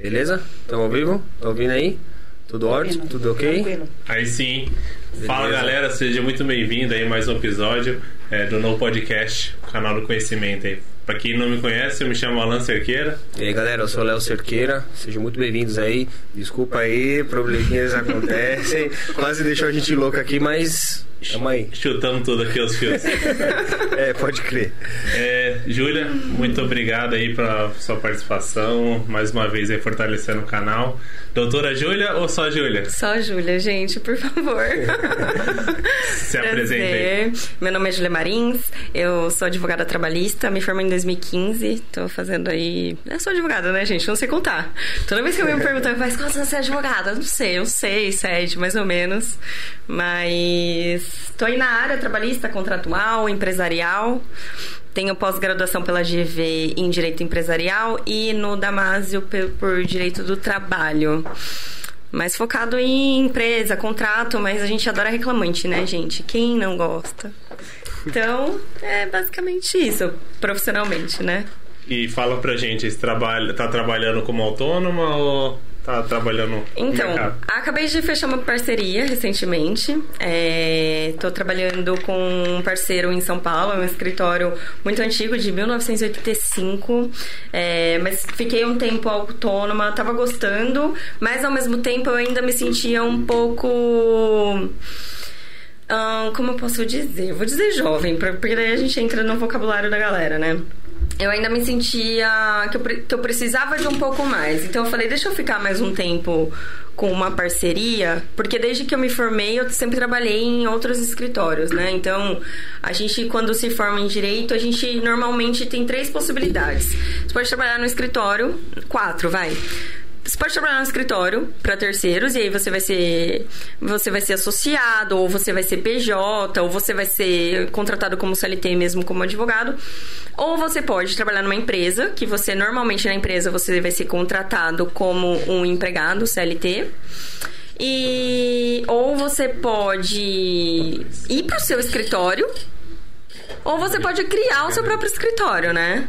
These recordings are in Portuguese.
Beleza? Estamos ao vivo? Tá ouvindo aí? Tudo ótimo? Tudo ok? Tranquilo. Aí sim. Fala Beleza. galera, seja muito bem-vindo aí a mais um episódio é, do No Podcast, canal do conhecimento aí. Pra quem não me conhece, eu me chamo Alan Cerqueira. E aí galera, eu sou o Léo Cerqueira, sejam muito bem-vindos aí. Desculpa aí, probleminhas acontecem. Quase deixou a gente louco aqui, mas tamo aí. Chutamos tudo aqui os fios. É, pode crer. É, Júlia, muito obrigado aí pela sua participação, mais uma vez aí fortalecendo o canal. Doutora Júlia ou só Júlia? Só Júlia, gente, por favor. Se. Prazer. Meu nome é Júlia Marins, eu sou advogada trabalhista, me formei em 2015, tô fazendo aí... Eu sou advogada, né, gente? Não sei contar. Toda vez que alguém me pergunta, mas quantos anos você é advogada? Eu Não sei, eu sei, sete, mais ou menos. Mas tô aí na área trabalhista, contratual, empresarial. Tenho pós-graduação pela GV em Direito Empresarial e no Damásio por Direito do Trabalho. Mais focado em empresa, contrato, mas a gente adora reclamante, né, gente? Quem não gosta? Então, é basicamente isso, profissionalmente, né? E fala pra gente, trabalho, tá trabalhando como autônoma ou tá trabalhando Então, acabei de fechar uma parceria recentemente. É, tô trabalhando com um parceiro em São Paulo, é um escritório muito antigo, de 1985. É, mas fiquei um tempo autônoma, tava gostando, mas ao mesmo tempo eu ainda me sentia um pouco. Como eu posso dizer? Vou dizer jovem, porque daí a gente entra no vocabulário da galera, né? Eu ainda me sentia que eu, que eu precisava de um pouco mais. Então eu falei, deixa eu ficar mais um tempo com uma parceria, porque desde que eu me formei eu sempre trabalhei em outros escritórios, né? Então a gente, quando se forma em direito, a gente normalmente tem três possibilidades. Você pode trabalhar no escritório, quatro, vai. Você pode trabalhar no escritório para terceiros e aí você vai ser você vai ser associado ou você vai ser PJ ou você vai ser contratado como CLT mesmo como advogado. Ou você pode trabalhar numa empresa, que você normalmente na empresa você vai ser contratado como um empregado CLT. E ou você pode ir para o seu escritório ou você pode criar o seu próprio escritório, né?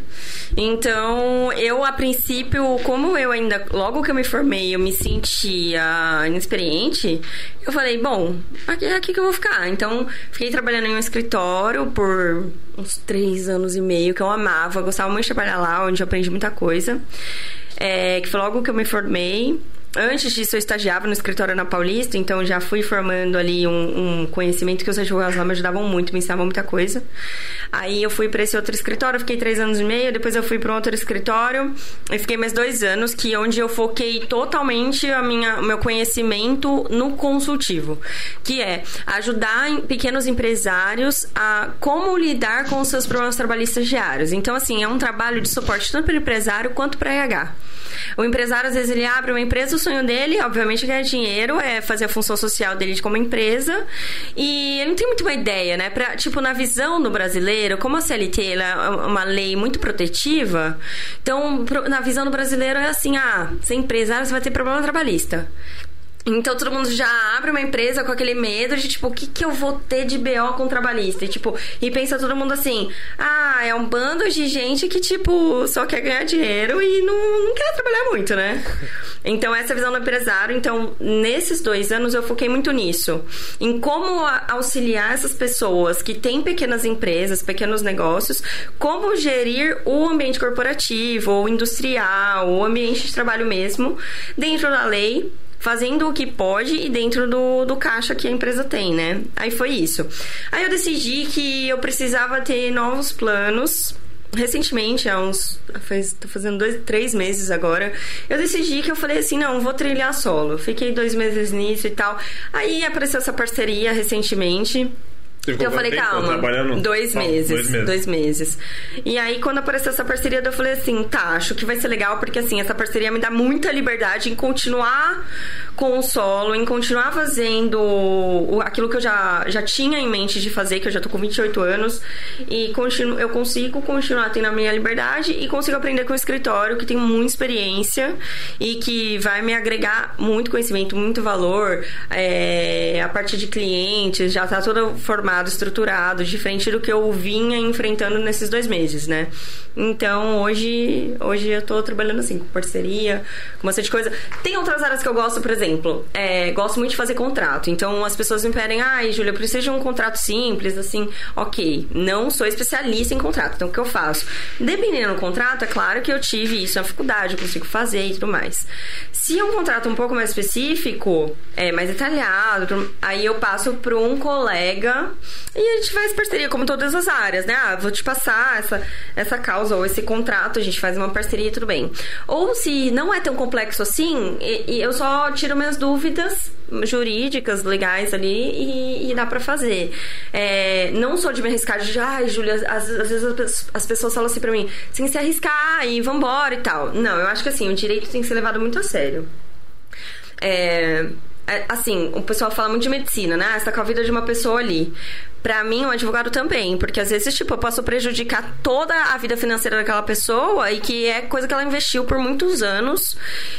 Então, eu a princípio, como eu ainda, logo que eu me formei, eu me sentia inexperiente, eu falei, bom, aqui é aqui que eu vou ficar. Então, fiquei trabalhando em um escritório por uns três anos e meio, que eu amava, gostava muito de trabalhar lá, onde eu aprendi muita coisa. É, que foi logo que eu me formei. Antes disso, eu estagiava no escritório na Paulista, então já fui formando ali um, um conhecimento que os advogados lá me ajudavam muito, me ensinavam muita coisa. Aí eu fui para esse outro escritório, fiquei três anos e meio, depois eu fui para um outro escritório e fiquei mais dois anos, que é onde eu foquei totalmente a minha, o meu conhecimento no consultivo, que é ajudar pequenos empresários a como lidar com os seus problemas trabalhistas diários. Então, assim, é um trabalho de suporte tanto para o empresário quanto para RH. O empresário, às vezes, ele abre uma empresa, o sonho dele, obviamente, é ganhar dinheiro, é fazer a função social dele de como empresa. E ele não tem muito uma ideia, né? Pra, tipo, na visão do brasileiro, como a CLT é uma lei muito protetiva, então, na visão do brasileiro é assim: ah, ser empresário, você vai ter problema trabalhista. Então todo mundo já abre uma empresa com aquele medo de tipo, o que, que eu vou ter de BO com trabalhista? E, tipo, e pensa todo mundo assim: ah, é um bando de gente que, tipo, só quer ganhar dinheiro e não, não quer trabalhar muito, né? Então, essa é a visão do empresário. Então, nesses dois anos, eu foquei muito nisso. Em como auxiliar essas pessoas que têm pequenas empresas, pequenos negócios, como gerir o ambiente corporativo, ou industrial, o ambiente de trabalho mesmo, dentro da lei fazendo o que pode e dentro do, do caixa que a empresa tem, né? Aí foi isso. Aí eu decidi que eu precisava ter novos planos. Recentemente, há uns. Faz, tô fazendo dois, três meses agora. Eu decidi que eu falei assim: não, vou trilhar solo. Fiquei dois meses nisso e tal. Aí apareceu essa parceria recentemente. Ficou Então eu falei, calma, dois Ah, meses, dois meses. dois meses. E aí, quando apareceu essa parceria, eu falei assim, tá, acho que vai ser legal, porque assim, essa parceria me dá muita liberdade em continuar consolo em continuar fazendo aquilo que eu já, já tinha em mente de fazer, que eu já tô com 28 anos, e continuo, eu consigo continuar tendo a minha liberdade e consigo aprender com o escritório, que tem muita experiência e que vai me agregar muito conhecimento, muito valor. É, a parte de clientes já tá todo formado, estruturado, diferente do que eu vinha enfrentando nesses dois meses, né? Então hoje, hoje eu tô trabalhando assim, com parceria, com de coisa. Tem outras áreas que eu gosto, por exemplo, é, gosto muito de fazer contrato. Então as pessoas me pedem, ai, Júlia, eu preciso de um contrato simples, assim, ok. Não sou especialista em contrato, então o que eu faço? Dependendo do contrato, é claro que eu tive isso na faculdade, eu consigo fazer e tudo mais. Se é um contrato um pouco mais específico, é mais detalhado, aí eu passo para um colega e a gente faz parceria, como todas as áreas, né? Ah, vou te passar essa, essa causa ou esse contrato, a gente faz uma parceria e tudo bem. Ou se não é tão complexo assim, eu só tiro minhas dúvidas jurídicas, legais ali e, e dá para fazer. É, não sou de me arriscar de, ai, ah, Júlia, às, às, vezes as, as, pessoas falam assim pra mim, sem se arriscar e vambora e tal. Não, eu acho que assim, o direito tem que ser levado muito a sério. É, é assim, o pessoal fala muito de medicina, né? Você tá com a vida de uma pessoa ali. Pra mim, o advogado também, porque às vezes, tipo, eu posso prejudicar toda a vida financeira daquela pessoa e que é coisa que ela investiu por muitos anos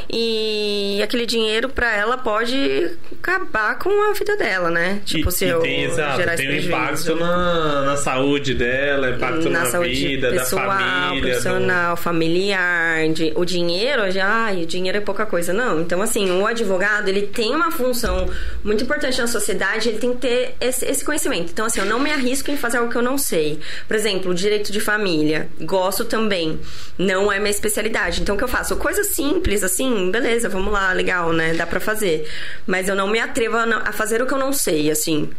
e aquele dinheiro pra ela pode acabar com a vida dela, né? Tipo, e, se e eu tem, exato, gerar tem um impacto na, na saúde dela, impacto na, na vida, pessoal, da família. profissional, do... familiar, de, o dinheiro, já, ai, o dinheiro é pouca coisa. Não, então assim, o advogado, ele tem uma função muito importante na sociedade, ele tem que ter esse, esse conhecimento. Então, assim, eu não me arrisco em fazer algo que eu não sei. Por exemplo, direito de família. Gosto também. Não é minha especialidade. Então, o que eu faço? Coisa simples, assim, beleza, vamos lá, legal, né? Dá pra fazer. Mas eu não me atrevo a fazer o que eu não sei, assim.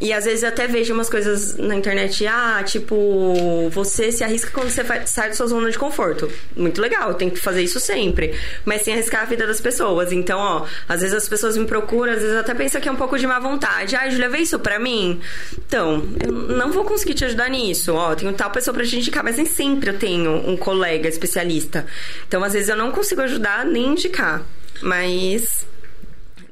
E às vezes eu até vejo umas coisas na internet, ah, tipo, você se arrisca quando você sai da sua zona de conforto. Muito legal, tem que fazer isso sempre. Mas sem arriscar a vida das pessoas. Então, ó, às vezes as pessoas me procuram, às vezes até pensam que é um pouco de má vontade. Ah, Julia, vê isso pra mim? Então, eu não vou conseguir te ajudar nisso. Ó, tenho tal pessoa pra te indicar, mas nem sempre eu tenho um colega especialista. Então, às vezes eu não consigo ajudar nem indicar. Mas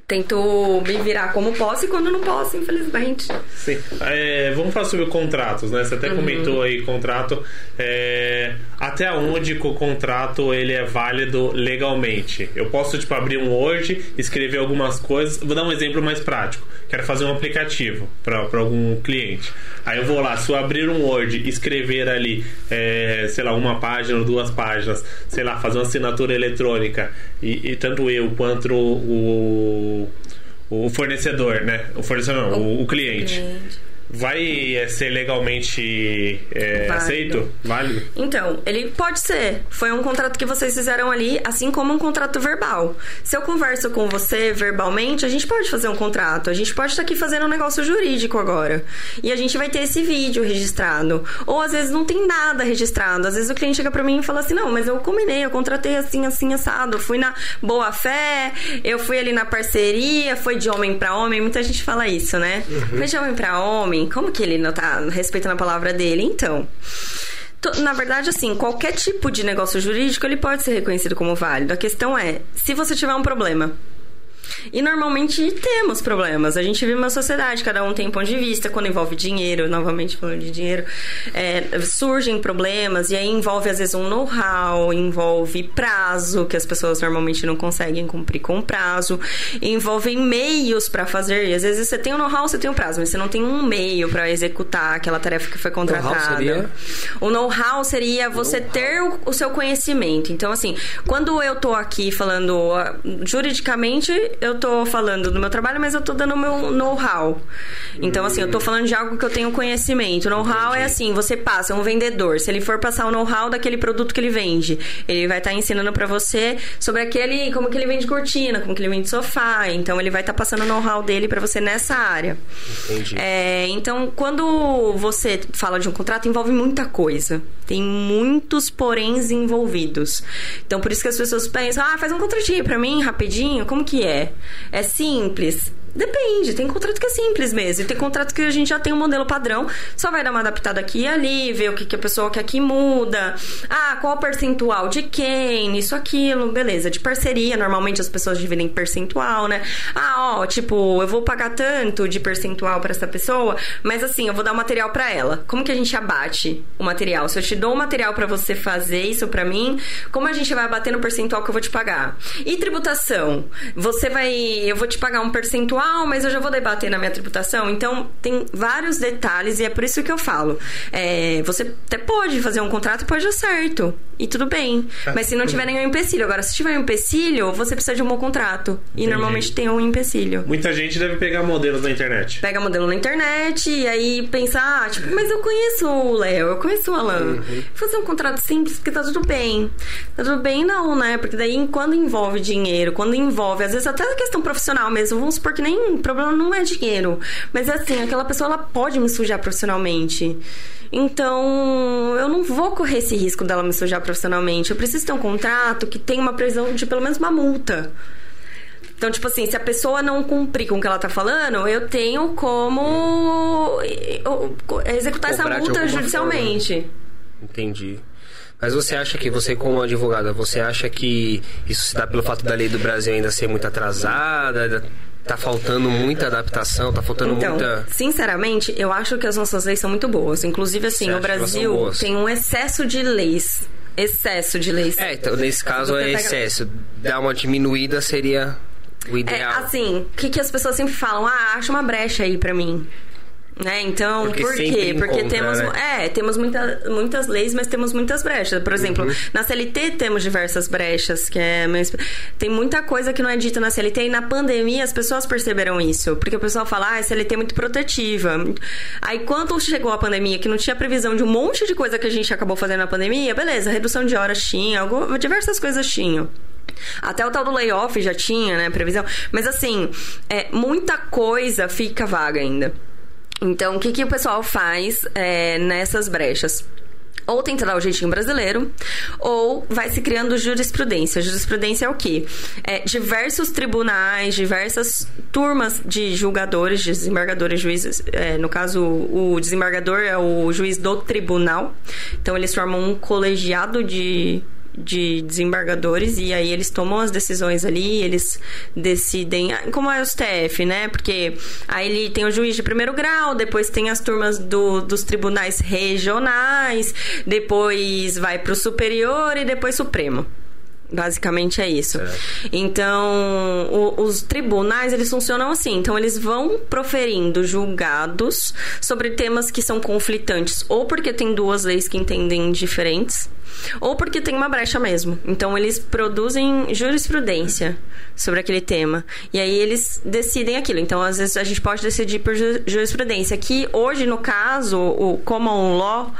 tento me virar como posso e quando não posso, infelizmente. Sim. É, vamos falar sobre contratos, né? Você até uhum. comentou aí contrato. É, até onde o contrato ele é válido legalmente? Eu posso tipo abrir um Word, escrever algumas coisas. Vou dar um exemplo mais prático. Quero fazer um aplicativo para algum cliente. Aí eu vou lá, se eu abrir um Word, escrever ali, é, sei lá, uma página ou duas páginas, sei lá, fazer uma assinatura eletrônica e, e tanto eu quanto o o, fornecedor, né? O fornecedor não, o, o cliente. cliente vai é, ser legalmente é, aceito? Válido? Então, ele pode ser. Foi um contrato que vocês fizeram ali, assim como um contrato verbal. Se eu converso com você verbalmente, a gente pode fazer um contrato. A gente pode estar aqui fazendo um negócio jurídico agora. E a gente vai ter esse vídeo registrado. Ou às vezes não tem nada registrado. Às vezes o cliente chega para mim e fala assim: não, mas eu combinei, eu contratei assim, assim, assado. Eu fui na boa fé, eu fui ali na parceria, foi de homem para homem. Muita gente fala isso, né? Uhum. Foi de homem para homem Como que ele não tá respeitando a palavra dele? Então. Na verdade, assim, qualquer tipo de negócio jurídico ele pode ser reconhecido como válido. A questão é, se você tiver um problema, e normalmente temos problemas. A gente vive uma sociedade, cada um tem um ponto de vista. Quando envolve dinheiro, novamente falando de dinheiro, é, surgem problemas. E aí envolve, às vezes, um know-how, envolve prazo, que as pessoas normalmente não conseguem cumprir com prazo. Envolve meios para fazer. E às vezes você tem um know-how, você tem um prazo, mas você não tem um meio para executar aquela tarefa que foi contratada. O know-how seria você know ter o, o, seu conhecimento. Então, assim, quando eu tô aqui falando juridicamente, eu tô falando do meu trabalho, mas eu tô dando o meu know-how. Então, assim, eu tô falando de algo que eu tenho conhecimento. Know-how é assim, você passa, um vendedor, se ele for passar o know-how daquele produto que ele vende, ele vai estar tá ensinando para você sobre aquele, como que ele vende cortina, como que ele vende sofá. Então, ele vai estar tá passando o know-how dele para você nessa área. Entendi. É, então, quando você fala de um contrato, envolve muita coisa. Tem muitos poréns envolvidos. Então, por isso que as pessoas pensam, ah, faz um contratinho para mim, rapidinho. Como que é? É simples? Depende, tem contrato que é simples mesmo. Tem contrato que a gente já tem um modelo padrão, só vai dar uma adaptada aqui e ali, ver o que, que a pessoa quer que muda. Ah, qual o percentual de quem, isso, aquilo, beleza. De parceria, normalmente as pessoas dividem percentual, né? Ah, ó, tipo, eu vou pagar tanto de percentual para essa pessoa, mas assim, eu vou dar o material para ela. Como que a gente abate o material? Se eu te dou um material para você fazer isso para mim, como a gente vai abater no percentual que eu vou te pagar? E tributação? Você vai, eu vou te pagar um percentual mas eu já vou debater na minha tributação. Então, tem vários detalhes e é por isso que eu falo. É, você até pode fazer um contrato, pode dar certo. E tudo bem. É. Mas se não tiver nenhum empecilho. Agora, se tiver um empecilho, você precisa de um bom contrato. E Entendi. normalmente tem um empecilho. Muita gente deve pegar modelos na internet. Pega modelo na internet e aí pensar, ah, tipo, mas eu conheço o Léo, eu conheço o Alan. Uhum. Fazer um contrato simples que tá tudo bem. Tá tudo bem, não, né? Porque daí quando envolve dinheiro, quando envolve, às vezes até a questão profissional mesmo, vamos supor que nem o problema não é dinheiro. Mas assim, aquela pessoa ela pode me sujar profissionalmente. Então, eu não vou correr esse risco dela me sujar profissionalmente. Eu preciso ter um contrato que tenha uma previsão de pelo menos uma multa. Então, tipo assim, se a pessoa não cumprir com o que ela tá falando, eu tenho como executar Cobrar essa multa judicialmente. Forma. Entendi. Mas você acha que você, como advogada, você acha que isso se dá pelo fato da lei do Brasil ainda ser muito atrasada? Tá faltando muita adaptação, tá faltando então, muita. Sinceramente, eu acho que as nossas leis são muito boas. Inclusive, assim, o Brasil tem um excesso de leis. Excesso de leis. É, então nesse caso é pega... excesso. Dar uma diminuída seria o ideal. É, assim, o que, que as pessoas sempre falam? Ah, acha uma brecha aí pra mim. Né? Então, Porque por quê? Porque temos, né? é, temos muita, muitas leis, mas temos muitas brechas. Por exemplo, uhum. na CLT temos diversas brechas, que é tem muita coisa que não é dita na CLT e na pandemia as pessoas perceberam isso, porque o pessoal fala: "Ah, a CLT é muito protetiva". Aí quando chegou a pandemia, que não tinha previsão de um monte de coisa que a gente acabou fazendo na pandemia, beleza, redução de horas tinha, algo, diversas coisas tinham. Até o tal do layoff já tinha, né, previsão. Mas assim, é, muita coisa fica vaga ainda. Então, o que, que o pessoal faz é, nessas brechas? ou tenta dar o jeitinho brasileiro, ou vai se criando jurisprudência. Jurisprudência é o quê? É, diversos tribunais, diversas turmas de julgadores, de desembargadores, juízes. É, no caso, o desembargador é o juiz do tribunal. Então, eles formam um colegiado de de desembargadores e aí eles tomam as decisões ali, eles decidem, ah, como é o STF, né? Porque aí ele tem o juiz de primeiro grau, depois tem as turmas do, dos tribunais regionais, depois vai para o superior e depois Supremo. Basicamente é isso. É. Então, o, os tribunais, eles funcionam assim. Então, eles vão proferindo julgados sobre temas que são conflitantes, ou porque tem duas leis que entendem diferentes, ou porque tem uma brecha mesmo. Então, eles produzem jurisprudência sobre aquele tema. E aí, eles decidem aquilo. Então, às vezes, a gente pode decidir por jurisprudência. Que hoje, no caso, o common law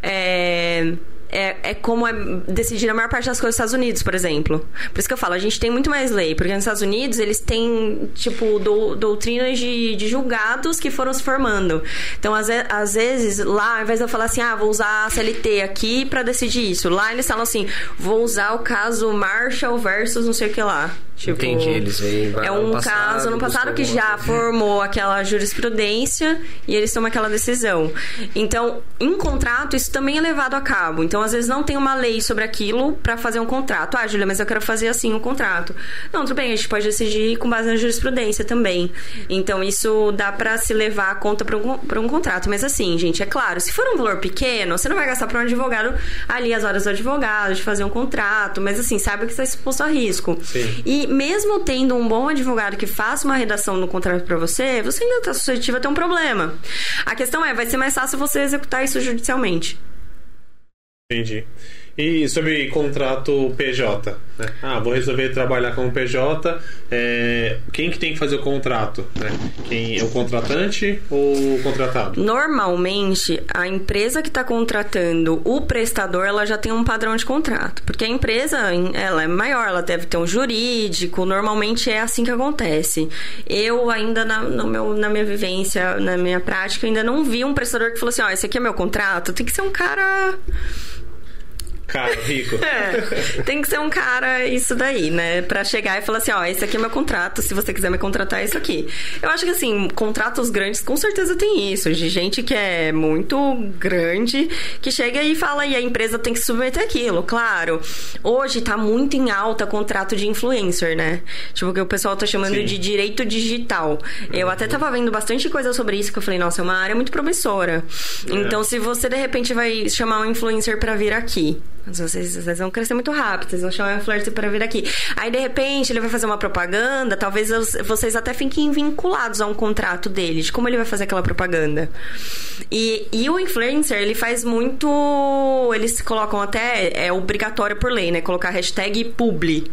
é é, é como é decidir a maior parte das coisas nos Estados Unidos, por exemplo. Por isso que eu falo, a gente tem muito mais lei, porque nos Estados Unidos eles têm, tipo, do, doutrinas de, de julgados que foram se formando. Então, às, às vezes, lá, ao invés de eu falar assim, ah, vou usar a CLT aqui para decidir isso, lá eles falam assim, vou usar o caso Marshall versus não sei o que lá. Tipo, Entendi, eles veem. É um passado, caso no passado que já formou aquela jurisprudência e eles tomam aquela decisão. Então, em contrato, isso também é levado a cabo. Então, às vezes, não tem uma lei sobre aquilo para fazer um contrato. Ah, Júlia, mas eu quero fazer assim um contrato. Não, tudo bem, a gente pode decidir com base na jurisprudência também. Então, isso dá para se levar a conta para um, pra um contrato. Mas, assim, gente, é claro, se for um valor pequeno, você não vai gastar para um advogado ali as horas do advogado, de fazer um contrato. Mas, assim, sabe que está exposto a risco. Sim. E mesmo tendo um bom advogado que faça uma redação no contrato para você, você ainda está suscetível a ter um problema. A questão é, vai ser mais fácil você executar isso judicialmente. Entendi. E sobre contrato PJ? Né? Ah, vou resolver trabalhar como PJ. É, quem que tem que fazer o contrato? Né? Quem é o contratante ou o contratado? Normalmente, a empresa que está contratando o prestador, ela já tem um padrão de contrato. Porque a empresa, ela é maior, ela deve ter um jurídico. Normalmente é assim que acontece. Eu ainda, na, no meu, na minha vivência, na minha prática, ainda não vi um prestador que falou assim, ó, oh, esse aqui é meu contrato. Tem que ser um cara Cara, rico. É, tem que ser um cara isso daí, né? Pra chegar e falar assim, ó, esse aqui é meu contrato, se você quiser me contratar, é isso aqui. Eu acho que, assim, contratos grandes com certeza tem isso, de gente que é muito grande, que chega e fala, e a empresa tem que submeter aquilo, claro. Hoje tá muito em alta contrato de influencer, né? Tipo, que o pessoal tá chamando Sim. de direito digital. Eu até tava vendo bastante coisa sobre isso, que eu falei, nossa, é uma área muito promissora. Então, se você, de repente, vai chamar um influencer pra vir aqui, mas vocês, vão crescer muito rápido, vocês vão chamar um influencer para vir aqui. Aí, de repente, ele vai fazer uma propaganda, talvez vocês até fiquem vinculados a um contrato dele, de como ele vai fazer aquela propaganda. E, e o influencer, ele faz muito. Eles colocam até. É obrigatório por lei, né? Colocar hashtag publi.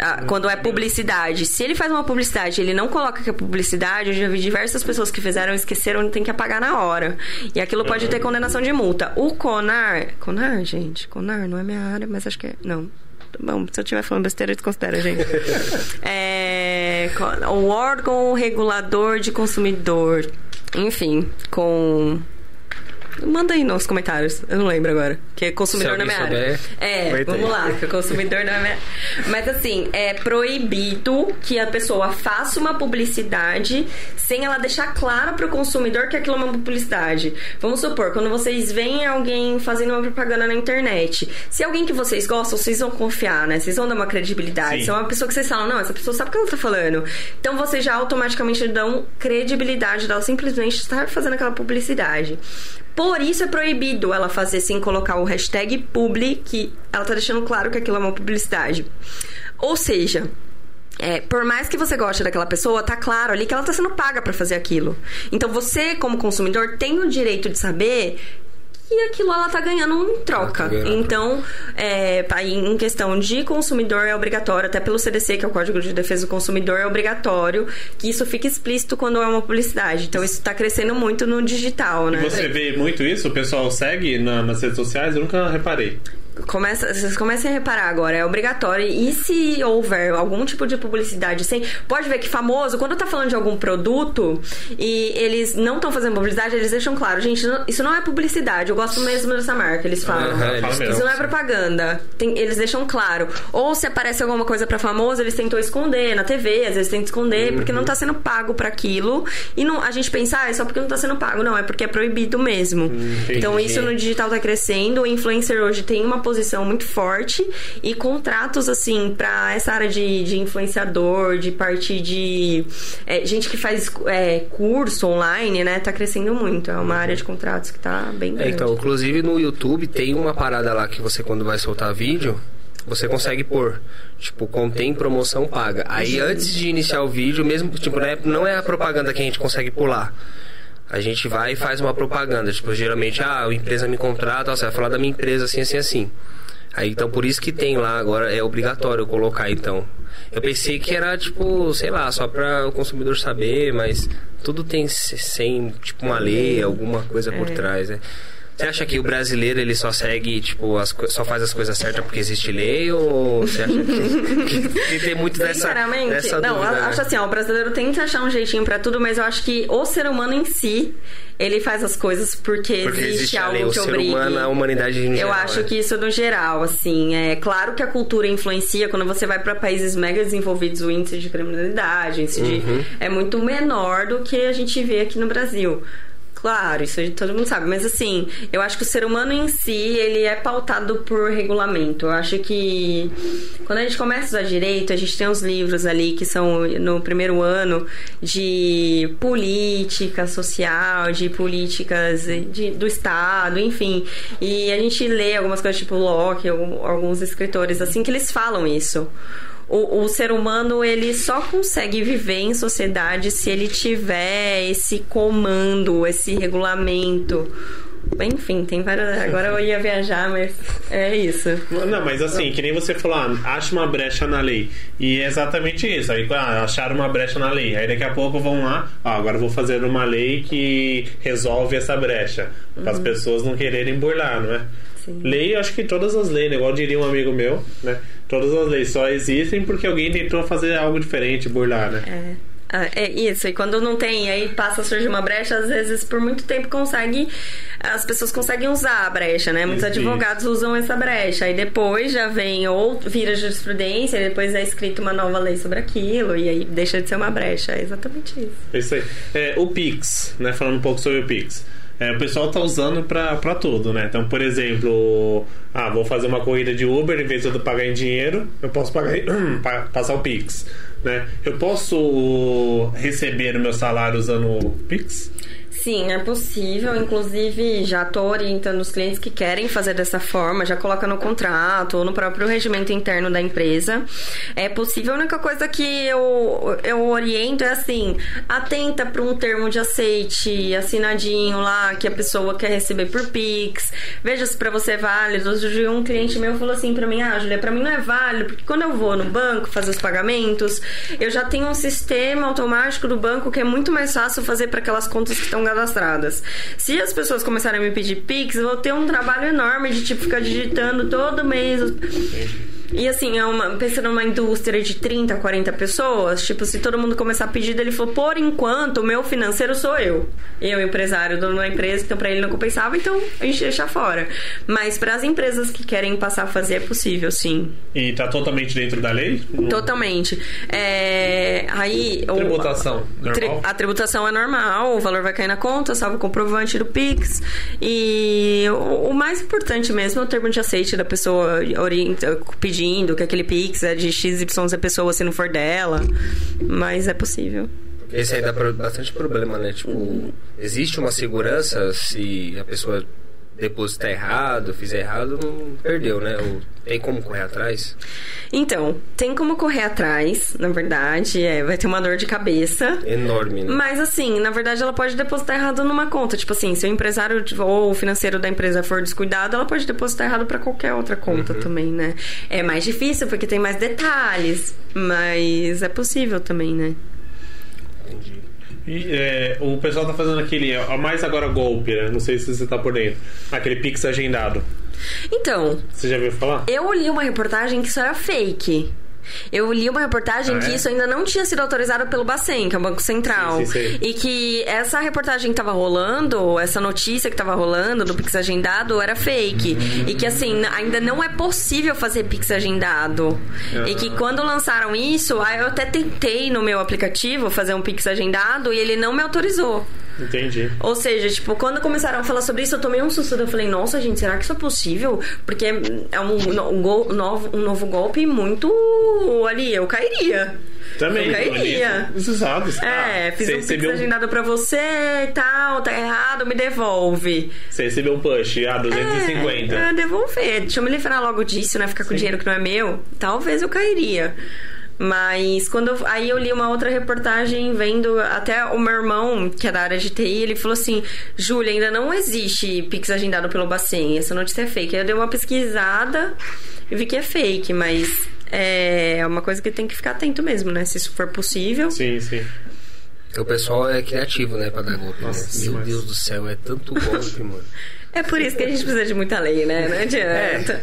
Ah, quando é publicidade. Se ele faz uma publicidade e ele não coloca que é publicidade, eu já vi diversas pessoas que fizeram esqueceram tem que apagar na hora. E aquilo pode ter condenação de multa. O CONAR. CONAR, gente? CONAR não é minha área, mas acho que é. Não. Bom, se eu estiver falando besteira, desconsidera, gente. é, o órgão regulador de consumidor. Enfim, com. Manda aí nos comentários, eu não lembro agora. Que é consumidor na minha área. souber, É, comenta vamos lá, que é consumidor na minha. Mas assim, é proibido que a pessoa faça uma publicidade sem ela deixar claro pro consumidor que aquilo é uma publicidade. Vamos supor, quando vocês veem alguém fazendo uma propaganda na internet, se é alguém que vocês gostam, vocês vão confiar, né? Vocês vão dar uma credibilidade. Sim. Se é uma pessoa que vocês falam, não, essa pessoa sabe o que ela tá falando. Então vocês já automaticamente dão credibilidade dela simplesmente estar fazendo aquela publicidade. Por isso é proibido ela fazer sem colocar o hashtag publi, que ela tá deixando claro que aquilo é uma publicidade. Ou seja, é, por mais que você goste daquela pessoa, tá claro ali que ela tá sendo paga pra fazer aquilo. Então você, como consumidor, tem o direito de saber que aquilo ela tá ganhando em troca. Tá ganhando. Então, é, aí, em questão de consumidor é obrigatório, até pelo CDC, que é o Código de Defesa do Consumidor, é obrigatório que isso fique explícito quando é uma publicidade. Então, isso tá crescendo muito no digital, né? Você vê muito isso? O pessoal segue na- nas redes sociais? Eu nunca reparei. Começa, vocês comecem a reparar agora, é obrigatório. E se houver algum tipo de publicidade sem. Pode ver que famoso, quando tá falando de algum produto e eles não estão fazendo publicidade, eles deixam claro, gente, não- isso não é publicidade, eu gosto mesmo dessa marca, eles falam. Aham, eles mesmo. Isso não é propaganda. Tem- eles deixam claro. Ou se aparece alguma coisa pra famoso, eles tentam esconder na TV, às vezes tentam esconder porque não tá sendo pago pra aquilo. E não, a gente pensa, ah, é só porque não tá sendo pago. Não, é porque é proibido mesmo. entendi. então isso no digital tá crescendo. O influencer hoje tem uma posição muito forte e contratos, assim, pra essa área de, de influenciador, de parte de é, gente que faz é, curso online, né? Tá crescendo muito. É uma área de contratos que tá bem É, grande. então, inclusive no YouTube tem uma parada lá que você, quando vai soltar vídeo, você consegue pôr, tipo, contém promoção paga. Aí antes de iniciar o vídeo, mesmo, tipo, né, não é a propaganda que a gente consegue pular. A gente vai e faz uma propaganda. Tipo, geralmente, ah, a empresa me contrata, ó, você vai falar da minha empresa assim, assim, assim. Aí, então, por isso que tem lá agora, é obrigatório colocar, então. Eu pensei que era, tipo, sei lá, só para o consumidor saber, mas tudo tem se- sem, tipo, uma lei, alguma coisa por trás, né? Você acha que o brasileiro ele só segue, tipo, as, só faz as coisas certas porque existe lei? Ou você acha que, que tem muito dessa, Sinceramente, dessa não, dúvida, eu né? acho assim, ó, o brasileiro tenta achar um jeitinho pra tudo, mas eu acho que o ser humano em si, ele faz as coisas porque, Porque existe, existe algo lei, o que ser obrigue. humano, a humanidade em Eu geral, acho né? que isso no geral, assim, é claro que a cultura influencia quando você vai pra países mega desenvolvidos, o índice de criminalidade, o índice de Uhum. é muito menor do que a gente vê aqui no Brasil. Claro, isso todo mundo sabe, mas assim, eu acho que o ser humano em si, ele é pautado por regulamento. Eu acho que quando a gente começa a usar direito, a gente tem uns livros ali que são no primeiro ano de política social, de políticas de- do Estado, enfim. E a gente lê algumas coisas tipo Locke, alguns escritores assim, que eles falam isso. O, o ser humano ele só consegue viver em sociedade se ele tiver esse comando, esse regulamento. Enfim, tem várias. Agora eu ia viajar, mas é isso. Não, mas assim, que nem você falou, ah, acha uma brecha na lei. E é exatamente isso. Aí, ah, acharam uma brecha na lei. Aí daqui a pouco vão lá, ah, agora vou fazer uma lei que resolve essa brecha. Para as pessoas não quererem burlar, não é? Sim. Lei, acho que todas as leis, né? igual diria um amigo meu, né? Todas as leis só existem porque alguém tentou fazer algo diferente, burlar, né? É. Ah, é isso, e quando não tem, aí passa a surgir uma brecha, às vezes por muito tempo consegue. As pessoas conseguem usar a brecha, né? Muitos Isso. advogados usam essa brecha. Aí depois já vem ou vira jurisprudência, e depois é escrita uma nova lei sobre aquilo, e aí deixa de ser uma brecha. É exatamente isso. É isso aí. É, o Pix, né? Falando um pouco sobre o Pix. É, o pessoal tá usando pra tudo, né? Então, por exemplo, ah, vou fazer uma corrida de Uber, em vez de eu pagar em dinheiro, eu posso pagar passar o Pix. Né? Eu posso receber o meu salário usando o Pix? Sim, é possível. Inclusive, já estou orientando os clientes que querem fazer dessa forma, já coloca no contrato ou no próprio regimento interno da empresa. É possível. A única coisa que eu, eu oriento é assim: atenta para um termo de aceite assinadinho lá que a pessoa quer receber por Pix. Veja se para você é válido. Hoje um cliente meu falou assim para mim: Ah, Julia, para mim não é válido, porque quando eu vou no banco fazer os pagamentos, eu já tenho um sistema automático do banco que é muito mais fácil fazer para aquelas contas que estão cadastradas. Se as pessoas começarem a me pedir Pix, eu vou ter um trabalho enorme de tipo ficar digitando todo mês. E assim, é uma, pensando numa indústria de 30, 40 pessoas, tipo, se todo mundo começar a pedir, ele falou, por enquanto, o meu financeiro sou eu. Eu, empresário, dono da empresa, então pra ele não compensava, então a gente deixa fora. Mas para as empresas que querem passar a fazer, é possível, sim. E tá totalmente dentro da lei? Totalmente. É, aí. o- Tributação, Tri- normal? a tributação é normal, o valor vai cair na conta, salvo o comprovante do Pix. E o, o mais importante mesmo é o termo de aceite da pessoa orienta, pedindo que aquele Pix é de XYZ pessoa se não for dela. Mas é possível. Esse aí dá bastante problema, né? Tipo, existe uma segurança se a pessoa depositar errado, fizer errado, não perdeu, né? Ou tem como correr atrás? Então, tem como correr atrás, na verdade, é, vai ter uma dor de cabeça. Enorme, né? Mas assim, na verdade, ela pode depositar errado numa conta. Tipo assim, se o empresário ou o financeiro da empresa for descuidado, ela pode depositar errado pra qualquer outra conta também, né? É mais difícil porque tem mais detalhes, mas é possível também, né? Entendi. E, é, o pessoal tá fazendo aquele, a mais agora golpe, né? Não sei se você tá por dentro. Aquele Pix agendado. Então, Você já viu falar? eu li uma reportagem que isso era fake. Eu li uma reportagem Ah, que é? isso ainda não tinha sido autorizado pelo Bacen, que é o Banco Central. Sim, sim, sim. E que essa reportagem que tava rolando, essa notícia que tava rolando do Pix agendado era fake. E que assim, ainda não é possível fazer Pix agendado. E que quando lançaram isso, eu até tentei no meu aplicativo fazer um Pix agendado e ele não me autorizou. Entendi. Ou seja, tipo, quando começaram a falar sobre isso, eu tomei um susto. Eu falei, nossa, gente, será que isso é possível? Porque é um, um gol- novo, um novo golpe muito ali, eu cairia. Também. Eu cairia. Os usados. É, Ah, fiz você um pix recebeu, agendado pra você e tal, tá errado, me devolve. você recebeu um push, ah, 250. É, devolver. Deixa eu me livrar logo disso, né? Ficar com dinheiro que não é meu. Talvez eu cairia. Mas quando eu- aí eu li uma outra reportagem vendo até o meu irmão, que é da área de TI, ele falou assim: Júlia, ainda não existe Pix agendado pelo Bacen, essa notícia é fake. Aí eu dei uma pesquisada e vi que é fake, mas é uma coisa que tem que ficar atento mesmo, né? Se isso for possível. Sim, sim. Porque o pessoal é criativo, né, pra dar golpe. Nossa, né? Meu demais. Deus do céu, é tanto golpe, mano. É por isso que a gente precisa de muita lei, né? Não adianta.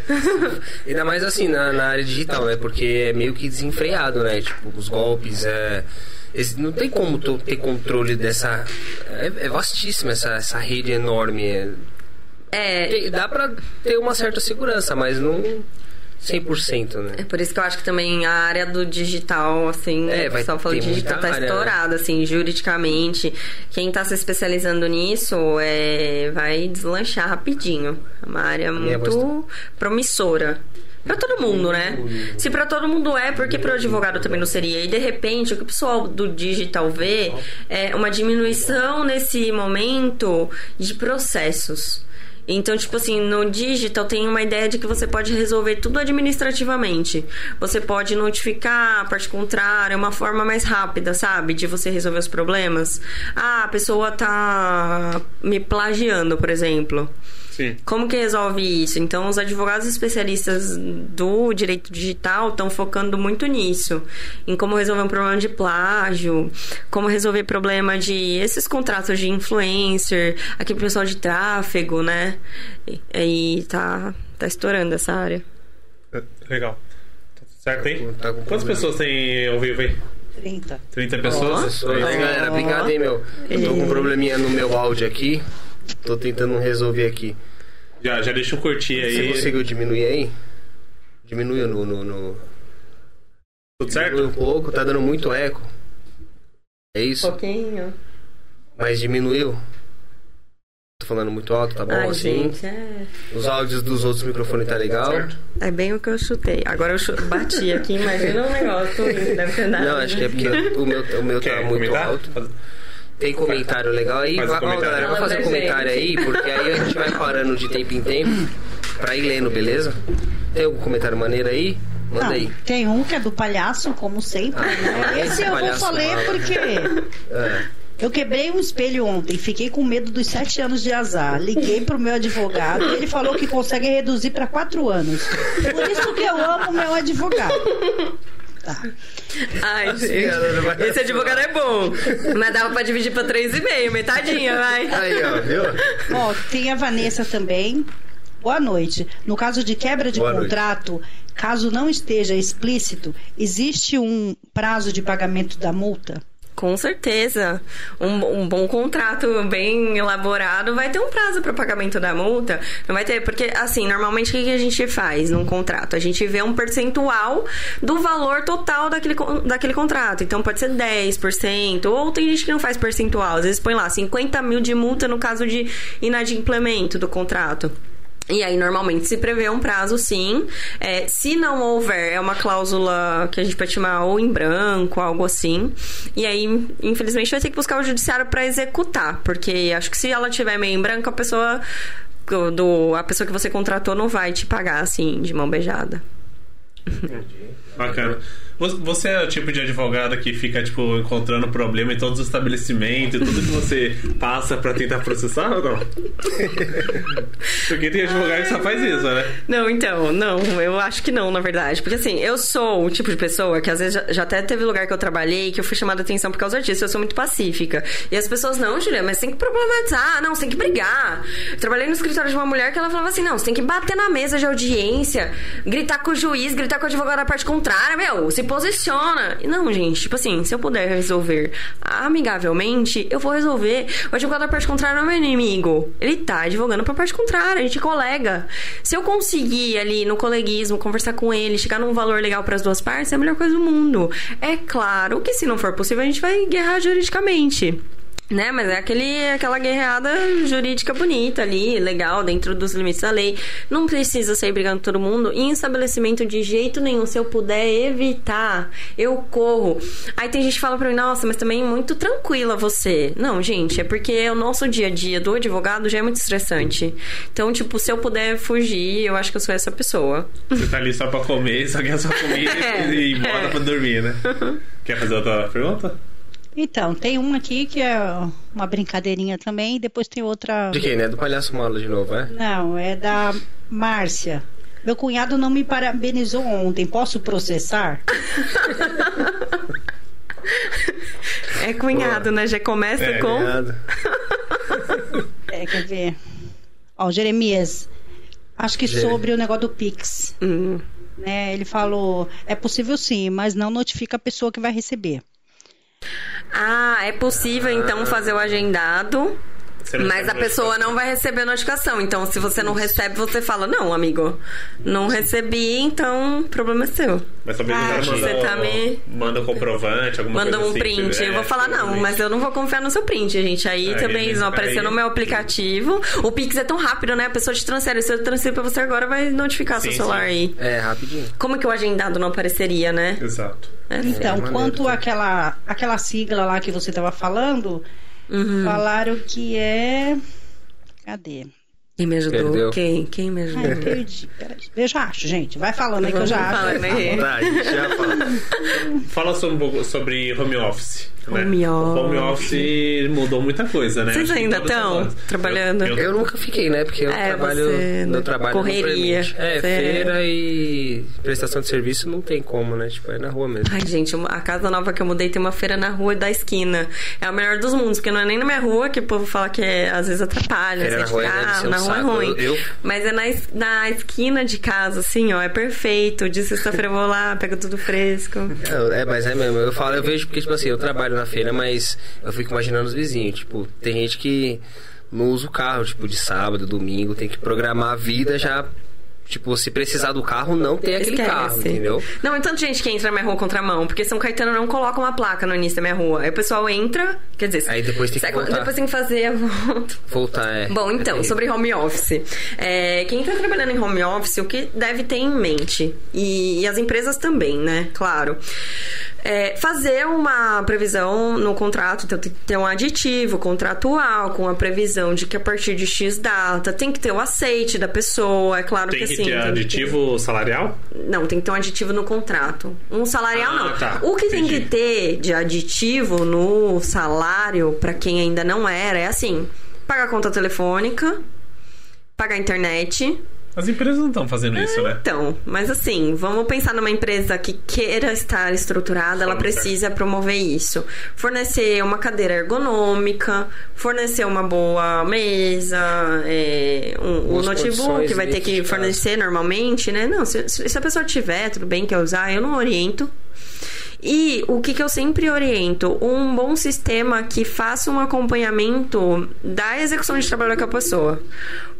Ainda mais assim, na, na área digital, né? Porque é meio que desenfreado, né? Tipo, os golpes, é... Não tem como ter controle dessa... É, é vastíssima essa, essa rede enorme. é- É, tem- Dá pra ter uma certa segurança, mas não 100%, né? É por isso que eu acho que também a área do digital, assim, É, o vai pessoal falou digital tá área, né? estourada, assim, juridicamente. Quem tá se especializando nisso é, vai deslanchar rapidinho. É uma área minha muito promissora. Pra todo mundo, né? Se pra todo mundo é, por que pro advogado também não seria? E de repente, o que o pessoal do digital vê é uma diminuição nesse momento de processos. Então, tipo assim, no digital tem uma ideia de que você pode resolver tudo administrativamente. Você pode notificar a parte contrária, é uma forma mais rápida, sabe? De você resolver os problemas. Ah, a pessoa tá me plagiando, por exemplo. Sim. Como que resolve isso? Então, os advogados especialistas do direito digital estão focando muito nisso, em como resolver um problema de plágio, como resolver problema de esses contratos de influencer, aquele pessoal de tráfego, né? E, e tá, tá estourando essa área. É, Legal. Tá tudo certo? Tá com Quantas problema. pessoas tem ao vivo aí? 30. 30 pessoas? Pessoas, aí, galera, obrigado, hein, meu. Eu tô com um probleminha no meu áudio aqui. Tô tentando resolver aqui. Já, já deixa eu curtir Você aí. conseguiu diminuir aí? Diminuiu no, no, no... Tudo Diminuiu um certo? pouco, tá dando muito eco. É isso? pouquinho. Mas diminuiu? Tô falando muito alto, tá bom Ai, assim? gente, é... Os áudios dos outros microfones tá legal? Certo. é bem o que eu chutei. Agora eu chu- bati aqui, imagina um negócio, deve ter nada. Não, acho que é porque o meu, o meu tá Quer muito comentar? alto. Tem comentário legal aí? Faz o Vai, ó, comentário. galera, vai fazer um comentário aí, porque aí a gente vai parando de tempo em tempo pra ir lendo, beleza? Tem algum comentário maneiro aí? Manda Não, aí. tem um que é do palhaço, como sempre, né? Ah, Esse eu vou só ler porque É. eu quebrei um espelho ontem, fiquei com medo dos sete anos de azar. Liguei pro meu advogado, ele falou que consegue reduzir para quatro anos. Por isso que eu amo meu advogado. Tá. Ai, gente, esse advogado é bom. Mas dava pra dividir pra três e meio, metadinha, vai. Aí, ó, viu? Ó, tem a Vanessa também. Boa noite. No caso de quebra de Boa noite. contrato, caso não esteja explícito, existe um prazo de pagamento da multa? Com certeza. Um, um bom contrato bem elaborado vai ter um prazo para pagamento da multa. Não vai ter, porque assim, normalmente o que a gente faz num contrato? A gente vê um percentual do valor total daquele, daquele contrato. Então pode ser 10%, ou tem gente que não faz percentual. Às vezes põe lá 50 mil de multa no caso de inadimplemento do contrato. E aí, normalmente, se prevê um prazo, sim. É, se não houver, é uma cláusula que a gente pode chamar ou em branco, algo assim. E aí, infelizmente, vai ter que buscar o judiciário para executar. Porque acho que se ela tiver meio em branco, a pessoa. Do, a pessoa que você contratou não vai te pagar assim, de mão beijada. Bacana. Você- Você é o tipo de advogado que fica, tipo, encontrando problema em todos os estabelecimentos, tudo que você passa pra tentar processar ou não? Porque tem advogado que só faz isso, né? Não, então, não, eu acho que não, na verdade. Porque assim, eu sou o tipo de pessoa que às vezes já, já até teve lugar que eu trabalhei que eu fui chamada atenção por causa disso. Eu sou muito pacífica. E as pessoas, não, Julia, mas tem que problematizar, não, você tem que brigar. Eu trabalhei no escritório de uma mulher que ela falava assim: não, você tem que bater na mesa de audiência, gritar com o juiz, gritar com o advogado da parte contrária, meu, se posiciona. Não, gente, tipo assim, se eu puder resolver amigavelmente, eu vou resolver. O advogado da parte contrária não é meu inimigo. Ele tá advogando pra parte contrária, a gente é colega. Se eu conseguir ali no coleguismo conversar com ele, chegar num valor legal pras duas partes, é a melhor coisa do mundo. É claro que se não for possível, a gente vai guerrar juridicamente. Né, mas é aquele, aquela guerreada jurídica bonita ali, legal, dentro dos limites da lei. Não precisa sair brigando com todo mundo. E em estabelecimento de jeito nenhum, se eu puder evitar, eu corro. Aí tem gente que fala pra mim, nossa, mas também muito tranquila você. Não, gente, é porque o nosso dia a dia do advogado já é muito estressante. Então, tipo, se eu puder fugir, eu acho que eu sou essa pessoa. Você tá ali só pra comer, só quer só comer É, e ir embora é. pra dormir, né? Quer fazer outra pergunta? Então, tem uma aqui que é uma brincadeirinha também, e depois tem outra. De quem, né? Do palhaço mala de novo, é? Não, é da Márcia. Meu cunhado não me parabenizou ontem. Posso processar? É cunhado, né? Já começa É, com. Obrigado. É, quer ver? Ó, Jeremias. Acho que Jere- sobre o negócio do Pix. Hum. Né? Ele falou: é possível sim, mas não notifica a pessoa que vai receber. Ah, é possível então fazer o agendado. Não Mas a pessoa não vai receber notificação. Então, se você não recebe, você fala: Não, amigo, não recebi, então o problema é seu. Mas talvez Ah, você manda, tá me- manda um comprovante, alguma Manda coisa um assim, print. que- eu vou é, falar: Não, provavelmente. mas eu não vou confiar no seu print, gente. Aí Aí, também eles vão aparecer aí- no meu aplicativo. O Pix é tão rápido, né? A pessoa te transfere. Se eu transferir pra você agora, vai notificar seu Sim, celular sim. aí. É, rapidinho. Como que o agendado não apareceria, né? Exato. É, Então, maneiro, quanto àquela aquela sigla lá que você estava falando, Uhum. falaram que é. Cadê? Quem me ajudou? Perdeu. Quem? Quem me Ai, ajudou? eu perdi. Peraí. Eu já acho, gente. Vai falando aí que eu já acho. falando aí. Tá, a gente já fala. Fala sobre, um pouco sobre home office. Né? Home O home office mudou muita coisa, né? Vocês ainda estão trabalhando? Eu, eu, Eu nunca fiquei, né? Porque eu É, trabalho. você, né? Eu trabalho Correria. É, Você- feira e prestação de serviço não tem como, né? Tipo, é na rua mesmo. Ai, gente, a casa nova que eu mudei tem uma feira na rua da esquina. É o melhor dos mundos, porque não é nem na minha rua, que o povo fala que é, às vezes atrapalha, Feira sai na de rua ser um na rua é ruim. Eu- eu- Mas é na, na esquina de casa, assim, ó, é perfeito. De sexta-feira eu vou lá, pego tudo fresco. É, é, mas é mesmo. Eu falo, eu vejo porque, tipo assim, eu trabalho na feira, mas eu fico imaginando os vizinhos. Tipo, tem gente que não usa o carro, tipo, de sábado, domingo, tem que programar a vida já. Tipo, se precisar do carro, não tem aquele Esquece. carro, entendeu? Não, é tanta gente que entra na minha rua contramão, porque São Caetano não coloca uma placa no início da minha rua. Aí o pessoal entra, quer dizer, Aí depois tem que voltar. depois tem que fazer a volta. Voltar é. Bom, é então, terrível. sobre home office. É, quem está trabalhando em home office, o que deve ter em mente? E, e as empresas também, né? Claro. É, fazer uma previsão no contrato, então tem que ter um aditivo contratual com a previsão de que a partir de X data tem que ter o aceite da pessoa, é claro tem que que tem que ter- aditivo salarial? não, tem que ter um aditivo no contrato. Um salarial Ah, não. tá. O que tem Entendi. que ter de aditivo no salário, pra quem ainda não era, é assim: pagar a conta telefônica, pagar a internet. As empresas não estão fazendo isso, né? Então, mas assim, vamos pensar numa empresa que queira estar estruturada, ela precisa promover isso. Fornecer uma cadeira ergonômica, fornecer uma boa mesa, é, um, o Boas notebook vai ter que fornecer normalmente, né? Não, se, se a pessoa tiver, tudo bem, quer usar, eu não oriento. E o que, que eu sempre oriento? Um bom sistema que faça um acompanhamento da execução de trabalho com a pessoa.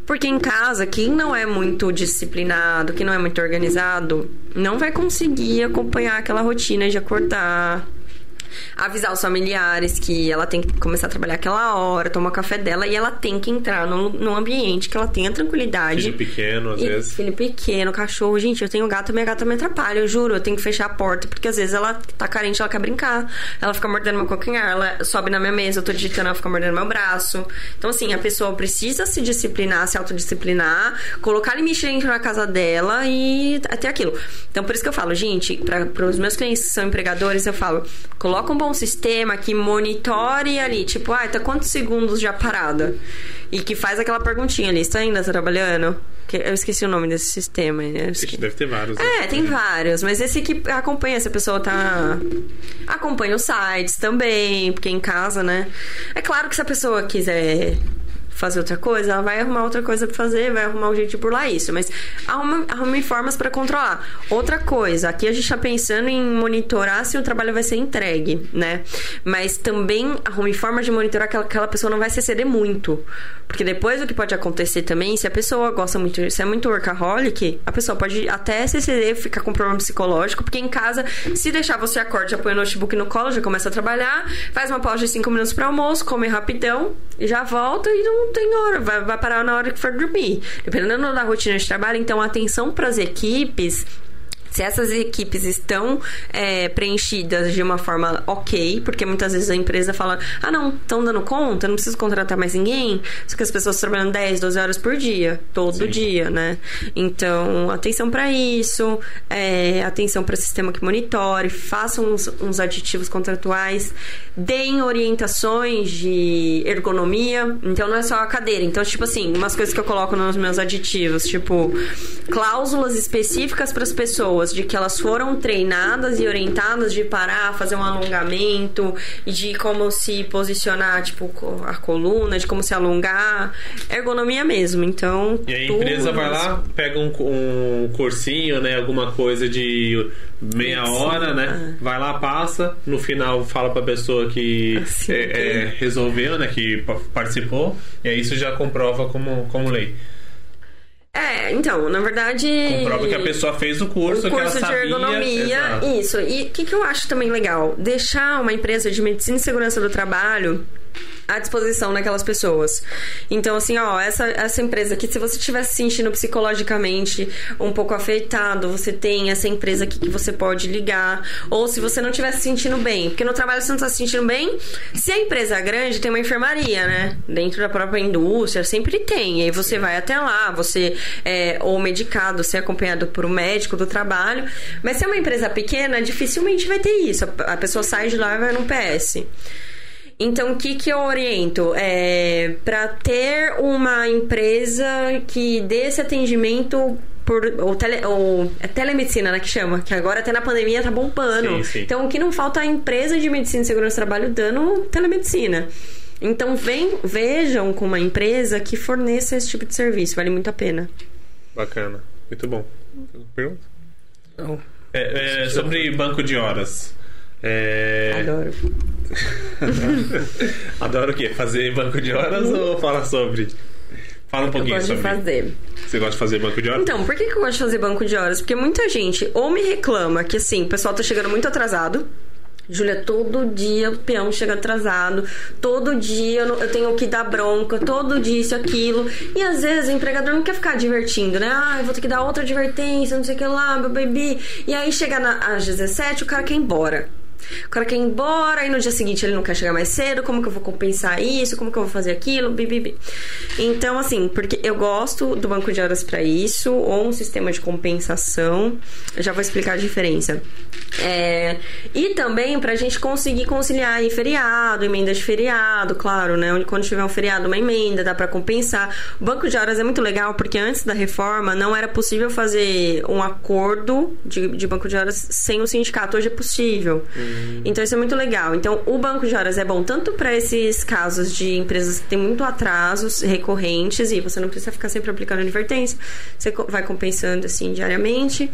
Porque em casa, quem não é muito disciplinado, quem não é muito organizado, não vai conseguir acompanhar aquela rotina de acordar, avisar os familiares que ela tem que começar a trabalhar aquela hora, tomar café dela e ela tem que entrar num, num ambiente que ela tenha tranquilidade. Filho pequeno, às E vezes. Filho pequeno, cachorro. Gente, eu tenho gato, minha gata me atrapalha, eu juro. Eu tenho que fechar a porta, porque às vezes ela tá carente, ela quer brincar. Ela fica mordendo meu calcanhar, ela sobe na minha mesa, eu tô digitando, ela fica mordendo meu braço. Então, assim, a pessoa precisa se disciplinar, se autodisciplinar, colocar limite dentro da casa dela e até aquilo. Então, por isso que eu falo, gente, para os meus clientes que são empregadores, eu falo, coloca um bom sistema que monitore ali, tipo, ah, tá quantos segundos já parada? E que faz aquela perguntinha ali, está ainda trabalhando? Que- Eu esqueci o nome desse sistema. eu esque- Deve ter vários. né? É, tem vários, mas esse que acompanha se a pessoa tá. Acompanha os sites também, porque em casa, né? É claro que se a pessoa quiser fazer outra coisa, ela vai arrumar outra coisa pra fazer, vai arrumar um jeito de burlar isso, mas arrume, arrume formas pra controlar. Outra coisa, aqui a gente tá pensando em monitorar se o trabalho vai ser entregue, né? Mas também arrume formas de monitorar que aquela, pessoa não vai se exceder muito. Porque depois o que pode acontecer também, se a pessoa gosta muito, se é muito workaholic, a pessoa pode até se exceder, ficar com problema psicológico, porque em casa, se deixar você acorda, já põe o notebook no colo, já começa a trabalhar, faz uma pausa de 5 minutos para almoço, come rapidão, e já volta e não tem hora, vai, vai parar na hora que for dormir. Dependendo da rotina de trabalho, então atenção para as equipes se essas equipes estão é, preenchidas de uma forma ok, porque muitas vezes a empresa fala: ah, não, estão dando conta, não preciso contratar mais ninguém. Só que as pessoas trabalham 10, 12 horas por dia, todo Sim. dia, né? Então, atenção para isso, é, atenção para sistema que monitore, façam uns, uns aditivos contratuais, deem orientações de ergonomia. Então, não é só a cadeira. Então, tipo assim, umas coisas que eu coloco nos meus aditivos, tipo, cláusulas específicas para as pessoas de que elas foram treinadas e orientadas de parar, fazer um alongamento de como se posicionar, tipo, a coluna, de como se alongar, ergonomia mesmo. Então, E a empresa vai lá, pega um, um cursinho, né? Alguma coisa de meia hora, né? é. Vai lá, passa. No final fala pra pessoa que Assim, é, é, resolveu, né? Que pa- participou. E aí isso já comprova como, como lei. É, então, na verdade. Comprova que a pessoa fez o curso, o que ela curso de sabia. ergonomia, Exato. isso. E o que, que eu acho também legal? Deixar uma empresa de medicina e segurança do trabalho à disposição daquelas pessoas. Então, assim, ó, essa, essa empresa que se você estiver se sentindo psicologicamente um pouco afetado, você tem essa empresa aqui que você pode ligar. Ou se você não estiver se sentindo bem, porque no trabalho você não está se sentindo bem, se a empresa é grande, tem uma enfermaria, né? Dentro da própria indústria, sempre tem. E aí você vai até lá, você é ou medicado, você é acompanhado por um médico do trabalho. Mas se é uma empresa pequena, dificilmente vai ter isso. A pessoa sai de lá e vai no PS. Então, o que, que eu oriento? É, para ter uma empresa que dê esse atendimento por ou, tele, ou é telemedicina, né, que chama, que agora até na pandemia tá bombando. Sim, sim. Então, o que não falta é a empresa de medicina e segurança do trabalho dando telemedicina. Então, vem, vejam com uma empresa que forneça esse tipo de serviço, vale muito a pena. Bacana. Muito bom. Pergunta? Não. É, é, sobre banco de horas. É... Adoro. Adoro o quê? Fazer banco de horas ou fala sobre? Fala um Eu pouquinho gosto de sobre. fazer. Você gosta de fazer banco de horas? Então, por que, que eu gosto de fazer banco de horas? Porque muita gente ou me reclama que assim, o pessoal tá chegando muito atrasado. Júlia, todo dia o peão chega atrasado, todo dia eu eu tenho que dar bronca, todo dia isso, aquilo. E às vezes o empregador não quer ficar divertindo, né? Ah, eu vou ter que dar outra advertência, não sei o que lá, meu baby. E aí chega na, às 17, o cara quer ir embora. O cara quer ir embora, aí no dia seguinte ele não quer chegar mais cedo. Como que eu vou compensar isso? Como que eu vou fazer aquilo? Bibibi. Então, assim, porque eu gosto do banco de horas para isso, ou um sistema de compensação. Eu já vou explicar a diferença. É, e também pra gente conseguir conciliar aí feriado, emenda de feriado, claro, né? Quando tiver um feriado, uma emenda, dá pra compensar. O banco de horas é muito legal porque antes da reforma não era possível fazer um acordo de, de banco de horas sem o sindicato. Hoje é possível. Então isso é muito legal. Então o banco de horas é bom tanto para esses casos de empresas que têm muito atrasos recorrentes e você não precisa ficar sempre aplicando advertência, você vai compensando assim diariamente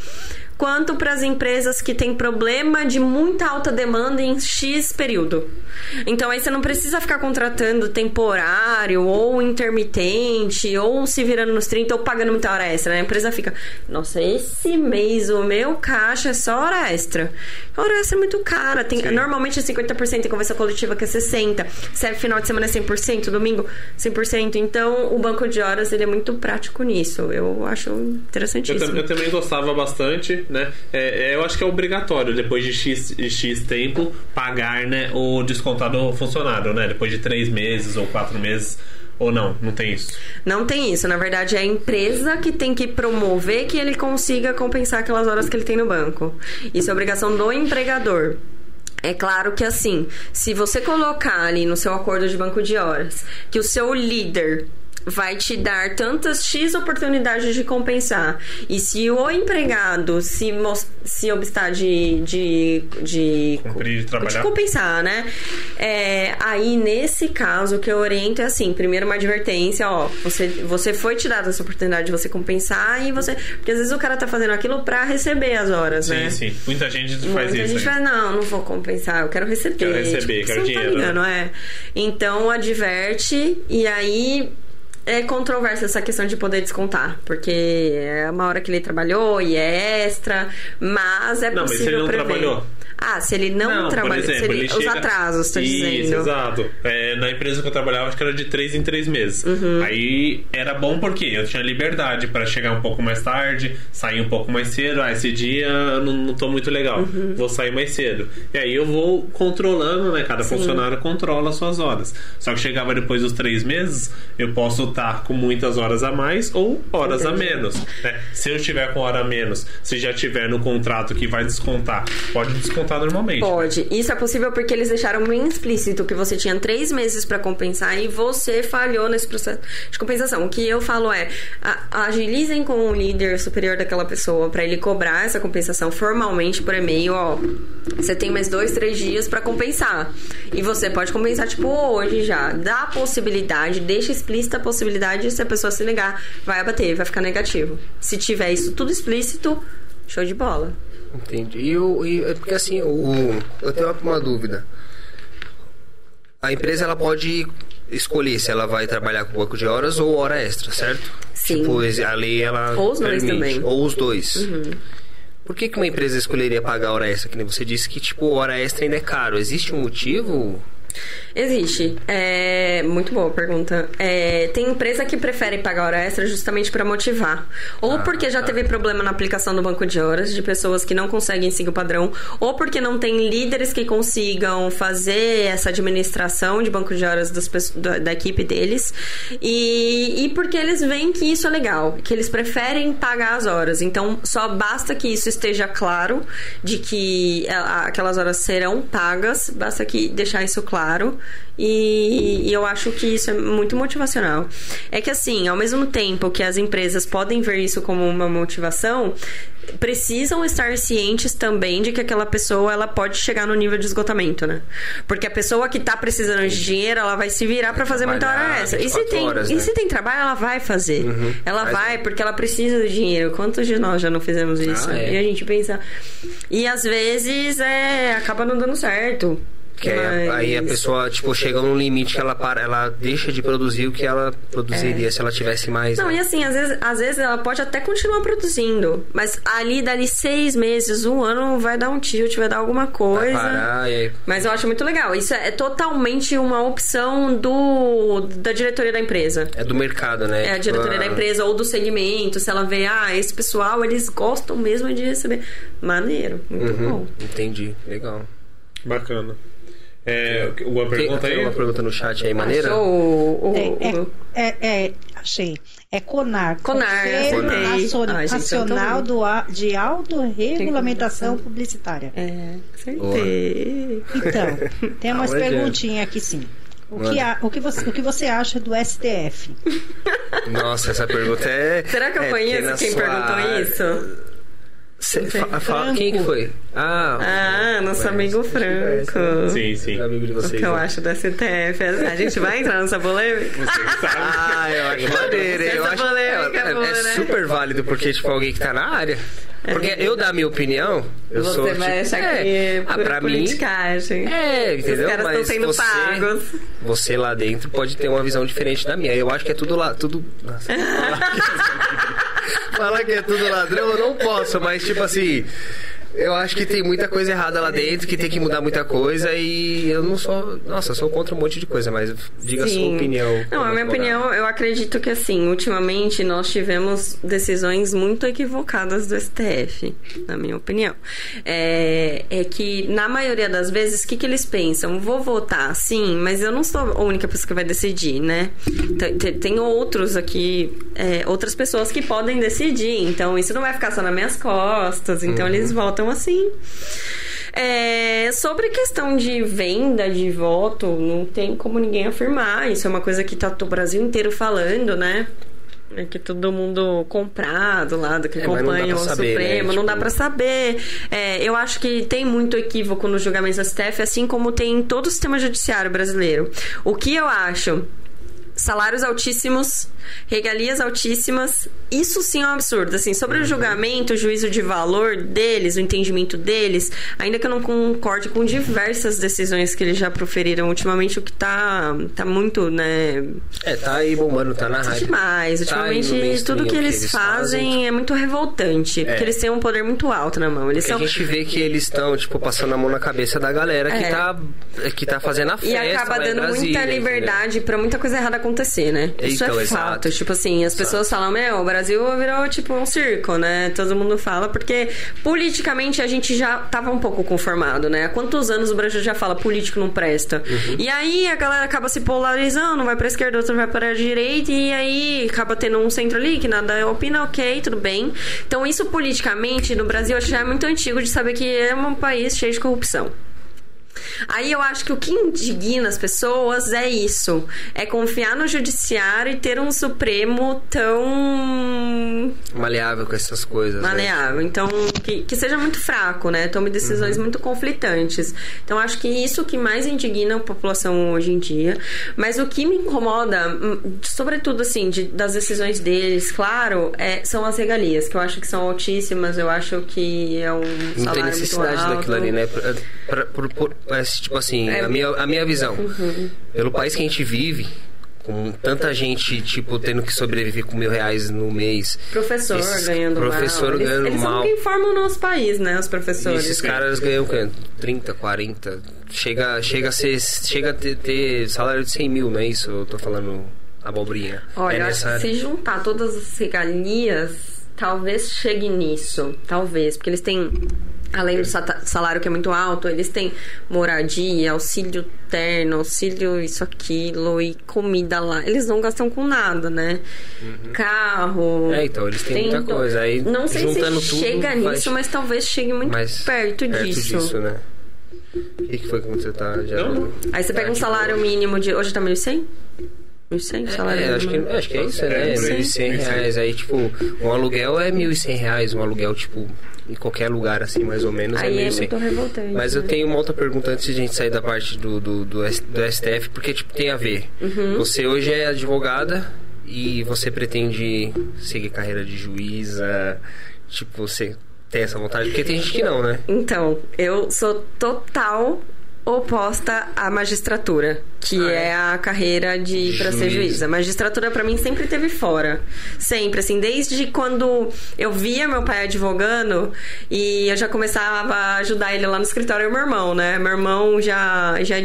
quanto para as empresas que têm problema de muita alta demanda em X período. Então aí você não precisa ficar contratando temporário ou intermitente ou se virando nos 30 ou pagando muita hora extra. né? A empresa fica, nossa, esse mês o meu caixa é só hora extra. Hora extra é muito cara. Tem, normalmente é 50%, tem convenção coletiva que é 60%. Se é final de semana é 100%, domingo 100%. Então o banco de horas ele é muito prático nisso. Eu acho Eu, interessantíssimo. tam- eu também gostava bastante, né? É, é, eu acho que é obrigatório, depois de X, X tempo, pagar né, o descontado funcionário, né? Depois de três meses ou quatro meses. Ou não, não tem isso. Não tem isso. Na verdade, é a empresa que tem que promover que ele consiga compensar aquelas horas que ele tem no banco. Isso é obrigação do empregador. É claro que assim, se você colocar ali no seu acordo de banco de horas que o seu líder vai te dar tantas X oportunidades de compensar. E se o empregado se, se obstar de, de, de, Cumprir de trabalhar. compensar, né? É, aí, nesse caso, o que eu oriento é assim: primeiro, uma advertência, ó, você, você foi te dada essa oportunidade de você compensar e você. Porque às vezes o cara tá fazendo aquilo pra receber as horas, Sim, né? sim. Muita gente faz Muita isso. gente né? fala, não, não vou compensar, eu quero receber. Quero receber, tipo, quero você dinheiro, Não tá ligando, é. Então, adverte e aí é controversa essa questão de poder descontar, porque é uma hora que ele trabalhou e é extra, mas é Não, mas se possível ele não prever. trabalhou? Ah, se ele não, por trabalhou, exemplo, se ele- ele os chega- atrasos, tá Isso, dizendo. exato. É, na empresa que eu trabalhava, acho que era de três em três meses. Uhum. Aí era bom porque eu tinha liberdade para chegar um pouco mais tarde, sair um pouco mais cedo. Ah, esse dia eu não, não tô muito legal, Uhum. vou sair mais cedo. E aí eu vou controlando, né? Cada funcionário controla as suas horas. Só que chegava depois dos três meses, eu posso estar com muitas horas a mais ou horas Entendi. a menos. né? Se eu tiver com hora a menos, se já tiver no contrato que vai descontar, pode descontar normalmente. Pode. Isso é possível porque eles deixaram bem explícito que você tinha três meses pra compensar e você falhou nesse processo de compensação. O que eu falo é agilizem com o líder superior daquela pessoa pra ele cobrar essa compensação formalmente por e-mail. Ó, você tem mais dois, três dias pra compensar e você pode compensar tipo hoje já. Dá a possibilidade, deixa explícita a possibilidade. Se a pessoa se negar, vai abater, vai ficar negativo. Se tiver isso tudo explícito, show de bola. Entendi. E, o, e é porque assim, o, eu tenho uma, uma dúvida. A empresa ela pode escolher se ela vai trabalhar com banco de horas ou hora extra, certo? Sim. Tipo, a lei ela Ou os dois permite. também. Uhum. Ou os dois. Por que, que uma empresa escolheria pagar hora extra? Que nem você disse que tipo hora extra ainda é caro. Existe um motivo? Existe. É muito boa a pergunta. É, tem empresa que prefere pagar hora extra justamente para motivar. Ou Ah, porque já tá. teve problema na aplicação do banco de horas, de pessoas que não conseguem seguir o padrão, ou porque não tem líderes que consigam fazer essa administração de banco de horas das da, da equipe deles. E, e porque eles veem que isso é legal, que eles preferem pagar as horas. Então, só basta que isso esteja claro de que a- aquelas horas serão pagas, basta que deixar isso claro. E, e eu acho que isso é muito motivacional. É que assim, ao mesmo tempo que as empresas podem ver isso como uma motivação, precisam estar cientes também de que aquela pessoa ela pode chegar no nível de esgotamento, né? Porque a pessoa que tá precisando de dinheiro, ela vai se virar para fazer muita hora extra. E se 24 tem, horas, e né? se tem trabalho, ela vai fazer. ela Mas vai porque ela precisa do dinheiro. Quantos de nós já não fizemos isso? Ah, é. E a gente pensa. E às vezes é acaba não dando certo. Que aí, a- aí a pessoa, tipo, chega num limite que ela para, ela deixa de produzir o que ela produziria se ela tivesse mais. Não, né? e assim, às vezes, às vezes ela pode até continuar produzindo, mas ali, dali seis meses, um ano, vai dar um tilt, vai dar alguma Vai coisa. parar e aí Mas eu acho muito legal. Isso é totalmente uma opção do da diretoria da empresa. é do mercado, né? É a Tipo, diretoria da empresa ou do segmento. Se ela vê, ah, esse pessoal, eles gostam mesmo de receber. Maneiro, muito Uhum, bom. entendi, legal. Bacana. É, Tem, pergunta tem aí? uma pergunta no chat aí, maneira? Achou o, o- É, é, é, é, achei. É CONAR. CONAR, Conselho acertei. Nacio- Ai, Nacional do A- de Autorregulamentação Publicitária. É, acertei. Então, tem umas Aula de- perguntinhas aqui sim. O que, a- o, que você, o que você acha do STF? Nossa, essa pergunta é. Será que eu é, conheço quem sua perguntou isso? Cê, fa- fala- quem que foi? Ah, Ah, nosso Conhece. amigo Franco. né? Sim, sim. É amigo de O vocês. que eu né? acho do STF? A gente vai entrar nessa polêmica? Ah, eu acho maneiro. Eu acho polêmica é, é boa, é né? super válido porque, tipo, alguém que tá na área. Porque eu, dar a minha opinião, eu Você sou. vai tipo, achar é, que é ah, pra mim. politicagem. É, entendeu? Os caras estão Mas sendo você, pagos. Você lá dentro pode ter uma visão diferente da minha. Eu acho que é tudo lá. Tudo. Nossa. Falar que é tudo ladrão, eu não posso, mas tipo assim. Eu acho que tem muita coisa errada lá dentro, que tem que mudar muita coisa e eu não sou. Nossa, eu sou contra um monte de coisa, mas diga a sua Sim. opinião. Não, a minha opinião, eu acredito que assim, ultimamente nós tivemos decisões muito equivocadas do STF, na minha opinião. É, é que, na maioria das vezes, o que, que eles pensam? Vou votar sim, mas eu não sou a única pessoa que vai decidir, né? Tem, tem- outros aqui, é, outras pessoas que podem decidir, então isso não vai ficar só nas minhas costas, então eles votam assim. É, sobre questão de venda de voto, não tem como ninguém afirmar. Isso é uma coisa que tá o Brasil inteiro falando, né? É que todo mundo comprado lá, do que É, não dá acompanha o saber, né? Supremo, não dá Tipo- pra saber. É, eu acho que tem muito equívoco nos julgamentos do STF, assim como tem em todo o sistema judiciário brasileiro. O que eu acho? Salários altíssimos, regalias altíssimas, isso sim é um absurdo. Assim, sobre Uhum. o julgamento, o juízo de valor deles, o entendimento deles, ainda que eu não concorde com diversas decisões que eles já proferiram ultimamente, o que tá, tá muito, né, É, tá aí bombando, tá na rádio. demais. Tá aí no Ultimamente, mainstream tudo que o que eles, eles fazem, fazem. é muito revoltante. É. Porque eles têm um poder muito alto na mão. Eles Porque são. a gente vê que eles estão, tipo, passando a mão na cabeça da galera que, É. tá, que tá fazendo a E festa. acaba lá em dando Brasília, muita liberdade pra muita coisa errada acontecer, né? Isso Então, é exato. fato. Tipo assim, as pessoas falam, meu, o Brasil virou tipo um circo, né? Todo mundo fala, porque politicamente a gente já tava um pouco conformado, né? Há quantos anos o Brasil já fala político não presta? Uhum. E aí a galera acaba se polarizando, vai pra esquerda, outro vai pra direita, e aí acaba tendo um centro ali que nada opina, ok, tudo bem. Então isso politicamente no Brasil acho que já é muito antigo de saber que é um país cheio de corrupção. Aí eu acho que o que indigna as pessoas é isso. É confiar no judiciário e ter um Supremo tão Maleável com essas coisas. né? maleável. Então, que, que seja muito fraco, né? Tome decisões muito conflitantes. Então, acho que isso que mais indigna a população hoje em dia. Mas o que me incomoda, hum, sobretudo, assim, de- das decisões deles, claro, é, são as regalias, que eu acho que são altíssimas. Eu acho que é um Não tem necessidade daquilo ali, né? Pra- pra- por- é, tipo assim, É. a, minha, a minha visão. Uhum. Pelo país que a gente vive, Com tanta gente, tipo, tendo que sobreviver com mil reais no mês. Professor Esses ganhando professor mal. Eles- ganhando eles, mal. são quem formam o nosso país, né? Os E professores. esses caras ganham quanto? 30, 40. Chega, chega a ser. Chega a ter, ter salário de 100 mil, não é isso? Eu tô falando abobrinha. Olha, é se juntar todas as regalias, talvez chegue nisso. Talvez. Porque eles têm, além do salário que é muito alto, eles têm moradia, auxílio terno, auxílio isso, aquilo e comida lá. Eles não gastam com nada, né? Carro. É, então, eles têm muita coisa. Aí, não sei juntando se tudo, chega nisso, mas talvez chegue muito mais perto, disso. disso, né? O que, que foi que você tá já. Aí você pega um Tá, salário tipo, mínimo de. Hoje tá 1.100? 1.100 salário É, acho que, acho que é isso, né? É, É, sim. 1.100 reais. Aí, tipo, um aluguel é 1.100 reais. Um aluguel, tipo, em qualquer lugar, assim, mais ou menos, Aí é é 1.100. muito revoltante. Mas eu né? tenho uma outra pergunta antes de a gente sair da parte do, do, do, do STF, porque, tipo, tem a ver. Uhum. Você hoje é advogada e você pretende seguir carreira de juíza, tipo, você tem essa vontade? Porque tem gente que não, né? Então, eu sou total oposta à magistratura, que Ah, é? é a carreira de para ser juíza. Magistratura pra mim sempre teve fora. Sempre assim, desde quando eu via meu pai advogando e eu já começava a ajudar ele lá no escritório, e o meu irmão, né? Meu irmão já já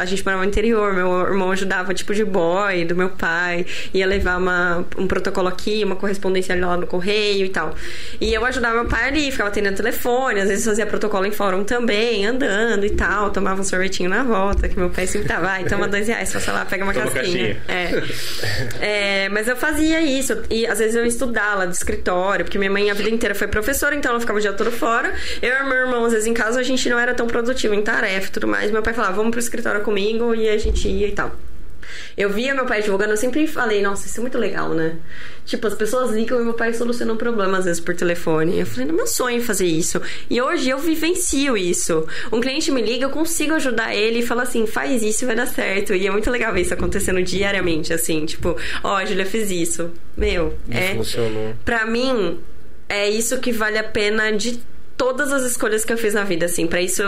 a gente morava no interior, meu irmão ajudava tipo de boy do meu pai, ia levar uma, um protocolo aqui, uma correspondência lá no correio e tal. E eu ajudava meu pai ali, ficava atendendo telefone, às vezes fazia protocolo em fórum também, andando e tal, tomava um sorvetinho na volta, que meu pai sempre tava, vai, toma dois reais, passa lá, pega uma Toma casquinha. caixinha. É. É, mas eu fazia isso. E às vezes eu ia estudar lá do escritório, porque minha mãe a vida inteira foi professora, então ela ficava o dia todo fora. Eu e meu irmão, às vezes em casa, a gente não era tão produtivo em tarefa e tudo mais. Meu pai falava, vamos pro escritório comigo, e a gente ia e tal. Eu via meu pai advogando, eu sempre falei, nossa, isso é muito legal, né? Tipo, as pessoas ligam e meu pai soluciona um problema, às vezes, por telefone. Eu falei, no meu sonho fazer isso. E hoje eu vivencio isso. Um cliente me liga, eu consigo ajudar ele e fala assim, faz isso e vai dar certo. E é muito legal ver isso acontecendo diariamente, assim, tipo, ó, a Julia fez isso. Meu, é. Funcionou. Pra mim, é isso que vale a pena de todas as escolhas que eu fiz na vida, assim, pra isso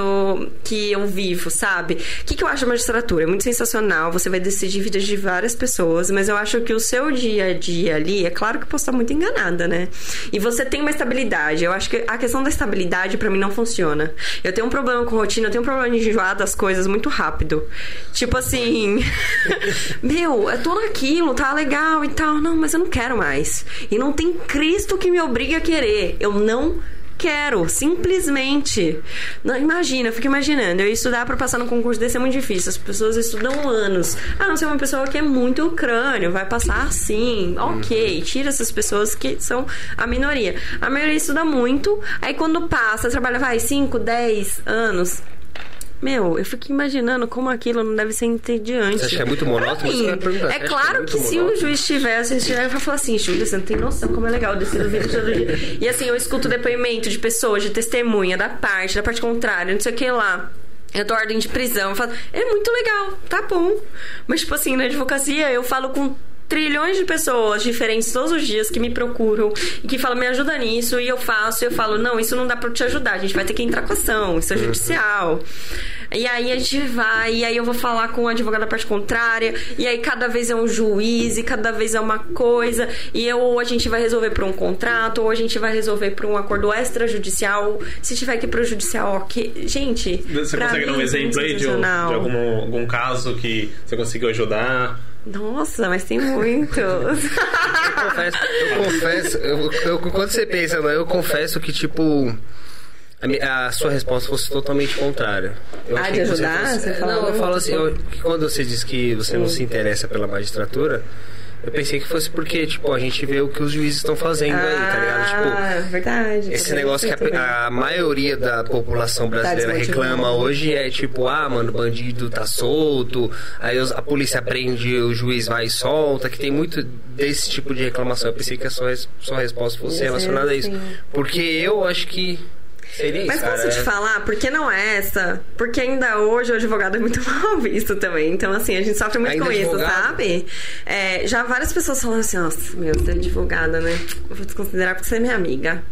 que eu vivo, sabe? O que, que eu acho da magistratura? É muito sensacional, você vai decidir vidas de várias pessoas, mas eu acho que o seu dia a dia ali, é claro que eu posso estar muito enganada, né? E você tem uma estabilidade. Eu acho que a questão da estabilidade pra mim não funciona. Eu tenho um problema com rotina, eu tenho um problema de enjoar das coisas muito rápido. Tipo assim, meu, é tudo aquilo, tá legal e tal. Não, mas eu não quero mais. E não tem Cristo que me obrigue a querer. Eu não quero, simplesmente. Não, imagina, eu fico imaginando. Eu estudar pra passar no concurso desse é muito difícil. As pessoas estudam anos. Ah, não ser uma pessoa que é muito crânio, vai passar assim. Ok, tira essas pessoas que são a minoria. A maioria estuda muito, aí quando passa, trabalha, vai, 5, 10 anos. Meu, eu fico imaginando como aquilo não deve ser entediante. Você acha que é muito monótono? Mim, É que é claro muito que se o juiz tivesse, ele vai falar assim, Júlia, você não tem noção como é legal descer no vídeo todo dia. E assim, eu escuto depoimento de pessoas, de testemunha, da parte, da parte contrária, não sei o que lá. Eu dou ordem de prisão, eu falo, é muito legal, tá bom. Mas, tipo assim, na advocacia, eu falo com trilhões de pessoas diferentes todos os dias que me procuram e que falam, me ajuda nisso, e eu faço, e eu falo, não, isso não dá pra te ajudar, a gente vai ter que entrar com ação, isso é judicial. E aí a gente vai, e aí eu vou falar com o advogado da parte contrária, e aí cada vez é um juiz, e cada vez é uma coisa, e eu, ou a gente vai resolver por um contrato, ou a gente vai resolver por um acordo extrajudicial. Se tiver que ir pro judicial, ok. Gente. Você consegue dar um mim, exemplo aí de, um- de algum, algum caso que você conseguiu ajudar? Nossa, mas tem muitos. Eu confesso, eu confesso, eu, eu- quando você pensa, eu confesso que, tipo, a, a sua resposta fosse totalmente contrária. Eu Ah, de você ajudar? Você fala, não, eu falo assim, eu- quando você diz que você não se interessa pela magistratura, eu pensei que fosse porque, tipo, a gente vê o que os juízes estão fazendo aí, tá ligado? Tipo, Ah, verdade. esse negócio que a, a maioria da população brasileira desmotivada. reclama hoje é tipo, ah, mano, o bandido tá solto, aí a polícia prende, o juiz vai e solta, que tem muito desse tipo de reclamação. Eu pensei que a sua, sua resposta fosse relacionada a isso. Porque eu acho que seria Mas isso, cara. posso te falar, por que não é essa? Porque ainda hoje o advogado é muito mal visto também. Então, assim, a gente sofre muito Ainda com isso, advogado? sabe? É, já várias pessoas falam assim, nossa, meu, você é advogada, né? Eu vou te considerar porque você é minha amiga.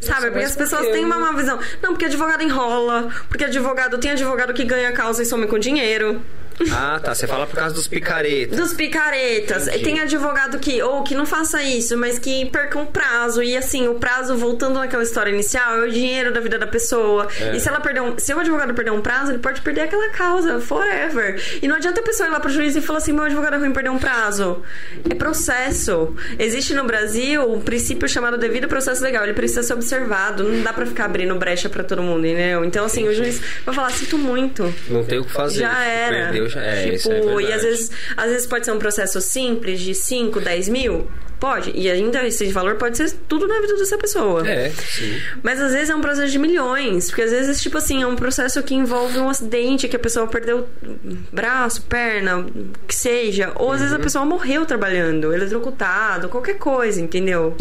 Sabe? Porque as pessoas quê? têm uma má visão. Não, porque advogado enrola, porque advogado tem advogado que ganha causa e some com dinheiro. Ah, tá. Você fala por causa dos picaretas. Dos picaretas. Entendi. Tem advogado que, ou que não faça isso, mas que perca um prazo. E assim, o prazo, voltando naquela história inicial, é o dinheiro da vida da pessoa. É. E se ela perder um. Se o advogado perder um prazo, ele pode perder aquela causa, forever. E não adianta a pessoa ir lá pro juiz e falar assim: meu advogado é ruim perder um prazo. É processo. Existe no Brasil um princípio chamado devido processo legal. Ele precisa ser observado. Não dá pra ficar abrindo brecha pra todo mundo, entendeu? Então, assim, o juiz vai falar: sinto muito. Não tem o que fazer. Já era. Perdeu, já é. Tipo, isso é e às vezes, às vezes pode ser um processo simples de 5, 10 mil. Pode. E ainda esse valor pode ser tudo na vida dessa pessoa. É, sim. Mas às vezes é um processo de milhões. Porque às vezes, tipo assim, é um processo que envolve um acidente, que a pessoa perdeu braço, perna, que seja. Ou às vezes Uhum. a pessoa morreu trabalhando, eletrocutado, qualquer coisa, entendeu?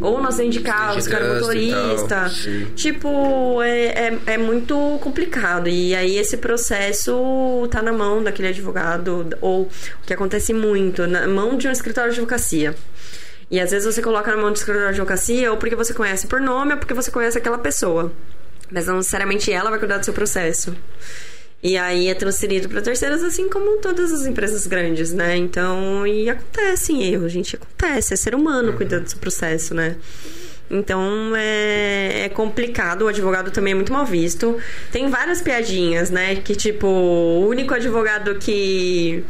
Ou no acidente de carro, os caras tal, motorista. Tipo, é, é, é muito complicado. E aí esse processo tá na mão daquele advogado, ou o que acontece muito, na mão de um escritório de advocacia. E às vezes você coloca na mão do escritório de advocacia ou porque você conhece por nome ou porque você conhece aquela pessoa. Mas não necessariamente ela vai cuidar do seu processo. E aí é transferido para terceiros, assim como todas as empresas grandes, né? Então, e acontece erro, gente. Acontece. É ser humano cuidando do seu processo, né? Então é, é complicado, o advogado também é muito mal visto. Tem várias piadinhas, né? Que tipo, o único advogado que,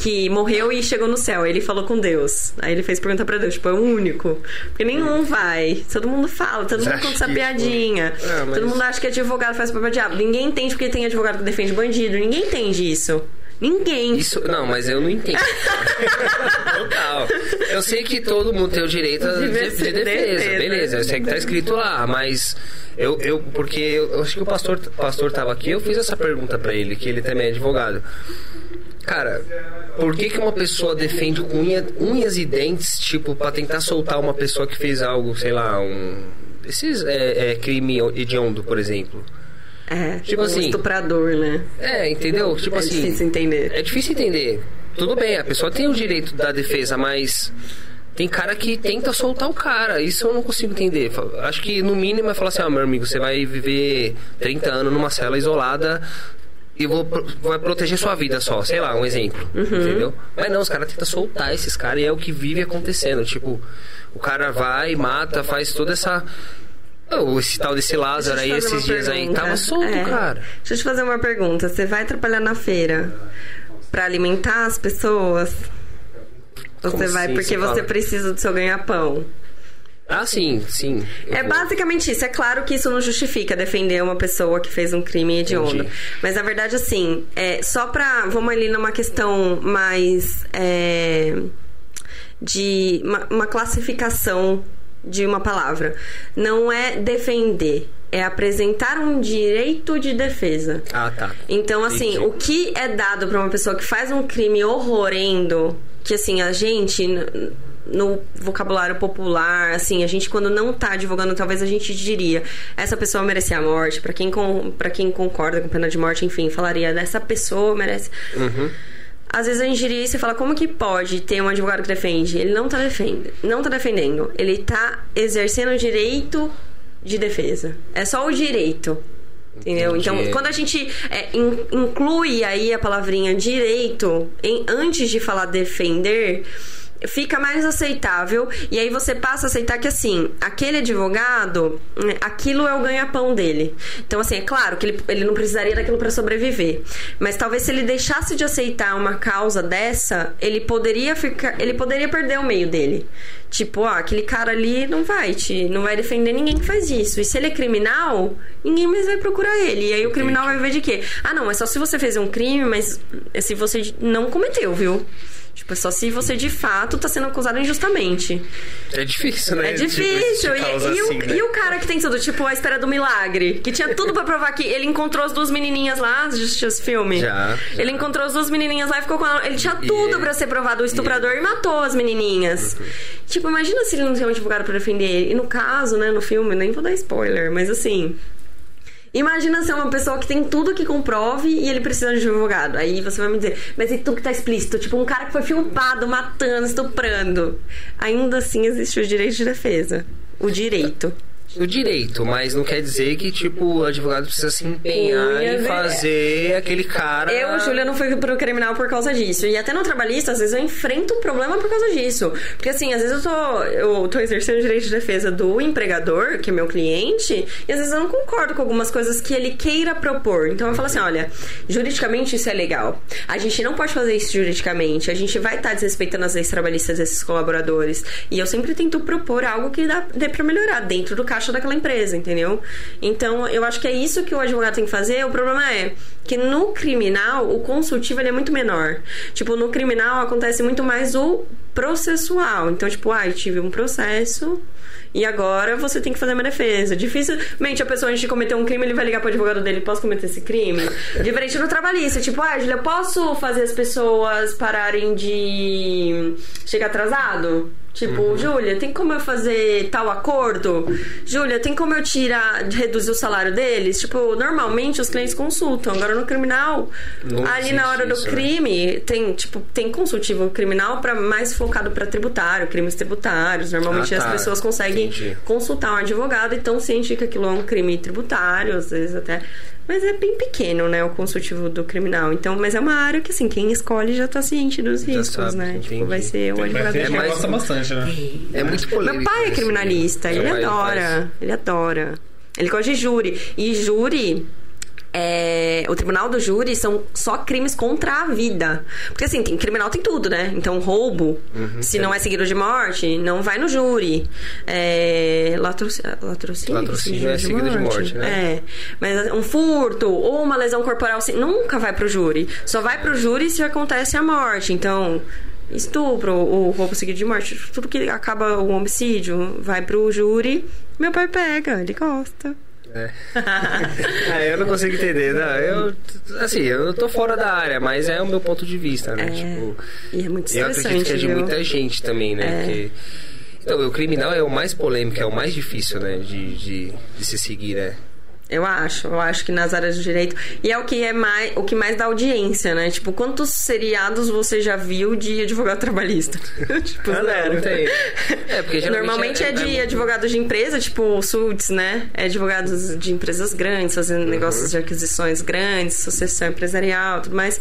que morreu e chegou no céu, ele falou com Deus. Aí ele fez pergunta pra Deus, tipo, é o único. Porque nenhum vai. Todo mundo fala, todo mundo conta essa piadinha. é, mas- Todo mundo acha que advogado faz papel diabo. Ninguém entende porque tem advogado que defende bandido. Ninguém entende isso. Ninguém. Isso, não, mas eu não entendo. Total. Eu sei que todo mundo tem o direito de, De de defesa. defesa, beleza. Eu sei que tá escrito lá, mas eu, eu porque eu, eu acho que o pastor, pastor tava aqui, eu fiz essa pergunta pra ele, que ele também é advogado. Cara, por que, que uma pessoa defende com unha- unhas e dentes, tipo, pra tentar soltar uma pessoa que fez algo, sei lá, um. Esses é, é, crime hediondo, por exemplo. É, Tipo um assim- estuprador, né? É, entendeu? Tipo é assim. difícil entender. É difícil entender. Tudo bem, a pessoa tem o direito da defesa, mas tem cara que tenta soltar o cara. Isso eu não consigo entender. Acho que no mínimo é falar assim: ah, meu amigo, você vai viver 30 anos numa cela isolada e vou, vai proteger sua vida só. Sei lá, um exemplo. Uhum. Entendeu? Mas não, os caras tentam soltar esses caras e é o que vive acontecendo. Tipo, o cara vai, mata, faz toda essa. Oh, esse tal desse Lázaro aí, esses dias aí, pergunta. tava solto, É. cara. Deixa eu te fazer uma pergunta. Você vai trabalhar na feira pra alimentar as pessoas? Ou Como você vai assim, porque você você fala? precisa do seu ganha-pão? Ah, sim, sim. É vou- basicamente isso. É claro que isso não justifica defender uma pessoa que fez um crime hediondo. Mas na verdade, assim, é, só pra. Vamos ali numa questão mais. é, de. Uma, uma classificação de uma palavra. Não é defender. É apresentar um direito de defesa. Ah, tá. Então, assim, Entendi. o que é dado pra uma pessoa que faz um crime horrorendo, que assim, a gente no vocabulário popular, assim, a gente quando não tá advogando, talvez a gente diria, essa pessoa merecia a morte, Pra quem para quem concorda com pena de morte, enfim, falaria dessa pessoa merece. Uhum. Às vezes a gente diria isso e fala, como que pode ter um advogado que defende? Ele não tá defendendo, não tá defendendo, ele tá exercendo o direito de defesa. É só o direito. Entendeu? Entendi. Então, quando a gente é, in- inclui aí a palavrinha direito em- antes de falar defender, fica mais aceitável e aí você passa a aceitar que assim, aquele advogado, né, aquilo é o ganha-pão dele. Então assim, é claro que ele, ele não precisaria daquilo para sobreviver, mas talvez se ele deixasse de aceitar uma causa dessa, ele poderia ficar, ele poderia perder o meio dele. Tipo, ah, aquele cara ali não vai te, não vai defender ninguém que faz isso. E se ele é criminal, ninguém mais vai procurar ele. E aí o criminal vai ver de quê? Ah, não, é só se você fez um crime, mas se você não cometeu, viu? Tipo, é só se você de fato tá sendo acusado injustamente. É difícil, né? É Tipo, difícil. de E, e o, assim, né? e o cara que tem tudo, tipo, a espera do milagre, que tinha tudo pra provar que ele encontrou as duas menininhas lá, assistiu esse filme? Já, já. Ele encontrou as duas menininhas lá e ficou com ela. Ele tinha tudo pra ser provado o estuprador e, matou as menininhas. Tipo, imagina se ele não tinha um advogado pra defender ele. E no caso, né, no filme, nem vou dar spoiler, mas assim. Imagina ser uma pessoa que tem tudo que comprove e ele precisa de um advogado. Aí você vai me dizer, mas e tu que tá explícito? Tipo, um cara que foi filmado, matando, estuprando. Ainda assim existe o direito de defesa. O direito. O direito, mas não quer dizer que, tipo, o advogado precisa se empenhar em de- fazer aquele cara. Eu, Júlia, não fui pro criminal por causa disso. E até no trabalhista, às vezes eu enfrento um problema por causa disso. Porque assim, às vezes eu tô, eu tô exercendo o direito de defesa do empregador, que é meu cliente, e às vezes eu não concordo com algumas coisas que ele queira propor. Então eu falo assim: olha, juridicamente isso é legal. A gente não pode fazer isso juridicamente. A gente vai estar desrespeitando as leis trabalhistas desses colaboradores. E eu sempre tento propor algo que dá, dê pra melhorar dentro do caixa daquela empresa, entendeu? Então eu acho que é isso que o advogado tem que fazer. O problema é que no criminal, o consultivo é muito menor. Tipo, no criminal acontece muito mais o processual. Então, tipo, ah, eu tive um processo e agora você tem que fazer uma defesa. Dificilmente a pessoa, antes de cometer um crime, ele vai ligar pro advogado dele: posso cometer esse crime? Diferente no trabalhista. Tipo, ah, Julia, posso fazer as pessoas pararem de chegar atrasado? Tipo, Júlia, tem como eu fazer tal acordo? Júlia, tem como eu tirar, reduzir o salário deles? Tipo, normalmente os clientes consultam. Agora no criminal, Não ali na hora do né? crime, tem, tipo, tem consultivo criminal para mais focado para tributário, crimes tributários. Normalmente Ah, as tá. pessoas conseguem Entendi. consultar um advogado e tão ciente que aquilo é um crime tributário, às vezes até. Mas é bem pequeno, né, o consultivo do criminal. Então, mas é uma área que, assim, quem escolhe já tá ciente dos Já riscos, sabe, né? entendi. Tipo, vai ser o advogado. tem gente que mais- gosta bastante, né? É muito polêmico. Meu pai é isso. criminalista, ele pai adora. Ele adora. Ele gosta de júri. E júri. É, o tribunal do júri são só crimes contra a vida. Porque assim, tem, criminal tem tudo, né? Então, roubo, Uhum, se não é seguido de morte, não vai no júri. É, latroci- latrocínio, Latrocínio é seguido de morte, né? É. Mas um furto ou uma lesão corporal assim, nunca vai pro júri. Só vai pro júri se acontece a morte. Então, estupro, o roubo seguido de morte, tudo que acaba o homicídio vai pro júri. Meu pai pega, ele gosta. É. Ah, eu não consigo entender. Não, eu, assim, eu tô fora da área, mas é o meu ponto de vista, né? É, Tipo, e é muito eu acredito que é de muita gente também, né? É. Porque- então, o criminal é o mais polêmico, é o mais difícil, né? De, de, de se seguir, né? Eu acho, eu acho que nas áreas do direito. E é o que é mais, o que mais dá audiência, né? Tipo, quantos seriados você já viu de advogado trabalhista? tipo, Ah, não, zero. não tem. É, porque Normalmente é, é- de é- advogados de empresa, tipo Suits, né? É advogados de empresas grandes, fazendo Uhum. negócios de aquisições grandes, sucessão empresarial, tudo mais.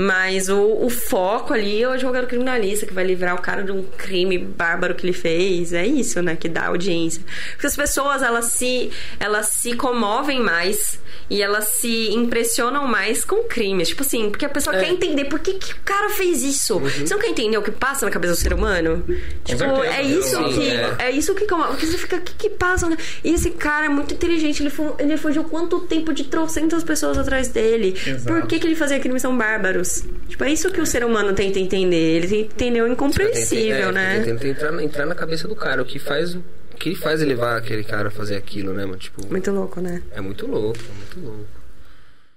Mas o, o foco ali é o advogado criminalista, que vai livrar o cara de um crime bárbaro que ele fez. É isso, né? Que dá audiência. Porque as pessoas, elas se, elas se comovem mais e elas se impressionam mais com crimes. Tipo assim, porque a pessoa É. quer entender por que, que o cara fez isso. Uhum. Você não quer entender o que passa na cabeça do ser humano? tipo, certeza, é isso que. é. É isso que. Porque você fica, o que, que passa? né? E esse cara é muito inteligente. Ele, ele fugiu quanto tempo de trocentas pessoas atrás dele? Exato. Por que, que ele fazia crimes tão bárbaros? Tipo, é isso que o ser humano tenta entender. Ele tenta entender o incompreensível, é, né? Tenta entrar, entrar na cabeça do cara, o que faz. O que faz ele levar aquele cara a fazer aquilo, né, mano? Tipo, Muito louco, né? é muito louco, é muito louco.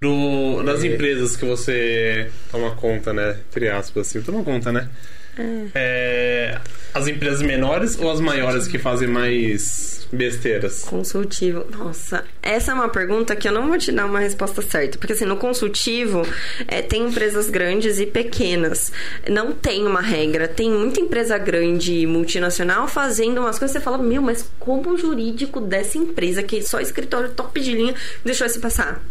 Do, das empresas que você toma conta, né? Entre aspas, assim, toma conta, né? É, as empresas menores ou as maiores que fazem mais besteiras? Consultivo. Nossa, essa é uma pergunta que eu não vou te dar uma resposta certa. Porque assim, no consultivo é, tem empresas grandes e pequenas. Não tem uma regra. Tem muita empresa grande e multinacional fazendo umas coisas você fala, meu, mas como o jurídico dessa empresa, que só escritório top de linha, deixou esse passar?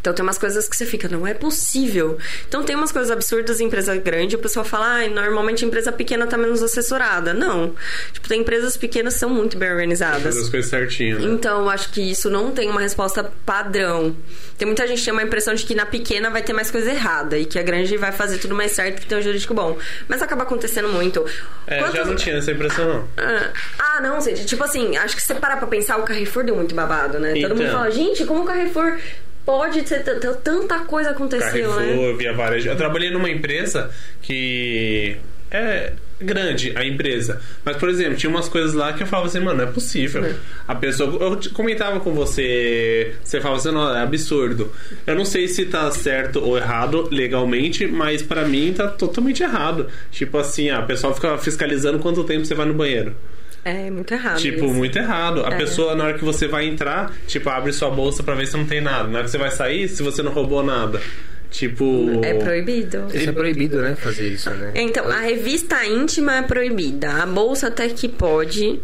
Então tem umas coisas que você fica, não é possível. Então tem umas coisas absurdas em empresa grande, o pessoal fala, ah, normalmente a empresa pequena tá menos assessorada. Não. Tipo, tem empresas pequenas que são muito bem organizadas. As coisas certinho, né? Então, eu acho que isso não tem uma resposta padrão. Tem muita gente que tem uma impressão de que na pequena vai ter mais coisa errada e que a grande vai fazer tudo mais certo que tem um jurídico bom. Mas acaba acontecendo muito. É, já Quantas- não tinha essa impressão, não. Ah, Ah, não, gente. Tipo assim, acho que se você parar pra pensar, o Carrefour deu muito babado, né? Todo mundo Então. fala, gente, como o Carrefour pode t- tanta coisa aconteceu, Carrefour, né? Via Varejo. Eu trabalhei numa empresa que é grande a empresa. Mas, por exemplo, tinha umas coisas lá que eu falava assim, mano, não é possível. A pessoa. Eu comentava com você, você falava assim, não, é absurdo. Eu não sei se tá certo ou errado legalmente, mas pra mim tá totalmente errado. Tipo assim, a pessoa fica fiscalizando quanto tempo você vai no banheiro. É, muito errado. Tipo, isso. muito errado. A É. pessoa, na hora que você vai entrar, tipo, abre sua bolsa pra ver se não tem nada. Na hora que você vai sair, se você não roubou nada. Tipo. É proibido. Isso é proibido, né? Fazer isso, né? Então, a revista íntima é proibida. A bolsa até que pode.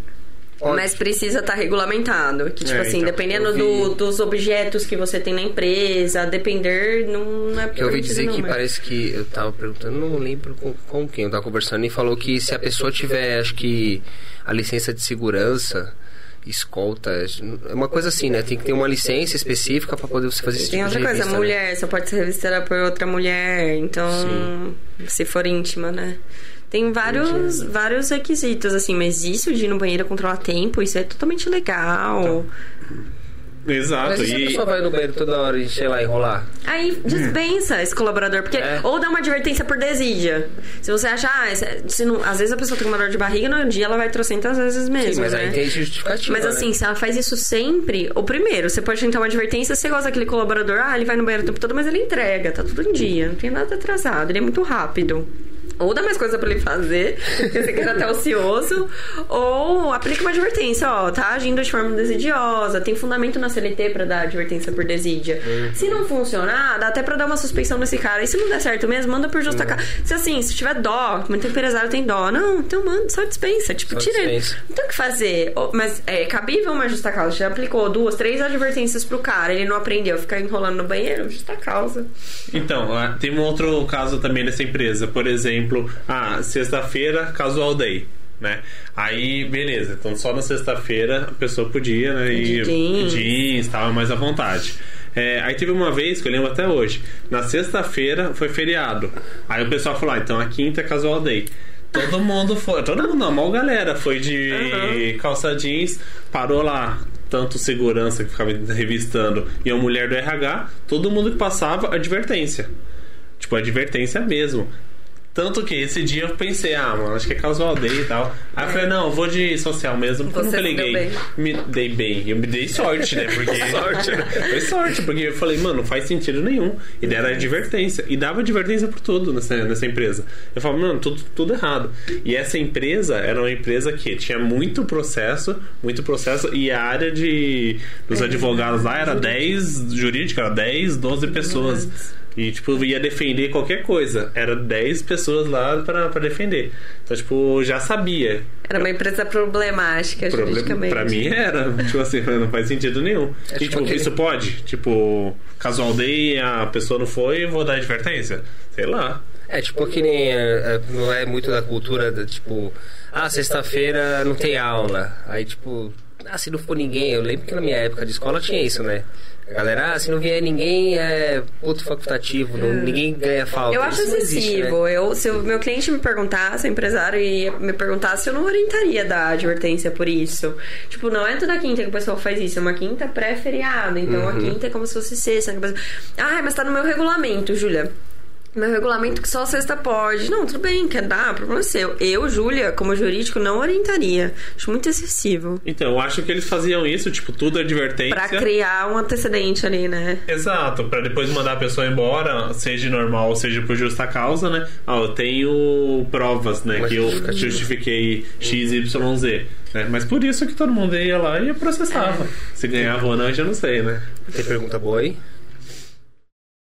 Pode. Mas precisa estar regulamentado. Que, tipo É, assim, então, dependendo vi- do- dos objetos que você tem na empresa, a depender, não, é eu ouvi dizer não, que mas- parece que eu tava perguntando, não lembro com, com quem eu tava conversando, e falou que se a pessoa tiver, acho que a licença de segurança, escolta, é uma coisa assim, né? Tem que ter uma licença específica pra poder você fazer esse Tem tipo outra de coisa, revista, né? mulher, você pode ser revistada por outra mulher, então, se for íntima, né? Tem vários, vários requisitos, assim, mas isso de ir no banheiro controlar tempo, isso é totalmente legal. Exato. Mas e se a pessoa vai no banheiro toda hora e, sei lá, enrolar? Aí dispensa esse colaborador, porque É. ou dá uma advertência por desídia. Se você achar, ah, esse- se não, às vezes a pessoa tem uma dor de barriga, no dia ela vai trocentas vezes mesmo. Sim, mas né? aí tem justificativa, Mas né? assim, se ela faz isso sempre, o primeiro, você pode tentar uma advertência, você gosta daquele colaborador, ah, ele vai no banheiro o tempo todo, mas ele entrega, tá tudo em dia, não tem nada atrasado, ele é muito rápido. Ou dá mais coisa pra ele fazer, porque você quer até ocioso, ou aplica uma advertência, ó, tá agindo de forma desidiosa, tem fundamento na CLT pra dar advertência por desídia. Se não funcionar, dá até pra dar uma suspeição nesse cara. E se não der certo mesmo, manda por justa causa. Se assim, se tiver dó, muito empresário tem dó, não, então manda, só dispensa, tipo, Só tira ele. dispensa. Não tem o que fazer. Mas é cabível uma justa causa. Já aplicou duas, três advertências pro cara, ele não aprendeu, ficar enrolando no banheiro, justa causa. Então, ah, tem um outro caso também nessa empresa. Por exemplo, ah, sexta-feira, casual day. Né? Aí, beleza. Então, só na sexta-feira a pessoa podia, né? Ir jeans. jeans, estava mais à vontade. É, aí teve uma vez que eu lembro até hoje. Na sexta-feira foi feriado. Aí o pessoal falou: ah, então a quinta é casual day. Todo mundo foi, todo mundo não, a maior galera foi de Uhum. calça jeans, parou lá. Tanto segurança que ficava revistando e a mulher do RH, todo mundo que passava, advertência. Tipo, advertência mesmo. Tanto que esse dia eu pensei, ah, mano, acho que é casual day e tal. Aí eu falei, não, eu vou de social mesmo, porque eu Você nunca se deu liguei. Me dei bem. Eu me dei sorte, né? Porque. sorte, Foi sorte, porque eu falei, mano, não faz sentido nenhum. E deram advertência. E dava advertência por tudo nessa, nessa empresa. Eu falei, mano, tudo, tudo errado. E essa empresa era uma empresa que tinha muito processo, muito processo, e a área de dos advogados lá era 10, jurídica, era 10, 12 pessoas. E, tipo, ia defender qualquer coisa. Era 10 pessoas lá pra, pra defender. Então, tipo, já sabia. Era uma empresa problemática, Problema, juridicamente. pra mim era. Tipo assim, não faz sentido nenhum. É e, tipo tipo, isso pode? Tipo, casual day, a pessoa não foi, eu vou dar advertência? Sei lá. É, tipo que nem. é, é, não é muito da cultura, da, tipo. Ah, sexta-feira não tem aula. Aí, tipo. Ah, se não for ninguém. Eu lembro que na minha época de escola tinha isso, né? Galera, ah, se não vier ninguém, é ponto facultativo. Não, ninguém ganha falta. Eu acho Isso existe, excessivo. né? Eu, se o meu cliente me perguntasse, o empresário ia me perguntasse, eu não orientaria da advertência por isso. Tipo, não é toda quinta que o pessoal faz isso, é uma quinta pré-feriado. Então a quinta é como se fosse sexta. Ah, mas tá no meu regulamento, Júlia. Meu regulamento que só sexta pode. Não, tudo bem, quer dar, problema é seu. Eu, Júlia, como jurídico, não orientaria. Acho muito excessivo. Então, eu acho que eles faziam isso, tipo, tudo advertência. Pra criar um antecedente ali, né? Exato, pra depois mandar a pessoa embora, seja normal, seja por justa causa, né? Ah, eu tenho provas, né? Que eu justifiquei XYZ. Né? Mas por isso que todo mundo ia lá e processava. É. Se ganhava ou não, eu já não sei, né? Tem pergunta boa aí?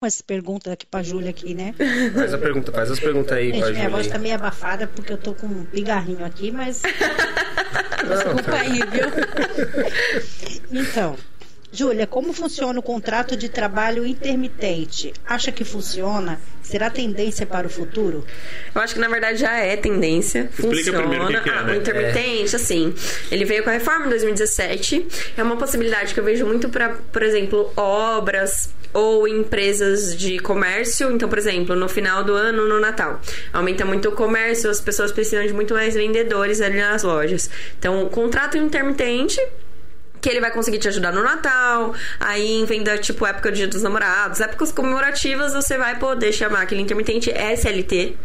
Essa pergunta aqui pra Júlia aqui, né? Faz a pergunta, faz as perguntas aí, Gente, minha voz tá meio abafada porque eu tô com um pigarrinho aqui, mas desculpa aí, viu? Então, Júlia, como funciona o contrato de trabalho intermitente? Acha que funciona? Será tendência para o futuro? Eu acho que na verdade já é tendência. Explica funciona. primeiro o que que é, Ah, né? o intermitente, assim, ele veio com a reforma em 2017. É uma possibilidade que eu vejo muito para, por exemplo, obras ou empresas de comércio. Então, por exemplo, no final do ano, no Natal, aumenta muito o comércio, as pessoas precisam de muito mais vendedores ali nas lojas. Então, contrato intermitente que ele vai conseguir te ajudar no Natal, aí em venda, tipo, época do Dia dos Namorados, épocas comemorativas, você vai poder chamar aquele intermitente SLT.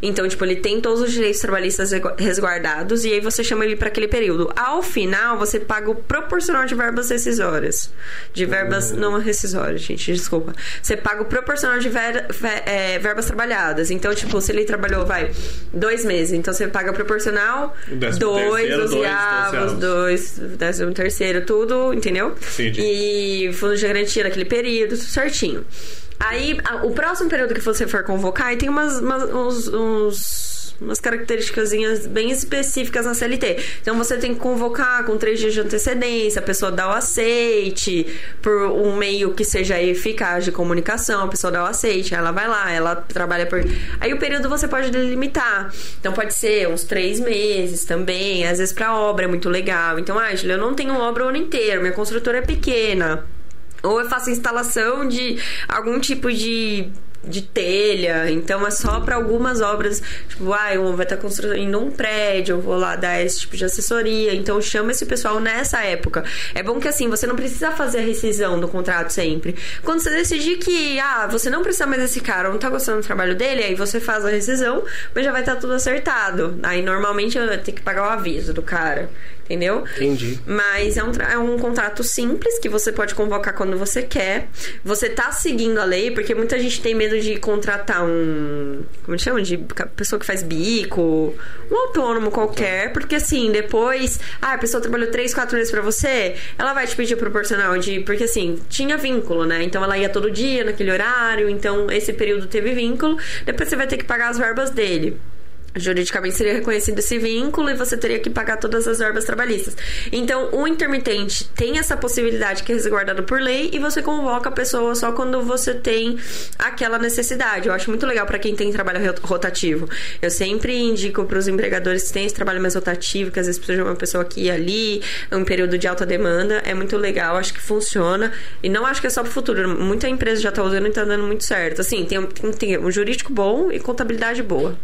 Então, tipo, ele tem todos os direitos trabalhistas resguardados e aí você chama ele para aquele período. Ao final, você paga o proporcional de verbas rescisórias. De verbas não rescisórias, gente, desculpa. Você paga o proporcional de ver- é, verbas trabalhadas. Então, tipo, se ele trabalhou, vai, dois meses, então você paga proporcional, dois, dois, dozeavos. dois, décimo terceiro, tudo, entendeu? Entendi. E fundo de garantia naquele período, tudo certinho. Aí, a- o próximo período que você for convocar, aí tem umas, umas- uns, uns umas características bem específicas na CLT. Então você tem que convocar com três dias de antecedência, a pessoa dá o aceite por um meio que seja eficaz de comunicação, a pessoa dá o aceite, ela vai lá, ela trabalha por. Aí o período você pode delimitar. Então pode ser uns três meses também, às vezes para obra é muito legal. Então, ah, eu não tenho obra o ano inteiro, minha construtora é pequena. Ou eu faço instalação de algum tipo de de telha, então é só para algumas obras, tipo, ah, eu vai estar construindo um prédio, eu vou lá dar esse tipo de assessoria, então chama esse pessoal nessa época. É bom que assim, você não precisa fazer a rescisão do contrato sempre. Quando você decidir que, ah, você não precisa mais desse cara, não tá gostando do trabalho dele, aí você faz a rescisão, mas já vai estar tá tudo acertado. Aí normalmente eu tenho que pagar o aviso do cara entendeu? Entendi. Mas é um, é um contrato simples que você pode convocar quando você quer. Você tá seguindo a lei, porque muita gente tem medo de contratar um. Como chama? De pessoa que faz bico, um autônomo qualquer, porque assim, depois. Ah, a pessoa trabalhou 3, 4 meses pra você, ela vai te pedir proporcional de. Porque assim, tinha vínculo, né? Então ela ia todo dia naquele horário, então esse período teve vínculo, depois você vai ter que pagar as verbas dele juridicamente seria reconhecido esse vínculo e você teria que pagar todas as verbas trabalhistas. Então, o intermitente tem essa possibilidade que é resguardada por lei e você convoca a pessoa só quando você tem aquela necessidade. Eu acho muito legal para quem tem trabalho rotativo. Eu sempre indico para os empregadores que têm esse trabalho mais rotativo, que às vezes precisa de uma pessoa aqui e ali, um período de alta demanda, é muito legal, acho que funciona e não acho que é só para o futuro. Muita empresa já está usando e está dando muito certo. Assim, tem, tem um jurídico bom e contabilidade boa.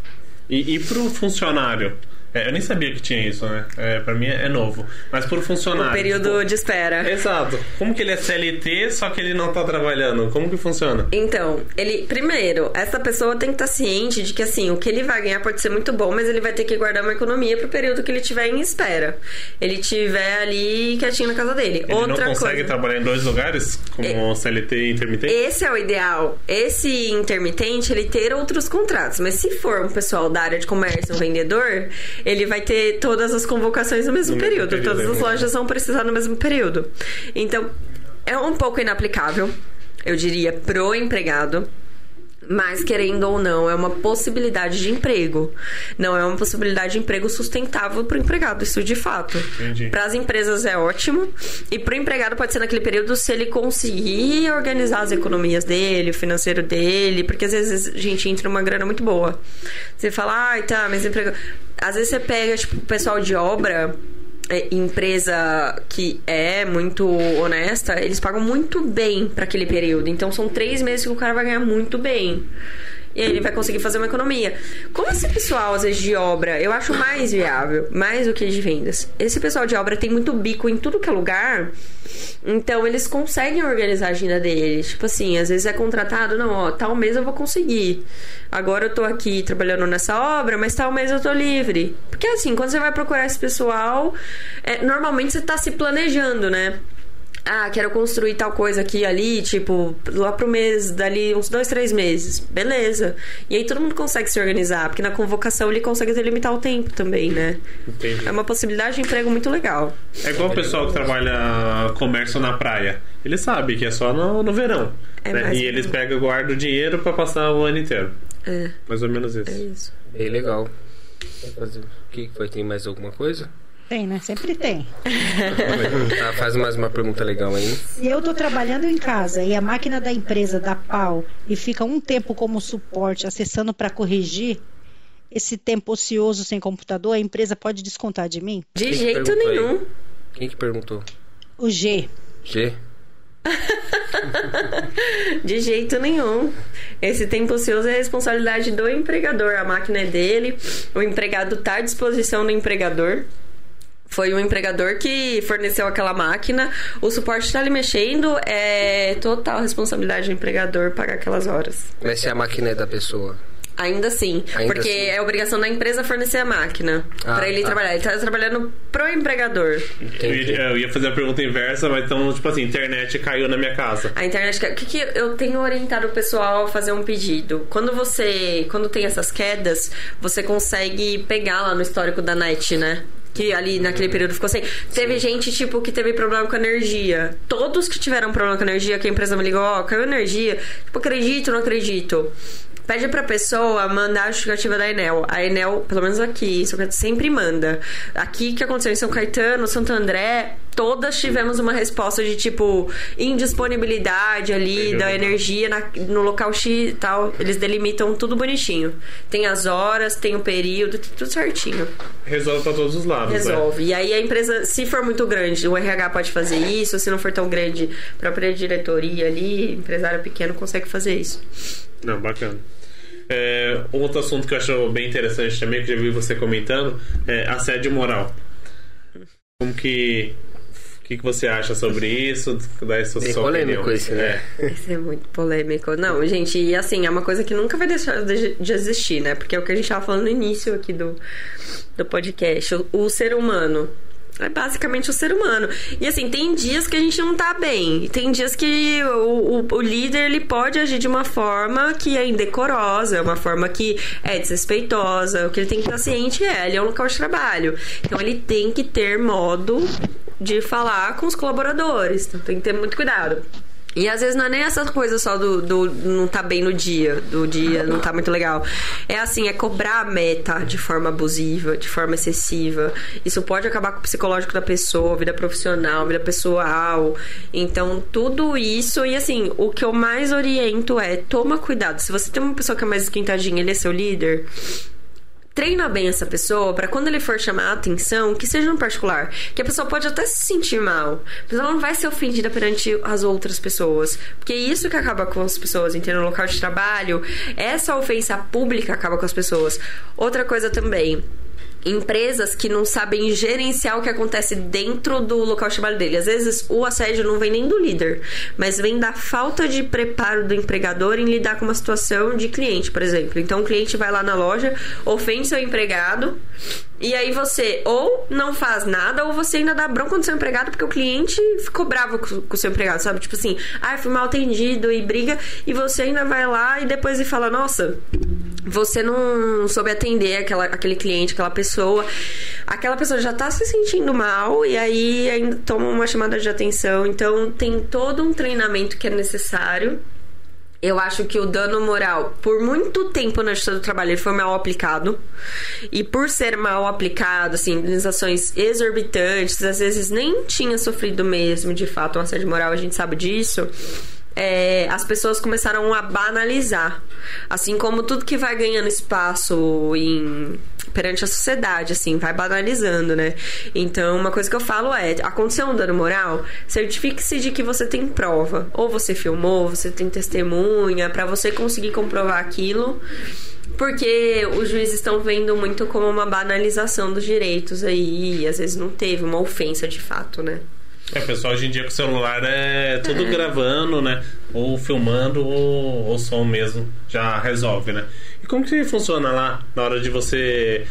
E, e pro funcionário? É, eu nem sabia que tinha isso, né? É, pra mim é novo. Mas por funcionário. O período tipo, de espera. Exato. Como que ele é CLT, só que ele não tá trabalhando? Como que funciona? Então, ele. Primeiro, essa pessoa tem que estar tá ciente de que assim, o que ele vai ganhar pode ser muito bom, mas ele vai ter que guardar uma economia pro período que ele tiver em espera. Ele tiver ali quietinho na casa dele. Ele Outra não consegue coisa... trabalhar em dois lugares, como é... CLT intermitente? Esse é o ideal. Esse intermitente, ele ter outros contratos. Mas se for um pessoal da área de comércio, um vendedor, ele vai ter todas as convocações no mesmo no período. Período. Todas as lojas vão precisar no mesmo período. Então, é um pouco inaplicável, eu diria, pro empregado. Mas, querendo ou não, é uma possibilidade de emprego. Não é uma possibilidade de emprego sustentável para o empregado, isso de fato. Para as empresas é ótimo. E para o empregado pode ser naquele período se ele conseguir organizar as economias dele, o financeiro dele. Porque às vezes a gente entra numa grana muito boa. Você fala, ai, tá, mas emprego. Às vezes você pega, tipo, o pessoal de obra empresa que é muito honesta, eles pagam muito bem para aquele período. Então são três meses que o cara vai ganhar muito bem. E ele vai conseguir fazer uma economia. Como esse pessoal, às vezes, de obra, eu acho mais viável, mais do que de vendas. Esse pessoal de obra tem muito bico em tudo que é lugar. Então eles conseguem organizar a agenda deles. Tipo assim, às vezes é contratado, não, ó, tal mês eu vou conseguir. Agora eu tô aqui trabalhando nessa obra, mas tal mês eu tô livre. Porque assim, quando você vai procurar esse pessoal, é, normalmente você tá se planejando, né? Ah, quero construir tal coisa aqui ali, tipo, lá pro mês, dali uns dois, três meses. Beleza. E aí todo mundo consegue se organizar, porque na convocação ele consegue delimitar o tempo também, né? Entendi. É uma possibilidade de emprego muito legal. É igual o pessoal que trabalha comércio na praia. Ele sabe que é só no, no verão. É né? E eles pegam e guardam o dinheiro para passar o ano inteiro. É. Mais ou menos isso. É isso. Bem legal. O que foi? Tem mais alguma coisa? Tem, né? Sempre tem. tá, faz mais uma pergunta legal aí. Se eu estou trabalhando em casa e a máquina da empresa dá pau e fica um tempo como suporte acessando para corrigir, esse tempo ocioso sem computador, a empresa pode descontar de mim? De Quem jeito nenhum. Aí? Quem que perguntou? O G. G? de jeito nenhum. Esse tempo ocioso é responsabilidade do empregador. A máquina é dele, o empregado está à disposição do empregador. Foi um empregador que forneceu aquela máquina. O suporte está ali mexendo, é total responsabilidade do empregador pagar aquelas horas. Mas se a máquina é da pessoa? Ainda assim. Ainda porque assim. é obrigação da empresa fornecer a máquina ah, para ele tá. trabalhar. Ele está trabalhando pro empregador. Eu ia, eu ia, fazer a pergunta inversa, mas então, tipo assim, internet caiu na minha casa. A internet O que, que eu tenho orientado o pessoal a fazer um pedido? Quando você. Quando tem essas quedas, você consegue pegar lá no histórico da net, né? Que ali naquele período ficou sem. Teve gente, tipo, que teve problema com energia. Todos que tiveram problema com energia, que a empresa me ligou, ó, oh, caiu energia. Tipo, acredito, não acredito. Pede pra pessoa mandar a justificativa da Enel. A Enel, pelo menos aqui, sempre manda. Aqui que aconteceu em São Caetano, Santo André, todas tivemos uma resposta de tipo indisponibilidade ali da energia na, no local X e tal. Eles delimitam tudo bonitinho. Tem as horas, tem o período, tudo certinho. Resolve pra todos os lados. né? Resolve. E aí a empresa, se for muito grande, o RH pode fazer isso. Se não for tão grande, a própria diretoria ali, empresário pequeno consegue fazer isso. Não, bacana. É, outro assunto que eu acho bem interessante também, que já vi você comentando, é assédio moral. Como que. O que, que você acha sobre isso? Dá essa Bem sua polêmico opinião. esse, né? Isso é muito polêmico. Não, gente, e assim, é uma coisa que nunca vai deixar de, de existir, né? Porque é o que a gente tava falando no início aqui do, do podcast. O, o ser humano. É basicamente o ser humano. E assim, tem dias que a gente não tá bem. Tem dias que o, o, o líder ele pode agir de uma forma que é indecorosa, uma forma que é desrespeitosa. O que ele tem que estar ciente é, ele é um local de trabalho. Então ele tem que ter modo de falar com os colaboradores. Então tem que ter muito cuidado. E às vezes não é nem essa coisa só do, do não tá bem no dia, do dia não tá muito legal. É assim, é cobrar a meta de forma abusiva, de forma excessiva. Isso pode acabar com o psicológico da pessoa, vida profissional, vida pessoal. Então, tudo isso, e assim, o que eu mais oriento é toma cuidado. Se você tem uma pessoa que é mais esquentadinha, ele é seu líder, treina bem essa pessoa para quando ele for chamar a atenção, que seja no particular. Que a pessoa pode até se sentir mal, mas ela não vai ser ofendida perante as outras pessoas. Porque é isso que acaba com as pessoas, entendeu? No local de trabalho, essa ofensa pública acaba com as pessoas. Outra coisa também, empresas que não sabem gerenciar o que acontece dentro do local de trabalho dele. Às vezes o assédio não vem nem do líder, mas vem da falta de preparo do empregador em lidar com uma situação de cliente, por exemplo. Então o cliente vai lá na loja, ofende seu empregado. E aí você ou não faz nada, ou você ainda dá bronca no seu empregado porque o cliente ficou bravo com, o seu empregado, sabe? Tipo assim, ah, fui mal atendido e briga, e você ainda vai lá e depois e fala, nossa, você não soube atender aquela, aquele cliente, aquela pessoa. Aquela pessoa já tá se sentindo mal e aí ainda toma uma chamada de atenção. Então tem todo um treinamento que é necessário. Eu acho que o dano moral, por muito tempo na justiça do trabalho, ele foi mal aplicado. E por ser mal aplicado, assim, indenizações exorbitantes, às vezes nem tinha sofrido mesmo, de fato, um assédio moral, a gente sabe disso é, as pessoas começaram a banalizar. Assim como tudo que vai ganhando espaço em, perante a sociedade, assim, vai banalizando, né? Então, uma coisa que eu falo é: aconteceu um dano moral, certifique-se de que você tem prova. Ou você filmou, você tem testemunha, para você conseguir comprovar aquilo. Porque os juízes estão vendo muito como uma banalização dos direitos aí, e às vezes não teve uma ofensa de fato, né? É, pessoal, hoje em dia com o celular é tudo gravando, né? Ou filmando, ou, ou som mesmo. Já resolve, né? E como que funciona lá na hora de você.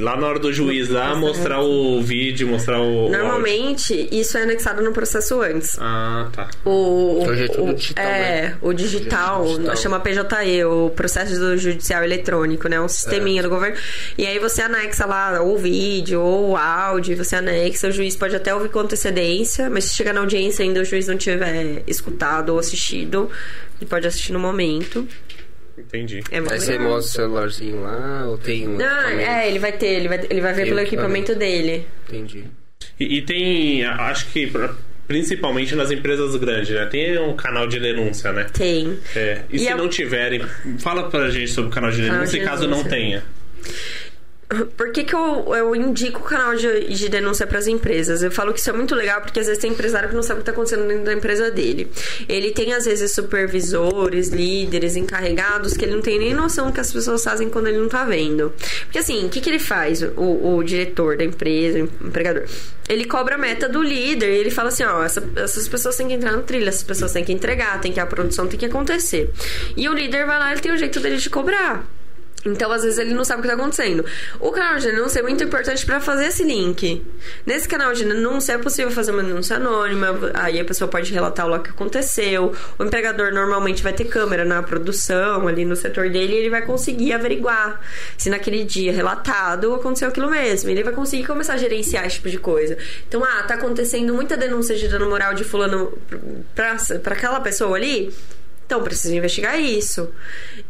Lá na hora do juiz lá, mostrar o vídeo, mostrar o. o áudio? Normalmente, isso é anexado no processo antes. Ah, tá. O, Hoje é tudo o- digital, é, né? o digital, é digital. chama PJE, o processo do judicial eletrônico, né? Um sisteminha do governo. E aí você anexa lá ou o vídeo ou o áudio, você anexa, o juiz pode até ouvir com antecedência, mas se chegar na audiência ainda o juiz não tiver escutado ou assistido, ele pode assistir no momento. Entendi. É Aí você mostra o celularzinho lá, ou tem um. Não, é, ele vai ter, ele vai, ele vai ver Tem pelo equipamento dele. Entendi. E, e tem. Acho que pra- principalmente nas empresas grandes, né? Tem um canal de denúncia, né? Tem. É, e, E se a- não tiverem, fala pra gente sobre o canal de Canal denúncia de caso não denúncia. tenha. Por que, que eu, eu indico o canal de, de denúncia para as empresas? Eu falo que isso é muito legal porque às vezes tem empresário que não sabe o que está acontecendo dentro da empresa dele. Ele tem às vezes supervisores, líderes, encarregados que ele não tem nem noção do que as pessoas fazem quando ele não tá vendo. Porque assim, o que, que ele faz, o, o diretor da empresa, o empregador? Ele cobra a meta do líder e ele fala assim: ó, essa- essas pessoas têm que entrar no trilho, essas pessoas têm que entregar, tem que a produção tem que acontecer. E o líder vai lá, ele tem um jeito dele de cobrar. Então, às vezes, ele não sabe o que está acontecendo. O canal de denúncia é muito importante para fazer esse link. Nesse canal de denúncia é possível fazer uma denúncia anônima, aí a pessoa pode relatar o que aconteceu. O empregador normalmente vai ter câmera na produção, ali no setor dele, e ele vai conseguir averiguar se naquele dia relatado aconteceu aquilo mesmo. Ele vai conseguir começar a gerenciar esse tipo de coisa. Então, ah, tá acontecendo muita denúncia de dano moral de fulano para aquela pessoa ali. Então, precisa investigar isso.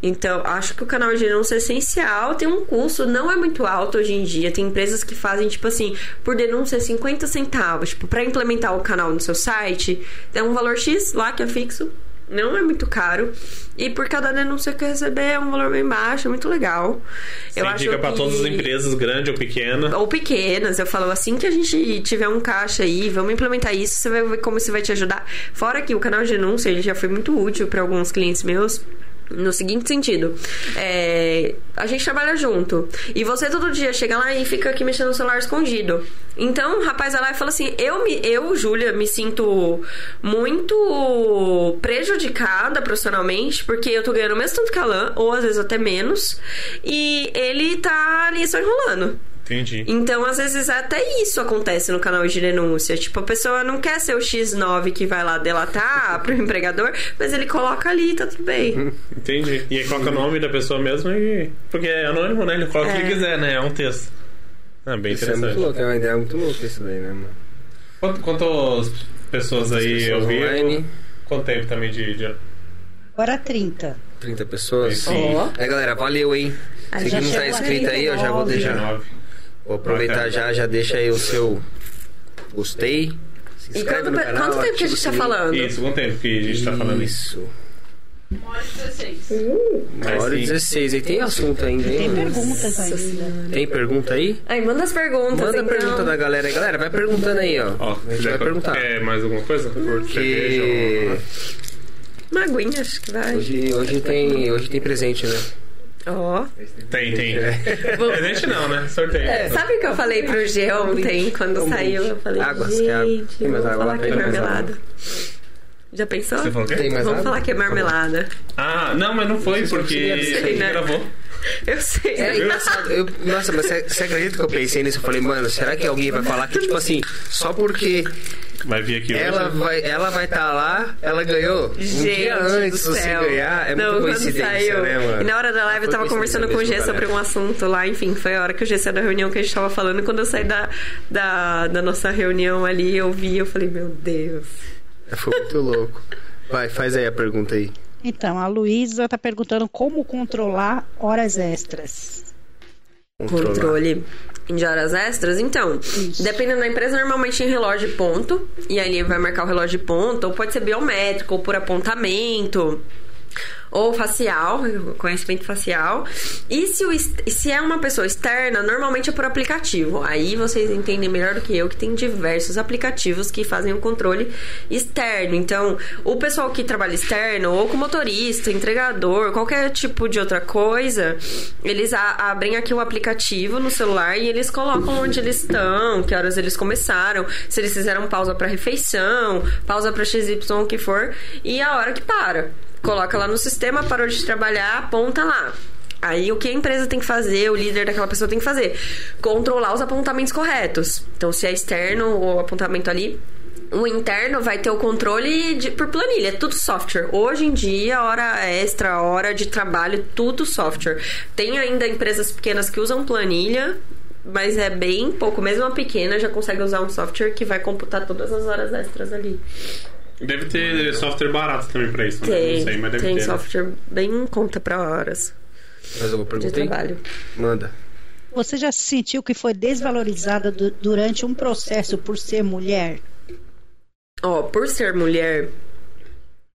Então, acho que o canal de denúncia é essencial. Tem um custo, não é muito alto hoje em dia. Tem empresas que fazem, tipo assim, por denúncia 50 centavos. Tipo, pra implementar o canal no seu site, é um valor X lá que é fixo. Não é muito caro. E por cada denúncia que receber é um valor bem baixo, é muito legal. Eu acho para todas as empresas, grande ou pequena. Ou pequenas. Eu falo assim que a gente tiver um caixa aí, vamos implementar isso, você vai ver como isso vai te ajudar. Fora que o canal de denúncia, ele já foi muito útil para alguns clientes meus no seguinte sentido: é, a gente trabalha junto e você todo dia chega lá e fica aqui mexendo no celular escondido. Então o rapaz vai lá e fala assim: eu, me, eu Júlia, me sinto muito prejudicada profissionalmente porque eu tô ganhando o mesmo tanto que a Lan, ou às vezes até menos, e ele tá ali só enrolando. Entendi. Então, às vezes, até isso acontece no canal de denúncia. Tipo, a pessoa não quer ser o X9 que vai lá delatar pro empregador, mas ele coloca ali, tá tudo bem. Entendi. E aí coloca o nome da pessoa mesmo e. Porque é anônimo, né? Ele coloca o que é. quiser, né? É um texto. Ah, bem isso interessante. É muito louco, é uma ideia muito louca isso daí, né, mano? Quanto, quantas pessoas aí eu vi? Quanto tempo também de, de. Agora 30. 30 pessoas? Sim. Oh. É, galera, valeu, hein? Se não tá inscrito aí, eu já vou deixar. 19. Vou aproveitar já, já deixa aí o seu gostei. Se e quanto, canal, quanto tempo que a gente tá falando? Isso, quanto tempo que a gente tá falando isso? Uma hora e 16. Uh, uma hora e 16. E tem assunto ainda, hein? Tem perguntas ainda. Tem pergunta aí? Aí, manda as perguntas. Manda então. a pergunta da galera. Galera, vai perguntando aí, ó. ó a gente vai perguntar. Quer mais alguma coisa? Porque... Uma aguinha, acho que vai. Hoje, hoje, tem, hoje tem presente, né? Ó. Oh. Tem, tem. Presente não, né? Sorteio. É, sabe o que eu falei pro G ontem, quando saiu? Eu falei, água, gente, tem mais água falar que é marmelada. Já pensou? Você falou o quê? Tem mais Vamos água? falar que é marmelada. Ah, não, mas não foi, porque ele né? gravou. Eu sei. É engraçado. Eu, nossa, mas você, você acredita que eu pensei nisso? Eu falei, mano, será que alguém vai falar que, tipo assim, só porque Vai vir aqui ela hoje. Vai, ela vai estar tá lá, ela ganhou. Gente um dia antes você ganhar, é Não, muita coincidência, saiu. né, mano? E na hora da live eu tava conversando com o G sobre um assunto lá, enfim, foi a hora que o G saiu da reunião que a gente tava falando. E quando eu saí da, da, da nossa reunião ali, eu vi, eu falei, meu Deus. Foi muito louco. Vai, faz aí a pergunta aí. Então, a Luísa está perguntando como controlar horas extras. Controlar. Controle de horas extras. Então, Isso. dependendo da empresa, normalmente em relógio de ponto. E aí vai marcar o relógio de ponto, ou pode ser biométrico, ou por apontamento ou facial, conhecimento facial. E se, o, se é uma pessoa externa, normalmente é por aplicativo. Aí vocês entendem melhor do que eu que tem diversos aplicativos que fazem o controle externo. Então, o pessoal que trabalha externo, ou com motorista, entregador, qualquer tipo de outra coisa, eles abrem aqui o aplicativo no celular e eles colocam onde eles estão, que horas eles começaram, se eles fizeram pausa para refeição, pausa para XY, o que for, e a hora que para coloca lá no sistema, parou de trabalhar, aponta lá. Aí o que a empresa tem que fazer, o líder daquela pessoa tem que fazer? Controlar os apontamentos corretos. Então, se é externo o apontamento ali, o interno vai ter o controle de, por planilha, é tudo software. Hoje em dia, hora extra, hora de trabalho, tudo software. Tem ainda empresas pequenas que usam planilha, mas é bem pouco. Mesmo a pequena já consegue usar um software que vai computar todas as horas extras ali. Deve ter software barato também pra isso, né? Tem, Não sei, mas deve tem ter. Tem né? software né? bem em conta pra horas. Mas eu vou perguntar. De trabalho. Manda. Você já se sentiu que foi desvalorizada du durante um processo por ser mulher? Ó, oh, por ser mulher,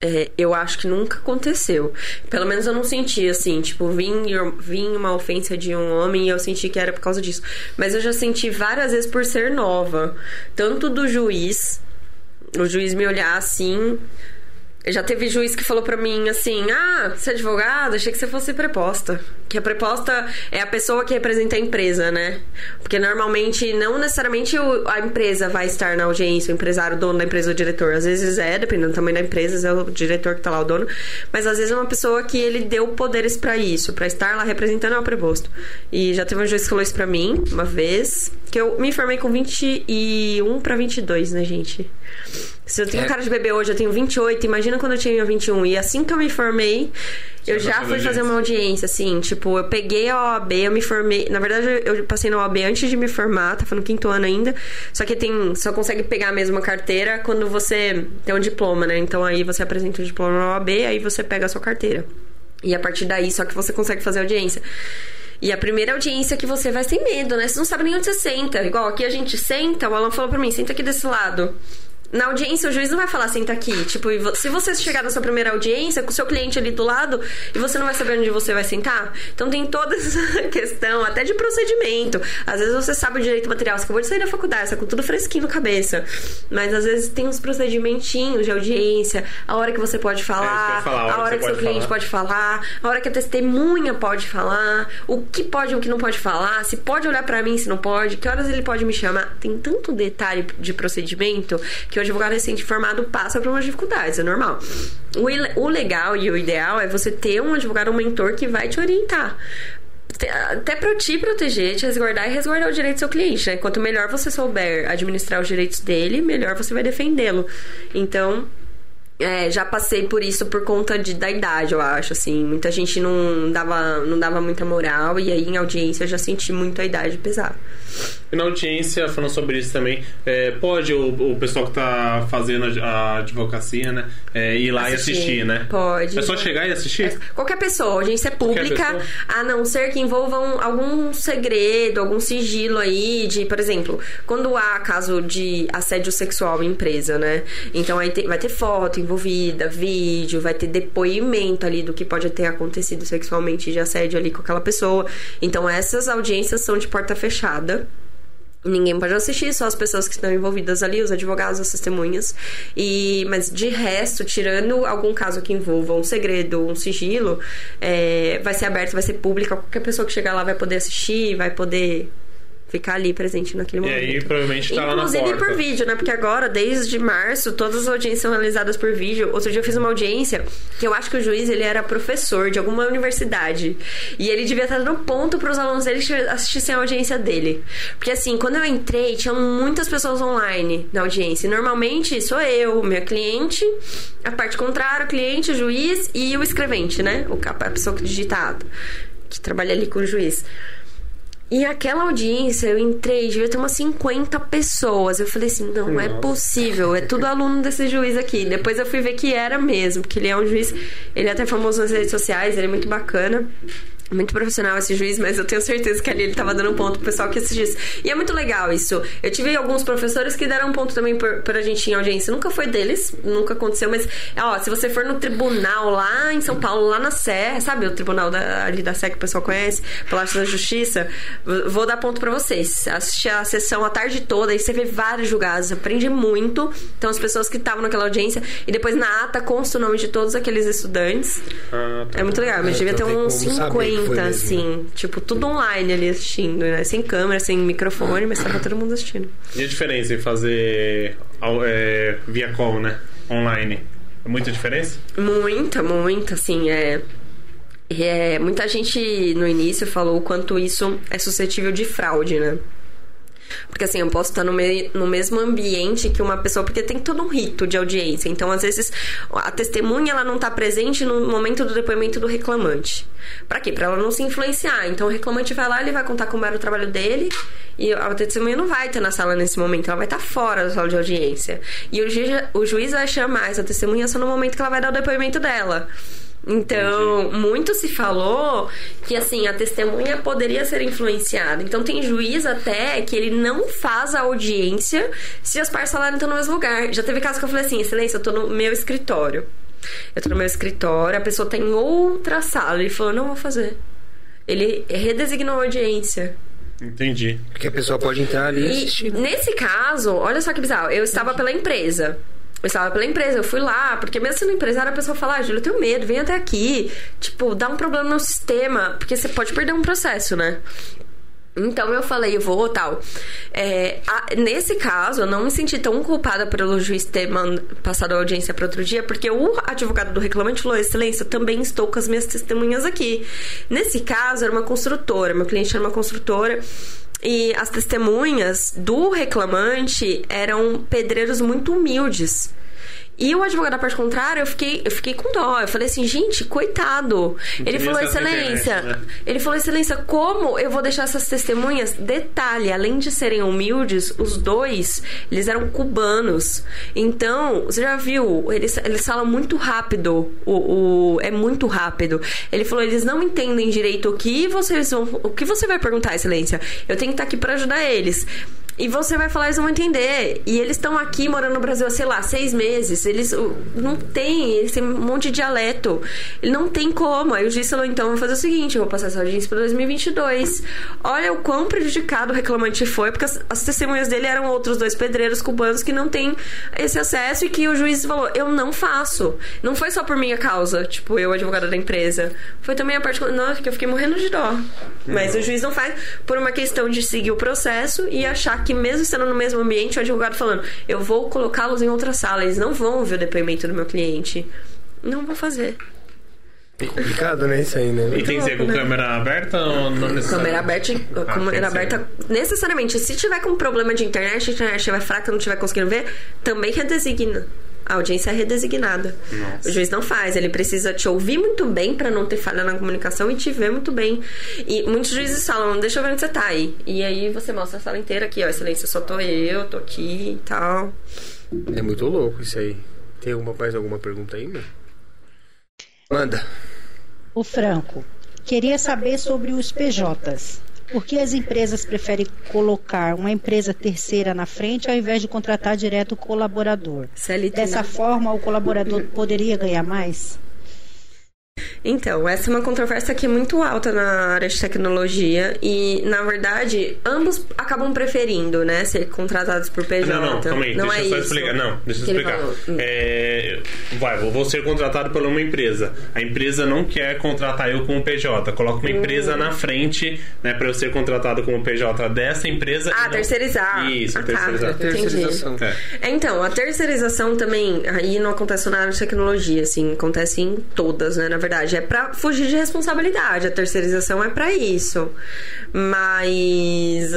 é, eu acho que nunca aconteceu. Pelo menos eu não senti assim, tipo, vim, vim uma ofensa de um homem e eu senti que era por causa disso. Mas eu já senti várias vezes por ser nova. Tanto do juiz o juiz me olhar assim. Já teve juiz que falou para mim assim: Ah, você é advogado? Achei que você fosse preposta. Que a preposta é a pessoa que representa a empresa, né? Porque normalmente, não necessariamente a empresa vai estar na audiência, o empresário, o dono da empresa, o diretor. Às vezes é, dependendo do tamanho da empresa, é o diretor que tá lá, o dono. Mas às vezes é uma pessoa que ele deu poderes para isso, para estar lá representando o preposto. E já teve um juiz que falou isso pra mim, uma vez, que eu me formei com 21 para 22, né, gente? Se eu tenho É. cara de bebê hoje, eu tenho 28, imagina quando eu tinha 21. E assim que eu me formei, eu Já fui fazer uma audiência, assim, tipo, eu peguei a OAB, eu me formei. Na verdade, eu passei na OAB antes de me formar, tá no quinto ano ainda. Só que tem. Só consegue pegar a mesma carteira quando você tem um diploma, né? Então aí você apresenta o diploma na OAB, aí você pega a sua carteira. E a partir daí, só que você consegue fazer audiência. E a primeira audiência que você vai sem medo, né? Você não sabe nem onde você senta. Igual aqui a gente senta, o Alan falou pra mim, senta aqui desse lado. Na audiência, o juiz não vai falar senta aqui. Tipo, se você chegar na sua primeira audiência com o seu cliente ali do lado e você não vai saber onde você vai sentar, então tem toda essa questão, até de procedimento. Às vezes você sabe o direito material, você acabou de sair da faculdade, você tá com tudo fresquinho na cabeça. Mas às vezes tem uns procedimentinhos de audiência, a hora que você pode É, que eu falar, ia falar, a hora que, seu cliente falar. pode falar, a hora que a testemunha pode falar, o que pode e o que não pode falar, se pode olhar pra mim, se não pode, que horas ele pode me chamar. Tem tanto detalhe de procedimento que o advogado recente formado passa por umas dificuldades, é normal. O, o legal e o ideal é você ter um advogado, um mentor que vai te orientar. Até pra te proteger, te resguardar e resguardar o direito do seu cliente, né? Quanto melhor você souber administrar os direitos dele, melhor você vai defendê-lo. Então, é, já passei por isso por conta de, da idade, eu acho, assim. Muita gente não dava, não dava muita moral e aí em audiência eu já senti muito a idade pesar. E na audiência, falando sobre isso também, é, pode o, o pessoal que tá fazendo a, advocacia, né, é, ir lá e assistir, né? Pode. É só chegar e assistir? Qualquer pessoa, audiência pública, a não ser que envolvam algum segredo, algum sigilo aí de, por exemplo, quando há caso de assédio sexual em empresa, né? Então aí vai ter foto envolvida, vídeo, vai ter depoimento ali do que pode ter acontecido sexualmente de assédio ali com aquela pessoa. Então essas audiências são de porta fechada. Ninguém pode assistir, só as pessoas que estão envolvidas ali, os advogados, as testemunhas. E, mas de resto, tirando algum caso que envolva um segredo, um sigilo, é, vai ser aberto, vai ser público. Qualquer pessoa que chegar lá vai poder assistir, vai poder ficar ali presente naquele E momento. aí, provavelmente, tá lá na Inclusive porta. por vídeo, né? Porque agora, desde março, todas as audiências são realizadas por vídeo. Outro dia eu fiz uma audiência que eu acho que o juiz ele era professor de alguma universidade. E ele devia estar dando ponto para os alunos dele assistissem a audiência dele. Porque assim, quando eu entrei, tinham muitas pessoas online na audiência. E normalmente sou eu, meu cliente, a parte contrária, o cliente, o juiz e o escrevente, né? O capa- a pessoa que digita a ata, que trabalha ali com o juiz. E aquela audiência, eu entrei, devia ter umas 50 pessoas. Eu falei assim, não é possível, é tudo aluno desse juiz aqui. Depois eu fui ver que era mesmo, porque ele é um juiz, ele é até famoso nas redes sociais, ele é muito bacana. Muito profissional esse juiz, mas eu tenho certeza que ali ele tava dando ponto pro pessoal que assistisse. E é muito legal isso. Eu tive alguns professores que deram ponto também por, pra gente em audiência. Nunca foi deles, nunca aconteceu, mas, ó, se você for no tribunal lá em São Paulo, lá na Sé, sabe o tribunal da, ali da Sé que o pessoal conhece, Palácio da Justiça, vou dar ponto pra vocês. Assistir a sessão a tarde toda, aí você vê vários julgados, aprende muito. Então, as pessoas que estavam naquela audiência, e depois na ata consta o nome de todos aqueles estudantes. Ah, tá. É muito legal, mas É, devia ter então tem uns como saber que foi 50, mesmo, assim. Tipo, tudo online ali assistindo, né? Sem câmera, sem microfone, mas tava todo mundo assistindo. E a diferença em fazer é, via call, né? Online? É muita diferença? Muita, muita, assim, é. é. Muita gente no início falou o quanto isso é suscetível de fraude, né? Porque assim, eu posso estar no, me- no mesmo ambiente que uma pessoa, porque tem todo um rito de audiência. Então, às vezes, a testemunha ela não está presente no momento do depoimento do reclamante. Pra quê? Pra ela não se influenciar. Então, o reclamante vai lá, ele vai contar como era o trabalho dele, e a testemunha não vai estar na sala nesse momento, ela vai estar fora da sala de audiência. E o juiz, o juiz vai chamar essa testemunha só no momento que ela vai dar o depoimento dela. Então, muito se falou que assim, a testemunha poderia ser influenciada. Então tem juiz até que ele não faz a audiência se as partes falarem estão no mesmo lugar. Já teve caso que eu falei assim, excelência, eu tô no meu escritório. Eu tô no meu escritório, a pessoa tá em outra sala. Ele falou, não vou fazer. Ele redesignou a audiência. Entendi. Porque a pessoa pode entrar ali e E assistir. nesse caso, olha só que bizarro, eu estava pela empresa. Eu estava pela empresa, eu fui lá, porque mesmo sendo empresário, a pessoa fala, ah, Júlia, eu tenho medo, vem até aqui. Tipo, dá um problema no sistema, porque você pode perder um processo, né? Então eu falei, eu vou tal. É, a- nesse caso, eu não me senti tão culpada pelo juiz ter passado a audiência para outro dia, porque o advogado do reclamante falou: Excelência, eu também estou com as minhas testemunhas aqui. Nesse caso, era uma construtora, meu cliente era uma construtora. E as testemunhas do reclamante eram pedreiros muito humildes. E o advogado da parte contrária, eu fiquei, eu fiquei com dó. Eu falei assim, gente, coitado. ele falou, excelência. Internet, né? Ele falou, excelência, como eu vou deixar essas testemunhas? Detalhe, além de serem humildes, os dois, eles eram cubanos. Então, você já viu, eles, eles falam muito rápido. O, o, é muito rápido. Ele falou, eles não entendem direito o que vocês vão. O que você vai perguntar, excelência? Eu tenho que estar aqui para ajudar eles. E você vai falar, eles vão entender. E eles estão aqui morando no Brasil há, sei lá, seis meses. Eles não têm, eles têm um monte de dialeto. Não tem como. Aí o juiz falou, então, vou fazer o seguinte, eu vou passar essa audiência para 2022. Olha o quão prejudicado o reclamante foi, porque as, as, testemunhas dele eram outros dois pedreiros cubanos que não têm esse acesso e que o juiz falou, eu não faço. Não foi só por minha causa, tipo, eu, advogada da empresa. Foi também a parte... Nossa, que eu fiquei morrendo de dó. Mas o juiz não faz por uma questão de seguir o processo e achar que mesmo estando no mesmo ambiente, o advogado falando, eu vou colocá-los em outra sala, eles não vão ouvir o depoimento do meu cliente. Não vou fazer. É complicado, né? Isso aí, né? E tem que ser com né? câmera aberta ou não necessariamente? Câmera aberta, ah, câmera aberta necessariamente. Se tiver com problema de internet, a internet estiver fraca, não estiver conseguindo ver, também redesigna. A audiência é redesignada. Nossa. O juiz não faz, ele precisa te ouvir muito bem para não ter falha na comunicação e te ver muito bem. E muitos juízes falam, deixa eu ver onde você tá aí. E aí você mostra a sala inteira aqui, ó, excelência, só tô eu, tô aqui e tal. É muito louco isso aí. Tem alguma, mais alguma pergunta aí, meu? Manda. O Franco, queria saber sobre os PJs. Por que as empresas preferem colocar uma empresa terceira na frente ao invés de contratar direto o colaborador? Dessa forma, o colaborador poderia ganhar mais? Então, essa é uma controvérsia que é muito alta na área de tecnologia e, na verdade, ambos acabam preferindo, né, ser contratados por PJ. Não, não, calma aí, não deixa é eu só isso explicar. Não, deixa eu explicar. Hum. É, vai, vou ser contratado por uma empresa. A empresa não quer contratar eu como PJ. Coloca uma empresa hum. na frente, né, para eu ser contratado como PJ dessa empresa. Ah, terceirizar. Isso, ah, terceirizar. Tá, terceirização. É. Então, a terceirização também, aí não acontece na área de tecnologia, assim, acontece em todas, né, na verdade. É para fugir de responsabilidade. A terceirização é para isso. Mas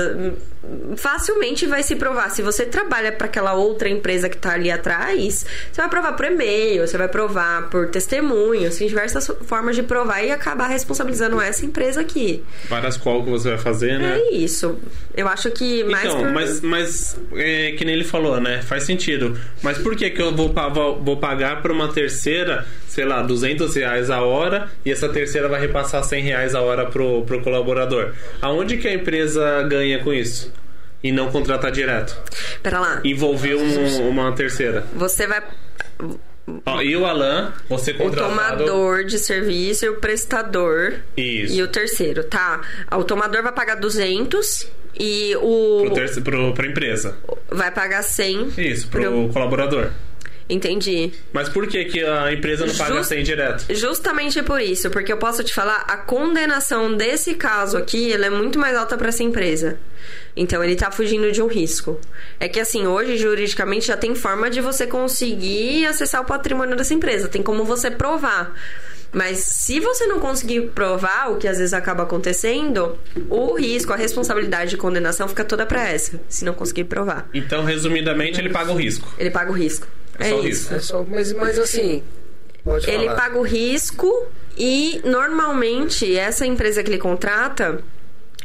facilmente vai se provar. Se você trabalha para aquela outra empresa que está ali atrás, você vai provar por e-mail, você vai provar por testemunho, tem diversas formas de provar e acabar responsabilizando essa empresa aqui. Várias qual que você vai fazer, né? É isso. Eu acho que mais Então, por... mas, mas é, que nem ele falou, né? Faz sentido. Mas por que que eu vou, vou pagar para uma terceira, sei lá, 200 reais a hora e essa terceira vai repassar 100 reais a hora pro, pro colaborador? Aonde que a empresa ganha com isso? E não contratar direto. Pera lá. Envolver um, uma terceira. Você vai. Ó, e o Alan, você contratado... O tomador de serviço e o prestador. Isso. E o terceiro, tá. O tomador vai pagar 200 e o... Pro, terceiro, pro, pra empresa. Vai pagar 100. Isso, pro, pro... colaborador. Entendi. Mas por que, que a empresa não paga Just, 100 direto? Justamente por isso, porque eu posso te falar, a condenação desse caso aqui, ela é muito mais alta para essa empresa. Então ele tá fugindo de um risco. É que assim, hoje juridicamente já tem forma de você conseguir acessar o patrimônio dessa empresa, tem como você provar. Mas se você não conseguir provar, o que às vezes acaba acontecendo, o risco, a responsabilidade de condenação fica toda para essa, se não conseguir provar. Então, resumidamente, ele paga o risco. Ele paga o risco. É, é só isso. É só, mas, mas assim. ele paga o risco e normalmente essa empresa que ele contrata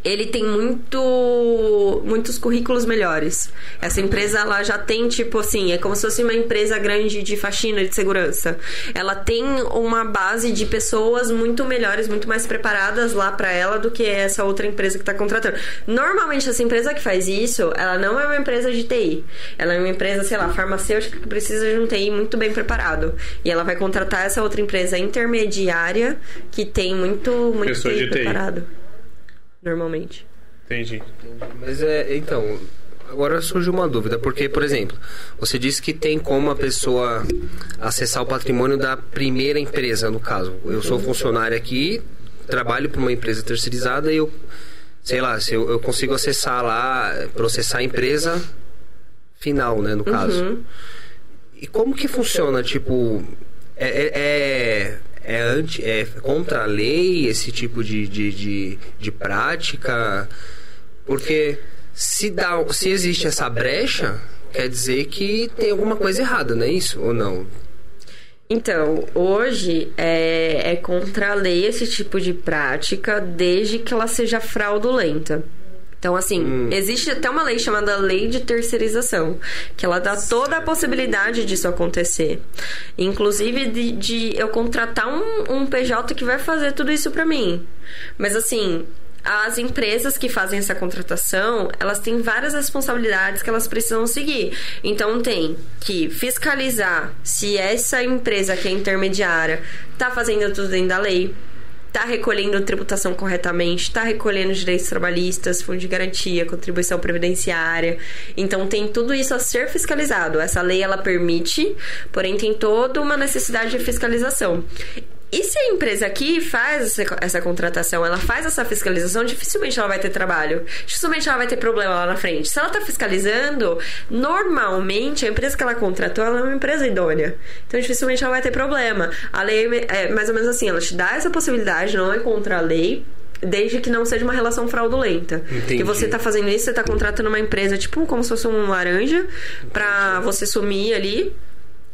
ele tem muito muitos currículos melhores. Essa empresa ela já tem tipo assim, é como se fosse uma empresa grande de faxina de segurança. Ela tem uma base de pessoas muito melhores, muito mais preparadas lá para ela do que essa outra empresa que está contratando. Normalmente essa empresa que faz isso, ela não é uma empresa de TI. Ela é uma empresa, sei lá, farmacêutica que precisa de um TI muito bem preparado. E ela vai contratar essa outra empresa intermediária que tem muito muito Pessoa TI preparado normalmente. Entendi. Mas é, então, agora surge uma dúvida, porque, por exemplo, você disse que tem como a pessoa acessar o patrimônio da primeira empresa, no caso. Eu sou funcionário aqui, trabalho para uma empresa terceirizada e eu, sei lá, se eu, eu, consigo acessar lá, processar a empresa final, né, no caso. Uhum. E como que funciona, tipo, é, é, é é, anti, é contra a lei esse tipo de, de, de, de prática? Porque se, dá, se existe essa brecha, quer dizer que tem alguma coisa errada, não é isso? Ou não? Então, hoje é, é contra a lei esse tipo de prática, desde que ela seja fraudulenta. Então, assim, existe até uma lei chamada Lei de Terceirização, que ela dá toda a possibilidade disso acontecer. Inclusive de, de eu contratar um, um PJ que vai fazer tudo isso pra mim. Mas, assim, as empresas que fazem essa contratação, elas têm várias responsabilidades que elas precisam seguir. Então tem que fiscalizar se essa empresa que é intermediária está fazendo tudo dentro da lei, está recolhendo tributação corretamente, está recolhendo direitos trabalhistas, fundo de garantia, contribuição previdenciária. Então tem tudo isso a ser fiscalizado. Essa lei ela permite, porém tem toda uma necessidade de fiscalização. E se a empresa aqui faz essa, essa contratação, ela faz essa fiscalização, dificilmente ela vai ter trabalho. Dificilmente ela vai ter problema lá na frente. Se ela está fiscalizando, normalmente a empresa que ela contratou ela é uma empresa idônea. Então dificilmente ela vai ter problema. A lei é mais ou menos assim, ela te dá essa possibilidade, não é contra a lei, desde que não seja uma relação fraudulenta. Entendi. Que você tá fazendo isso, você tá contratando uma empresa, tipo, como se fosse um laranja, pra você sumir ali.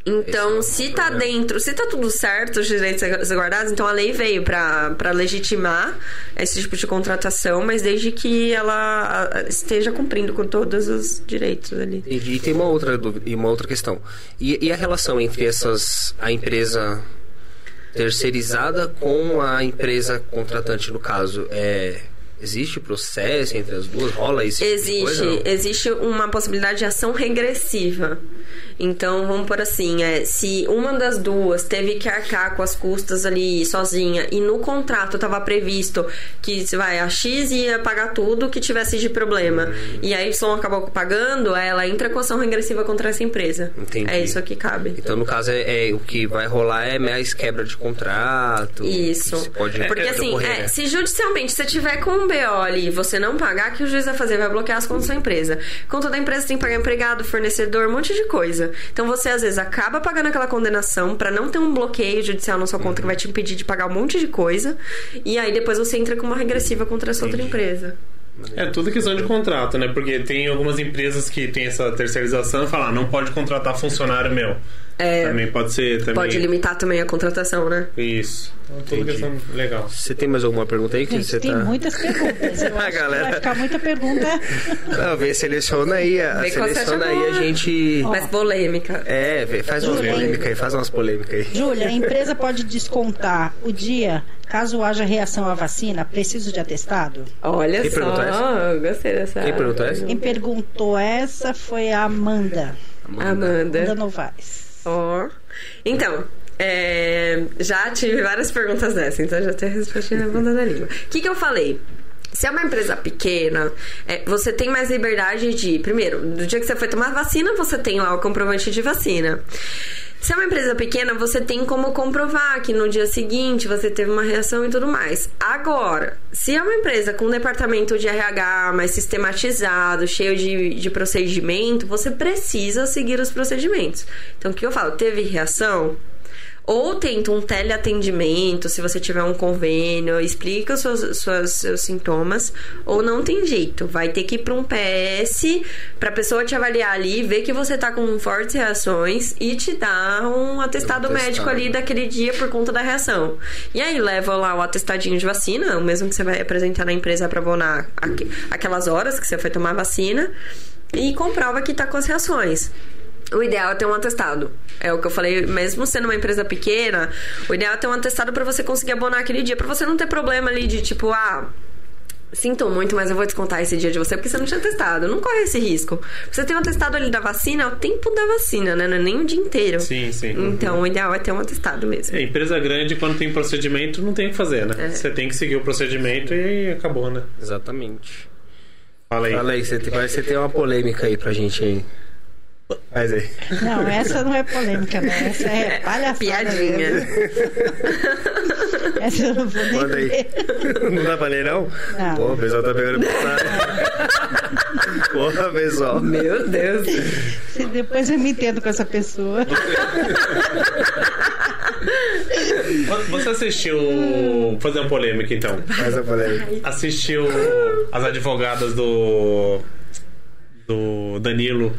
Então, é se tá problema. dentro, se tá tudo certo, os direitos guardados, então a lei veio pra legitimar esse tipo de contratação, mas desde que ela esteja cumprindo com todos os direitos ali. Entendi. E tem uma outra, dúvida- e uma outra questão. E, e a relação entre essas a empresa terceirizada com a empresa contratante, no caso, é existe processo entre as duas? Rola isso? Existe, existe uma possibilidade de ação regressiva. Então, vamos por assim, é, se uma das duas teve que arcar com as custas ali sozinha e no contrato estava previsto que vai a X ia pagar tudo que tivesse de problema e a Y acabou pagando, ela entra com ação regressiva contra essa empresa. Entendi. É isso que cabe. Então, no caso, é, é- o que vai rolar é mais quebra de contrato. Isso. Pode Porque pode assim, é, né? se judicialmente você tiver com um BO ali e você não pagar, o que o juiz vai fazer? Vai bloquear as contas da sua empresa. Conta da empresa tem que pagar empregado, fornecedor, um monte de coisa. Então você às vezes acaba pagando aquela condenação pra não ter um bloqueio judicial na sua conta que vai te impedir de pagar um monte de coisa. E aí depois você entra com uma regressiva contra essa outra empresa. É tudo questão de contrato, né? Porque tem algumas empresas que tem essa terceirização e falam, ah, não pode contratar funcionário meu. É, Também pode ser também. pode limitar também a contratação, né? Isso. Então, legal. Você tem mais alguma pergunta aí que Gente, você tem tá... muitas perguntas. Eu A acho que galera- vai ficar muita pergunta. Não, vê, seleciona aí, a- Vê seleciona aí a gente... Mais polêmica. É, vê, faz umas polêmicas aí, faz umas polêmicas aí. Júlia, a empresa pode descontar o dia caso haja reação à vacina? Preciso de atestado? Olha Quem só, perguntou essa? gostei dessa. Quem perguntou essa? Quem perguntou essa foi a Amanda. Amanda. Amanda Novaes. Ó. Então, é, já tive várias perguntas dessa, então já tenho a resposta na ponta da língua. O que, que eu falei? Se é uma empresa pequena, é, você tem mais liberdade de. Primeiro, no dia que você foi tomar vacina, você tem lá o comprovante de vacina. Se é uma empresa pequena, você tem como comprovar que no dia seguinte você teve uma reação e tudo mais. Agora, se é uma empresa com um departamento de RH mais sistematizado, cheio de, de procedimento, você precisa seguir os procedimentos. Então, o que eu falo? Teve reação? Ou tenta um teleatendimento, se você tiver um convênio, explica os seus, suas- seus sintomas, ou não tem jeito. Vai ter que ir para um PS pra pessoa te avaliar ali, ver que você tá com fortes reações e te dar um atestado Um médico ali daquele dia por conta da reação. E aí leva lá o atestadinho de vacina, o mesmo que você vai apresentar na empresa para abonar aqu- aquelas horas que você foi tomar a vacina, e comprova que tá com as reações. O ideal é ter um atestado. É o que eu falei, mesmo sendo uma empresa pequena, o ideal é ter um atestado pra você conseguir abonar aquele dia, pra você não ter problema ali de tipo, ah, sinto muito, mas eu vou descontar esse dia de você porque você não tinha testado. Não corre esse risco. Você tem um atestado ali da vacina, é o tempo da vacina, né? Não é nem o dia inteiro. Sim, sim. Então, o ideal é ter um atestado mesmo. É, empresa grande, quando tem procedimento, não tem o que fazer, né? É. Você tem que seguir o procedimento e acabou, né? Exatamente. Fala aí. Fala aí, você tem, parece que você tem uma polêmica aí pra gente aí. Faz aí. Não, essa não é polêmica, não. Essa é palhaçada. Piadinha. mesmo. Essa eu não vou nem Manda aí. ler. Não dá pra ler, não? Não. Pô, o pessoal tá pegando pesado. Porra, pessoal. Meu Deus. Se Depois eu me entendo com essa pessoa. Você assistiu. Vou fazer uma polêmica então. Faz a polêmica. Assistiu as advogadas do. do Danilo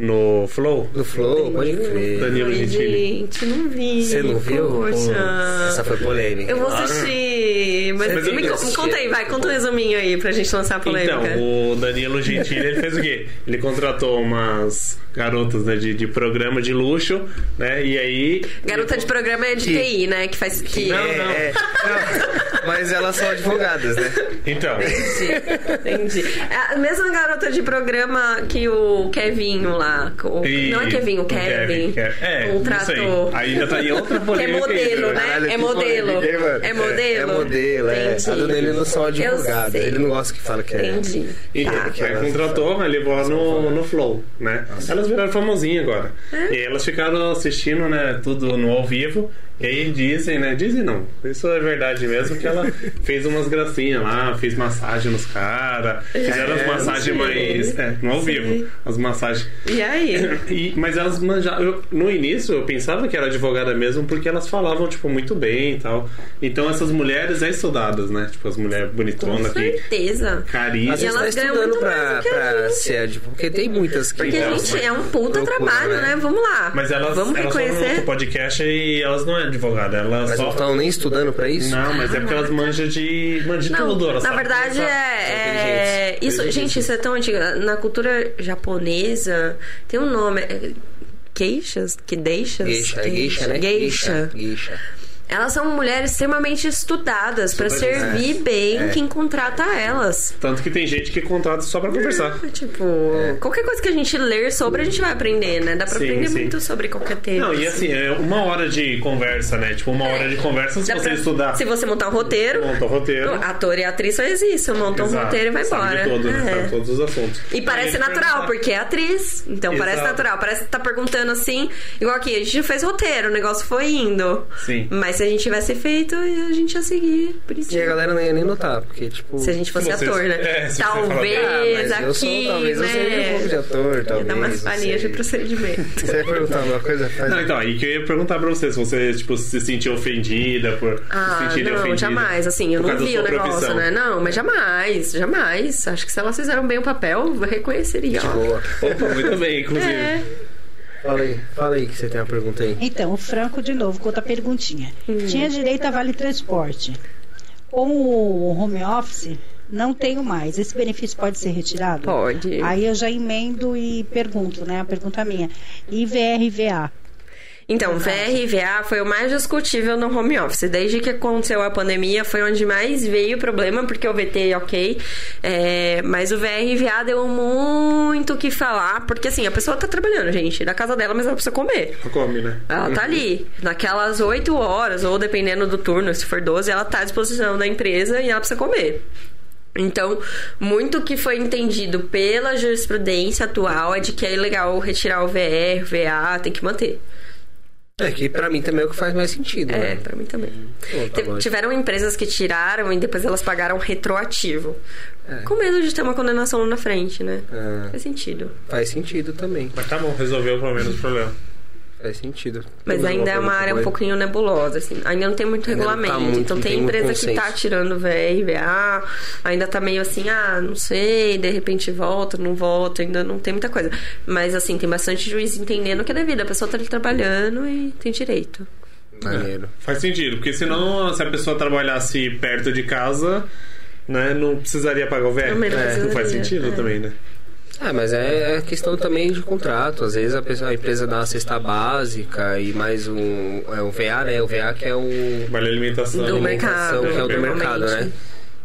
no Flow? Do Flow, pode crer. Danilo Gentili. gente, não vi. Você não viu? Poxa. Essa foi polêmica. Eu vou assistir. Mas, me, co- assisti. conta aí, vai, conta um resuminho aí pra gente lançar a polêmica. Então, o Danilo Gentili, ele fez o quê? Ele contratou umas garotas né, de, de programa de luxo, né? E aí. Garota de programa é de Que- TI, né? Que faz. Que... Não, É, não. é. Não, Mas elas são advogadas, né? Então. Entendi. É a mesma garota de programa que o Kevinho lá. O- e- não é Kevinho, o Kevin. Ke- É, contratou. não sei. Aí já tá em outra Que é polêmica. modelo, aí, né? Caralho, é que modelo. mano? É modelo. É modelo, é. Entendi. A do dele não são advogadas. sei. Ele não gosta que fala que é. Entendi. Então, Tá. que aí elas- contratou, aí levou ela no, no Flow, né? Elas viraram famosinhas agora. É? E elas ficaram assistindo, né, tudo no ao vivo. E aí dizem, né? Dizem não. Isso é verdade mesmo, que ela fez umas gracinhas lá, fez massagem nos caras, fizeram as É, massagens não sei. mais. É, no ao Sei. vivo. As massagens. E aí? E- mas elas manjavam. eu- no início eu pensava que era advogada mesmo, porque elas falavam, tipo, muito bem e tal. Então essas mulheres é estudadas, né? Tipo, as mulheres Com bonitonas que. certeza. Caríssimas. Às vezes tá elas ganham estudando muito mais pra, do que a pra gente. ser advogada. Porque tem muitas que. Porque, Então, gente, é um puta procura, trabalho, né? né? Vamos lá. Mas elas, Vamos elas no reconhecer. outro podcast e elas não é advogada. Elas Mas só. não estão nem estudando pra isso? Não, mas é porque elas manjam de. manjam de Não, tudo. elas na verdade é, é- isso, gente, isso é tão antigo. Na cultura japonesa tem um nome, é, geishas, que deixas, é geisha, né? Geisha. Geisha. Elas são mulheres extremamente estudadas pra Super servir bem É. quem contrata elas. Tanto que tem gente que contrata só pra conversar. É, Tipo, qualquer coisa que a gente ler sobre, a gente vai aprender, né? Dá pra Sim, aprender sim. muito sobre qualquer tema. Não, e assim, é uma hora de conversa, né? Tipo, uma hora de conversa se Dá você pra- estudar. Se você montar um roteiro, Monta o roteiro. ator e atriz faz isso, monta um roteiro e vai Sabe embora. de tudo, né? É. Sabe todos os assuntos. E parece natural, porque é atriz. Então parece Exato. natural. Parece que tá perguntando assim, igual aqui, a gente fez roteiro, o negócio foi indo. Sim. Mas se a gente tivesse feito, a gente ia seguir E a galera não ia nem notar, porque, tipo. Se a gente fosse Se vocês- ator, né? é, talvez Ah, mas aqui, eu sou, talvez né? eu seja um pouco de ator, talvez. dar umas não palhinhas de procedimento. Você ia perguntar uma coisa? Faz... Não, então, aí que eu ia perguntar pra você, se você, tipo, se sentiu ofendida por Ah, se sentir não, ofendida. jamais. Assim, eu por não vi o negócio, profissão. né? Não, mas jamais, jamais. Acho que se elas fizeram bem o papel, eu reconheceria. ó. Boa. Opa, muito bem, inclusive. É. Fala aí, fala aí que você tem uma pergunta aí. Então, o Franco, de novo, com outra perguntinha. Hum. Tinha direito a vale transporte. Com o home office, não tenho mais. Esse benefício pode ser retirado? Pode. Aí eu já emendo e pergunto, né? A pergunta minha. IVRVA. Então, VRVA foi o mais discutível no home office. Desde que aconteceu a pandemia, foi onde mais veio o problema, porque o VT, ok. é, mas o VRVA deu muito o que falar, porque assim, a pessoa tá trabalhando, gente, da casa dela, mas ela precisa comer. Come, né? Ela tá ali, naquelas 8 horas, ou dependendo do turno, se for 12, ela tá à disposição da empresa e ela precisa comer. Então, muito que foi entendido pela jurisprudência atual é de que é ilegal retirar o VR, VA, tem que manter. É que pra mim também é o que faz mais sentido, É, né? pra mim também. Pô, tá Te-. Tiveram empresas que tiraram e depois elas pagaram retroativo. É. Com medo de ter uma condenação lá na frente, né? Ah, Faz sentido. faz sentido também. Mas tá bom, resolveu pelo menos o problema. Faz sentido. Mas ainda é uma área um pouquinho nebulosa, assim. Ainda não tem muito Ainda tá regulamento. muito- então tem, tem empresa que tá tirando VR, VA, ainda tá meio assim, ah, não sei, de repente volta, não volta, ainda não tem muita coisa. Mas assim, tem bastante juiz entendendo que é devido. A pessoa tá ali trabalhando e tem direito. Maneiro. Faz sentido, porque senão, se a pessoa trabalhasse perto de casa, né, não precisaria pagar o VR. Não É, não faz sentido é. também, né? Ah, mas é é questão também de contrato. Às vezes a, pessoa- a empresa dá uma cesta básica e mais um. É o VA, né? O VA que é o. Vale a alimentação. Do alimentação, mercado, que é o do mercado, né?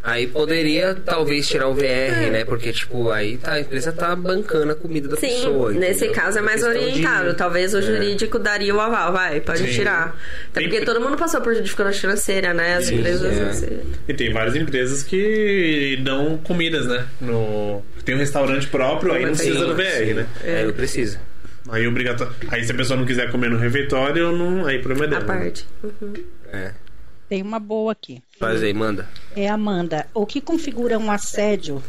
Aí poderia talvez tirar o VR, É. né? Porque, tipo, aí tá, a empresa tá bancando a comida da Sim, pessoa. nesse caso é mais Questão de- orientado. Talvez o É. jurídico daria o aval, vai, pode Sim. tirar. Até Tem- porque todo mundo passou por dificuldade financeira, né? As Sim, empresas. é. assim, E tem várias empresas que dão comidas, né? No... Tem um restaurante próprio, aí não precisa do VR, né? É, não precisa. Aí obrigatório. Aí se a pessoa não quiser comer no refeitório, não... aí o problema é A dela. né? parte. Uhum. É. Tem uma boa aqui. Faz aí, manda. É Amanda. O que configura um assédio?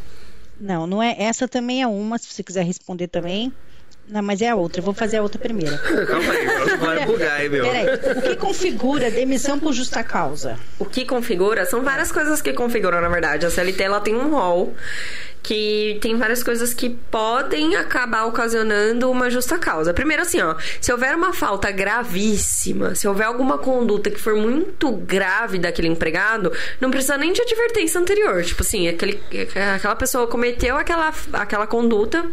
Não, não é. Essa também é uma, se você quiser responder também. Não, mas é a outra. Eu vou fazer a outra primeiro. Calma aí, vai bugar aí, meu. Peraí. O que configura demissão por justa causa? O que configura são várias coisas que configuram, na verdade. A CLT ela tem um rol que tem várias coisas que podem acabar ocasionando uma justa causa. Primeiro, assim, ó, se houver uma falta gravíssima, se houver alguma conduta que for muito grave daquele empregado, não precisa nem de advertência anterior. Tipo assim, aquele, aquela pessoa cometeu aquela, aquela conduta,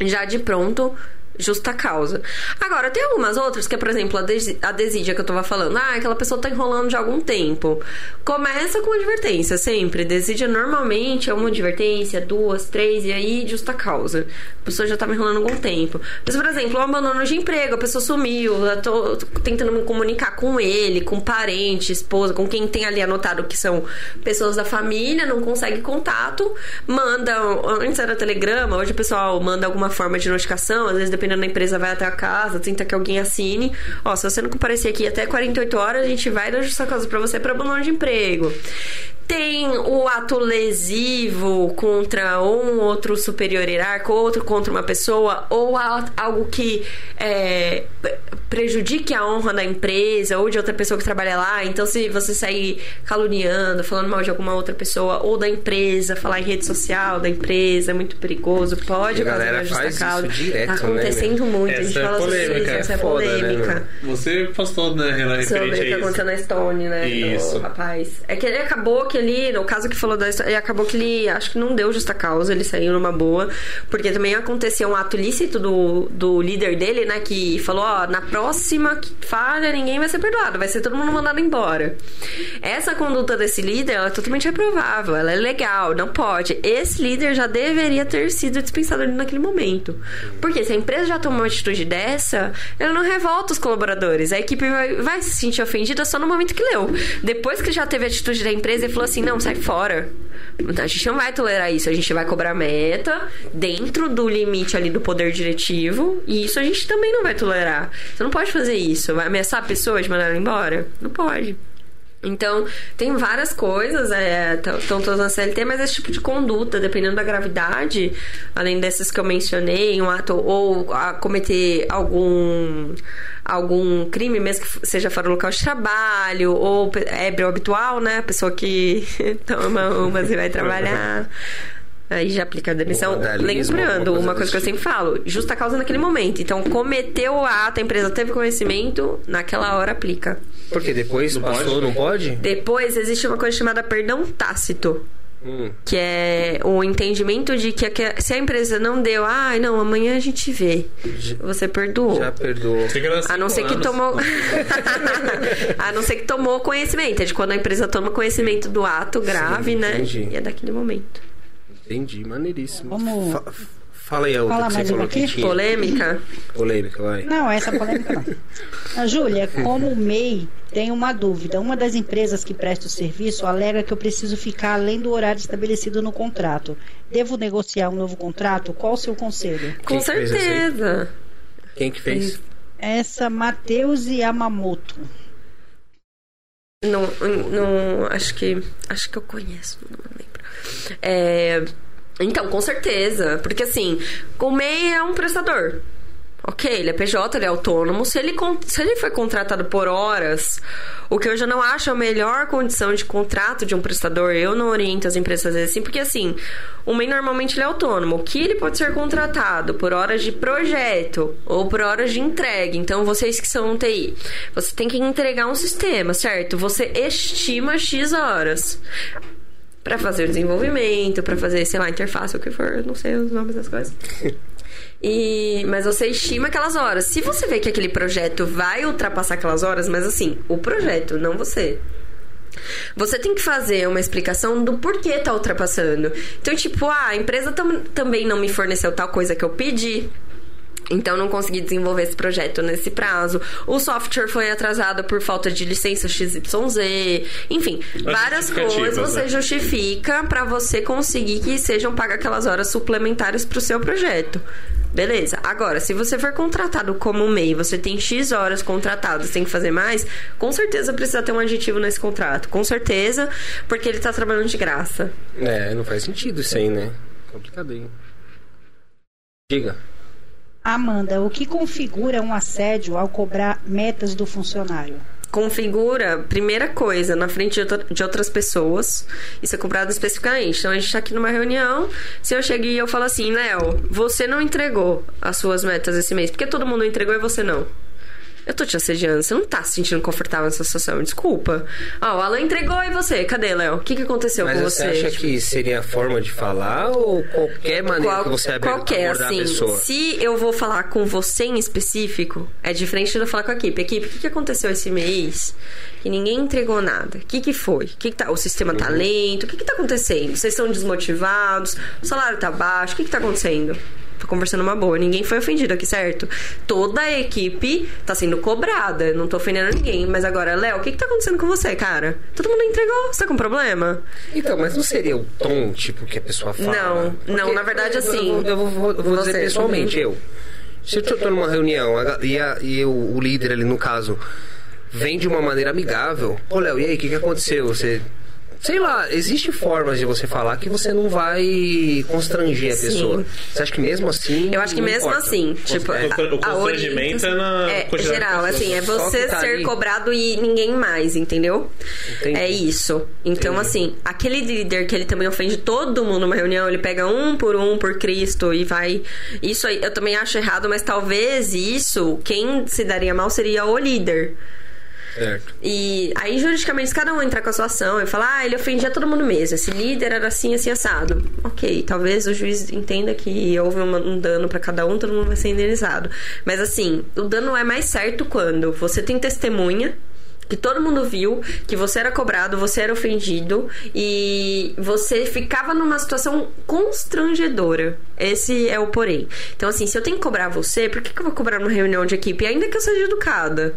já de pronto justa causa. Agora, tem algumas outras, que é, por exemplo, a, des a desídia que eu tava falando. Ah, aquela pessoa tá enrolando de algum tempo. Começa com advertência, sempre. Desídia normalmente é uma advertência, duas, três, e aí justa causa. A pessoa já tava enrolando algum tempo. Mas, por exemplo, um abandono de emprego, a pessoa sumiu, eu tô tentando me comunicar com ele, com parente, esposa, com quem tem ali anotado que são pessoas da família, não consegue contato, manda, antes era telegrama, hoje o pessoal manda alguma forma de notificação, às vezes dependendo da empresa, vai até a casa, tenta que alguém assine. Ó, se você não comparecer aqui até 48 horas, a gente vai dar justa causa para você para abandono de emprego tem o ato lesivo contra um outro superior hierárquico, outro contra uma pessoa, ou algo que é, prejudique a honra da empresa ou de outra pessoa que trabalha lá. Então, se você sair caluniando, falando mal de alguma outra pessoa ou da empresa, falar em rede social da empresa, é muito perigoso, pode fazer uma justa causa. Direto, tá né, muito, essa a gente é fala polêmica, sobre isso, essa é, foda, polêmica. Né, você postou, né, Renan, sobre o que aconteceu na Estônia, né? Isso. Do rapaz. É que ele acabou que ele, no caso que falou da história, ele acabou que ele, acho que não deu justa causa, ele saiu numa boa, porque também aconteceu um ato lícito do, do líder dele, né, que falou, ó, na próxima falha, ninguém vai ser perdoado, vai ser todo mundo mandado embora. Essa conduta desse líder, ela é totalmente reprovável, ela é legal, não pode. Esse líder já deveria ter sido dispensado ali naquele momento. Porque se a empresa já tomou uma atitude dessa, ela não revolta os colaboradores. A equipe vai, vai se sentir ofendida só no momento que leu. Depois que já teve a atitude da empresa, ele falou assim: não, sai fora. A gente não vai tolerar isso, a gente vai cobrar meta dentro do limite ali do poder diretivo, e isso a gente também não vai tolerar. Você não pode fazer isso, vai ameaçar a pessoa de mandar ela embora? Não pode. Então, tem várias coisas, estão é, todas na CLT, mas esse tipo de conduta, dependendo da gravidade, além dessas que eu mencionei, um ato ou a cometer algum algum crime, mesmo que seja fora do local de trabalho, ou ébrio habitual, né? Pessoa que toma umas e vai trabalhar. Aí já aplica a demissão. Lembrando, uma coisa que eu sempre falo: justa causa naquele momento. Então, cometeu o ato, a empresa teve conhecimento, naquela hora aplica. Porque depois não passou, pode? não pode? Depois existe uma coisa chamada perdão tácito. Hum. Que é o entendimento de que se a empresa não deu, ah, não, amanhã a gente vê. Você perdoou. Já perdoou. A não ser que tomou. a não ser que tomou conhecimento. É de quando a empresa toma conhecimento do ato grave, Sim, né? E é daquele momento. Entendi, maneiríssimo. Vamos... Fa fala aí a outra Fala que você falou que tinha. Polêmica? Polêmica, vai. Não, essa polêmica não. Júlia, como MEI, tem uma dúvida. Uma das empresas que presta o serviço alega que eu preciso ficar além do horário estabelecido no contrato. Devo negociar um novo contrato? Qual o seu conselho? Com Quem certeza. Quem que fez? Essa Matheus Yamamoto. Não, não, acho que, acho que eu conheço, não lembro. É, então, com certeza. Porque assim, o MEI é um prestador. Ok, ele é PJ, ele é autônomo. Se ele, se ele foi contratado por horas, o que eu já não acho a melhor condição de contrato de um prestador, eu não oriento as empresas assim, porque assim, o MEI normalmente ele é autônomo. O que ele pode ser contratado por horas de projeto ou por horas de entrega. Então, vocês que são TI, você tem que entregar um sistema, certo? Você estima X horas para fazer o desenvolvimento, para fazer, sei lá, interface, o que for, não sei os nomes das coisas. E, mas você estima aquelas horas. Se você vê que aquele projeto vai ultrapassar aquelas horas, mas assim, o projeto, não você. Você tem que fazer uma explicação do porquê tá ultrapassando. Então, tipo, ah, a empresa tam também não me forneceu tal coisa que eu pedi. Então não consegui desenvolver esse projeto nesse prazo. O software foi atrasado por falta de licença XYZ. Enfim, As várias coisas você né? justifica para você conseguir que sejam pagas aquelas horas suplementares para o seu projeto. Beleza. Agora, se você for contratado como MEI, você tem X horas contratadas, tem que fazer mais, com certeza precisa ter um aditivo nesse contrato. Com certeza, porque ele tá trabalhando de graça. É, não faz sentido isso aí, né? Complicadinho. Diga. Amanda, o que configura um assédio ao cobrar metas do funcionário? configura, primeira coisa, na frente de, outra, de, outras pessoas. Isso é cobrado especificamente. Então a gente tá aqui numa reunião. Se eu cheguei e eu falo assim, Léo, você não entregou as suas metas esse mês. Porque todo mundo entregou e você não. Eu tô te assediando, você não tá se sentindo confortável nessa situação, desculpa. Ó, oh, o Alan entregou e você? Cadê, Léo? O que, que aconteceu Mas com você? você? Você acha que seria a forma de falar ou qualquer maneira Qual, que você abrir Qualquer, assim. Se eu vou falar com você em específico, é diferente de eu falar com a equipe. Equipe, o que, que aconteceu esse mês? Que ninguém entregou nada. O que, que foi? O que, que tá, o sistema tá lento? O que, que tá acontecendo? Vocês estão desmotivados? O salário tá baixo? O que, que tá acontecendo? Tô conversando uma boa. Ninguém foi ofendido aqui, certo? Toda a equipe tá sendo cobrada. Não tô ofendendo ninguém. Mas agora, Léo, o que que tá acontecendo com você, cara? Todo mundo entregou. Você tá com problema? Então, mas não seria o tom, tipo, que a pessoa fala? Não, Porque não. Na verdade, eu, assim... Eu, eu vou, vou, vou você, dizer pessoalmente, uhum. eu. Se eu tô numa reunião e, a, e eu, o líder ali, no caso, vem de uma maneira amigável. Ô, Léo, e aí, o que que aconteceu? Você sei lá, existe formas de você falar que você não vai constranger a Sim. pessoa. Você acha que mesmo assim. Eu acho que mesmo importa? assim, tipo, O con- o a- a constrangimento é na é geral, assim, é você tá ser ali. cobrado e ninguém mais, entendeu? Entendi. É isso. Então, Entendi. assim, aquele líder que ele também ofende todo mundo numa reunião, ele pega um por um por Cristo e vai. Isso aí eu também acho errado, mas talvez isso, quem se daria mal seria o líder. Certo. E aí, juridicamente, cada um entrar com a sua ação e falar, ah, ele ofendia todo mundo mesmo. Esse líder era assim, assim, assado. Ok, talvez o juiz entenda que houve um dano pra cada um, todo mundo vai ser indenizado. Mas assim, o dano é mais certo quando você tem testemunha. Que todo mundo viu que você era cobrado, você era ofendido e você ficava numa situação constrangedora. Esse é o porém. Então, assim, se eu tenho que cobrar você, por que, que eu vou cobrar numa reunião de equipe? Ainda que eu seja educada.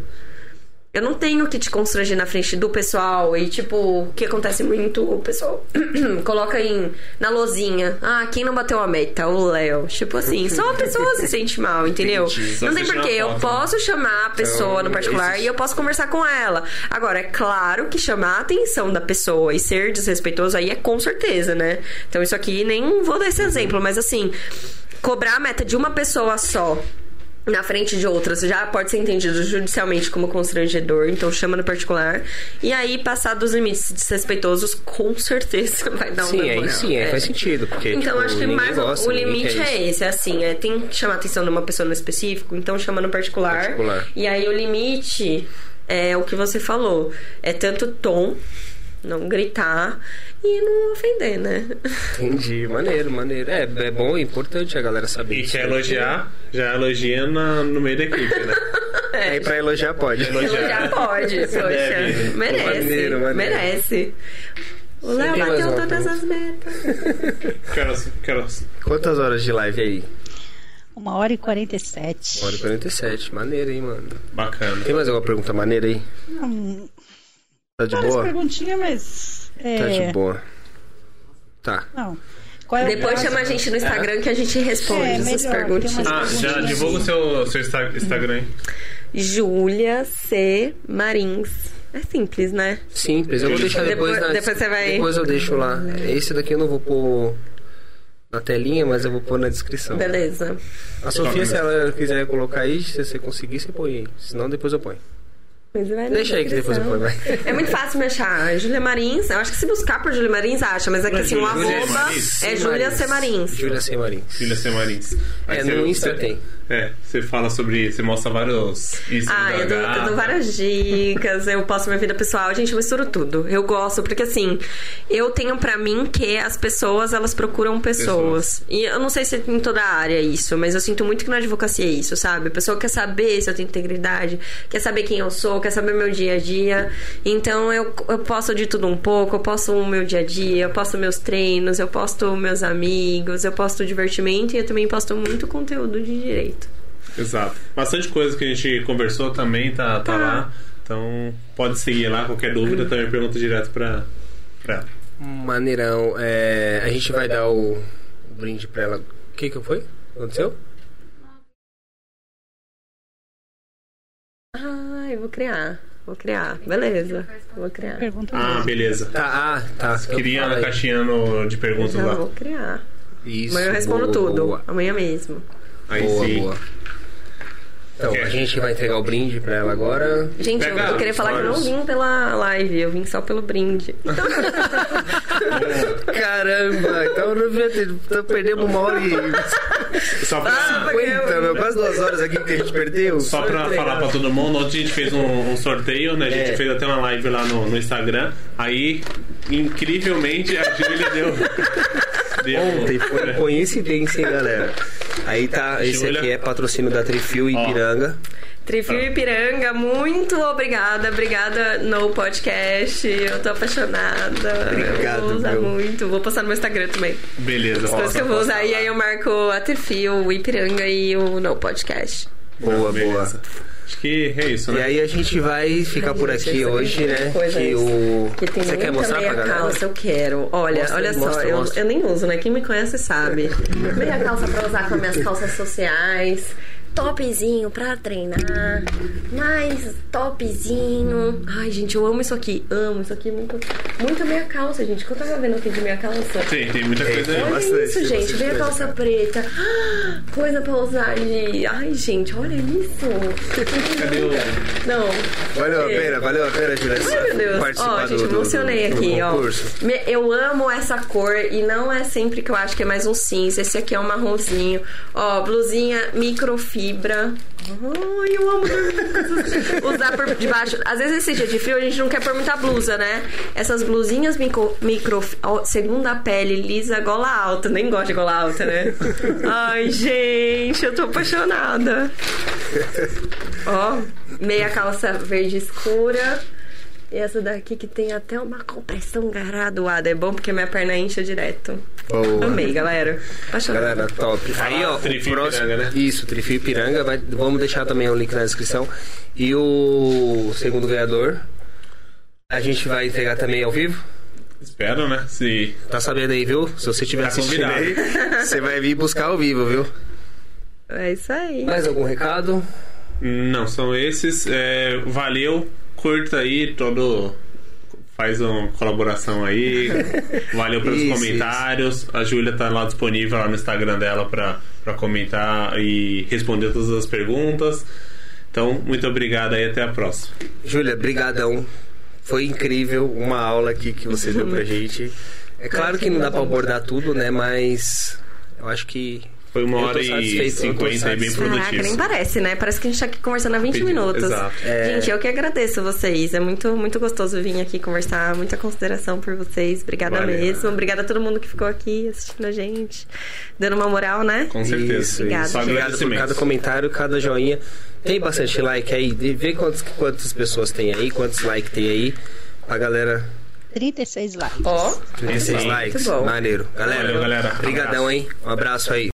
Eu não tenho que te constranger na frente do pessoal e, tipo, o que acontece muito, o pessoal coloca em, na lozinha. Ah, quem não bateu a meta? O Léo. Tipo assim, só a pessoa se sente mal, entendeu? Entendi. Não tem porquê. Eu foto, posso chamar a pessoa Então, no particular existe- e eu posso conversar com ela. Agora, é claro que chamar a atenção da pessoa e ser desrespeitoso aí é com certeza, né? Então, isso aqui nem vou dar esse exemplo, mas assim, cobrar a meta de uma pessoa só na frente de outras já pode ser entendido judicialmente como constrangedor, então chama no particular. E aí, passar dos limites desrespeitosos, com certeza vai dar um Sim, moral. sim, é, É. faz sentido. Porque, Então, tipo, acho que mais o- gosta, o limite é esse, é assim, é, tem que chamar a atenção de uma pessoa no específico, então chama no particular. Particular. E aí o limite é o que você falou, é tanto tom, não gritar e não ofender, né? Entendi, maneiro, maneiro. É, é bom, é importante a galera saber. E quer elogiar, já elogia na- no meio da equipe, né? Aí pra elogiar pode. Já pode, poxa. Deve. Merece, Maneiro, maneiro. merece. O Léo bateu todas as metas. Quero, quero... Quantas horas de live aí? Uma hora e 47. Uma hora e 47. Maneiro, hein, mano. Bacana. Tem mais alguma pergunta maneira aí? Hum, Tá de várias boa? perguntinhas, mas. É, Tá de boa. Tá. Não. Qual é Depois chama a gente no Instagram que a gente responde É, essas perguntinhas. Ah, já divulga o seu, seu Insta- Instagram aí. Júlia C. Marins. É simples, né? Simples. Eu vou deixar depois, Depois- na- depois você vai- Depois eu deixo lá. Esse daqui eu não vou pôr na telinha, mas eu vou pôr na descrição. Beleza. A Sofia, se ela quiser colocar aí, se você conseguir, você põe aí. Senão depois eu ponho. Mas vai na Deixa aí que depois eu ponho, vai. É muito fácil me achar. Júlia Marins. Eu acho que se buscar por Júlia Marins, acha. Mas é que é assim, o Júlia C. arroba Marins? é Júlia C. Marins. Júlia C. Marins. Filha C. Marins. É, no Insta tem. É, você fala sobre. Você mostra vários. Insta Ah, eu dou, eu dou várias dicas, eu posto minha vida pessoal, gente, eu misturo tudo. Eu gosto, porque assim, eu tenho pra mim que as pessoas, elas procuram pessoas. E eu não sei se em toda a área é isso, mas eu sinto muito que na advocacia é isso, sabe? A pessoa quer saber se eu tenho integridade, quer saber quem eu sou, quer saber meu dia a dia. Então eu, eu posto de tudo um pouco, eu posto o meu dia a dia, eu posto meus treinos, eu posto meus amigos, eu posto divertimento e eu também posto muito conteúdo de direito. Exato. Bastante coisa que a gente conversou também tá, tá lá. Então pode seguir lá. Qualquer dúvida também pergunta direto pra, pra ela. Maneirão. É, a gente vai dar o, brinde pra ela. O que que foi? Aconteceu? Ah, eu vou criar. Vou criar. Beleza. Vou criar. Pergunta Ah, beleza. Tá, ah, tá. Eu Queria a caixinha no- de perguntas lá. vou criar. Isso, Amanhã eu respondo boa, tudo. boa. Amanhã mesmo. Aí boa, sim. boa. Então, a gente vai entregar o brinde pra ela agora. Gente, eu, Pega eu queria falar que eu não vim pela live, eu vim só pelo brinde. Caramba, então não devia ter. Então perdemos uma hora e Só pra, 50, meu, quase duas horas aqui que a gente perdeu. só pra falar pra todo mundo, ontem a gente fez um, um sorteio, né? A gente É. fez até uma live lá no, no Instagram. Aí, incrivelmente, a Júlia deu. deu Ontem foi coincidência, hein, galera? Aí tá, esse aqui é patrocínio da Trifil Ipiranga. Trifio Ipiranga, muito obrigada. Obrigada no podcast. Eu tô apaixonada. Obrigado, eu vou usar meu. muito. Vou postar no meu Instagram também. Beleza, Coisas que eu vou usar. E aí eu marco a Trifio, o Ipiranga e o No Podcast. Boa, boa. Beleza. Acho que é isso, E né? aí a gente vai ficar por aqui essa hoje, né? coisa Que o. Que tem Você quer mostrar pra meia galera? calça, eu quero. Olha, Mostra, olha só, mostra, eu, mostra. eu nem uso, né? Quem me conhece sabe. meia calça pra usar com as minhas calças sociais. Topzinho pra treinar. Mais topzinho. Ai, gente, eu amo isso aqui. Amo isso aqui. Muito, muito meia calça, gente. Que eu tava vendo aqui de meia calça. Tem, tem muita coisa tem. Olha bastante, isso, gente. Meia calça cara. preta. Coisa pra usar de. Ai, gente, olha isso. Cadê o- Não. Valeu a pena, valeu a pena, Julia. Ai, meu Deus. Ó, gente, do, emocionei do, aqui, do ó. Me- Eu amo essa cor e não é sempre que eu acho que é mais um cinza. Esse aqui é um marronzinho. Ó, blusinha microfibra. Ai, eu amo usar por debaixo. Às vezes esse dia de frio a gente não quer pôr muita blusa, né? Essas blusinhas micro, micro segunda pele, lisa, gola alta. Nem gosto de gola alta, né? Ai, gente, eu tô apaixonada. Ó, meia calça verde escura. E essa daqui que tem até uma compressão graduada. É bom porque minha perna incha direto. Boa. Amei, galera. Apaixonada. Galera, top. Aí, ó, o próximo. Ipiranga, né? Isso, Trifio Piranga. Vai, vamos deixar também o link na descrição. E o segundo ganhador. A gente vai entregar também ao vivo. Espero, né? Se. Tá sabendo aí, viu? Se você estiver Tá assistindo aí, você vai vir buscar ao vivo, viu? É isso aí. Mais algum recado? Não, são esses. É, valeu, curta aí todo. Faz uma colaboração aí. Valeu pelos Isso, comentários. A Júlia tá lá disponível lá no Instagram dela pra, pra comentar e responder todas as perguntas. Então, muito obrigado aí, até a próxima. Júlia, brigadão. Foi incrível uma aula aqui que você deu pra gente. É claro que não dá pra abordar tudo, né? Mas eu acho que Foi uma hora e cinquenta aí bem satisfeito. Caraca, nem produtivo. parece, né? Parece que a gente tá aqui conversando há 20 Pedi- minutos. exato. É. Gente, eu que agradeço vocês. É muito, muito gostoso vir aqui conversar. Muita consideração por vocês. Obrigada Valeu. mesmo. Obrigada a todo mundo que ficou aqui assistindo a gente. Dando uma moral, né? Com certeza. Isso, Obrigada. isso. Obrigado por cada comentário, cada joinha. Tem bastante like aí. Vê quantos, quantas pessoas tem aí, quantos likes tem aí. Pra galera. 36 likes. Ó. 36 Sim. likes. Muito bom. Maneiro. Galera, Valeu, galera. Brigadão, Abraço. hein? Um abraço aí.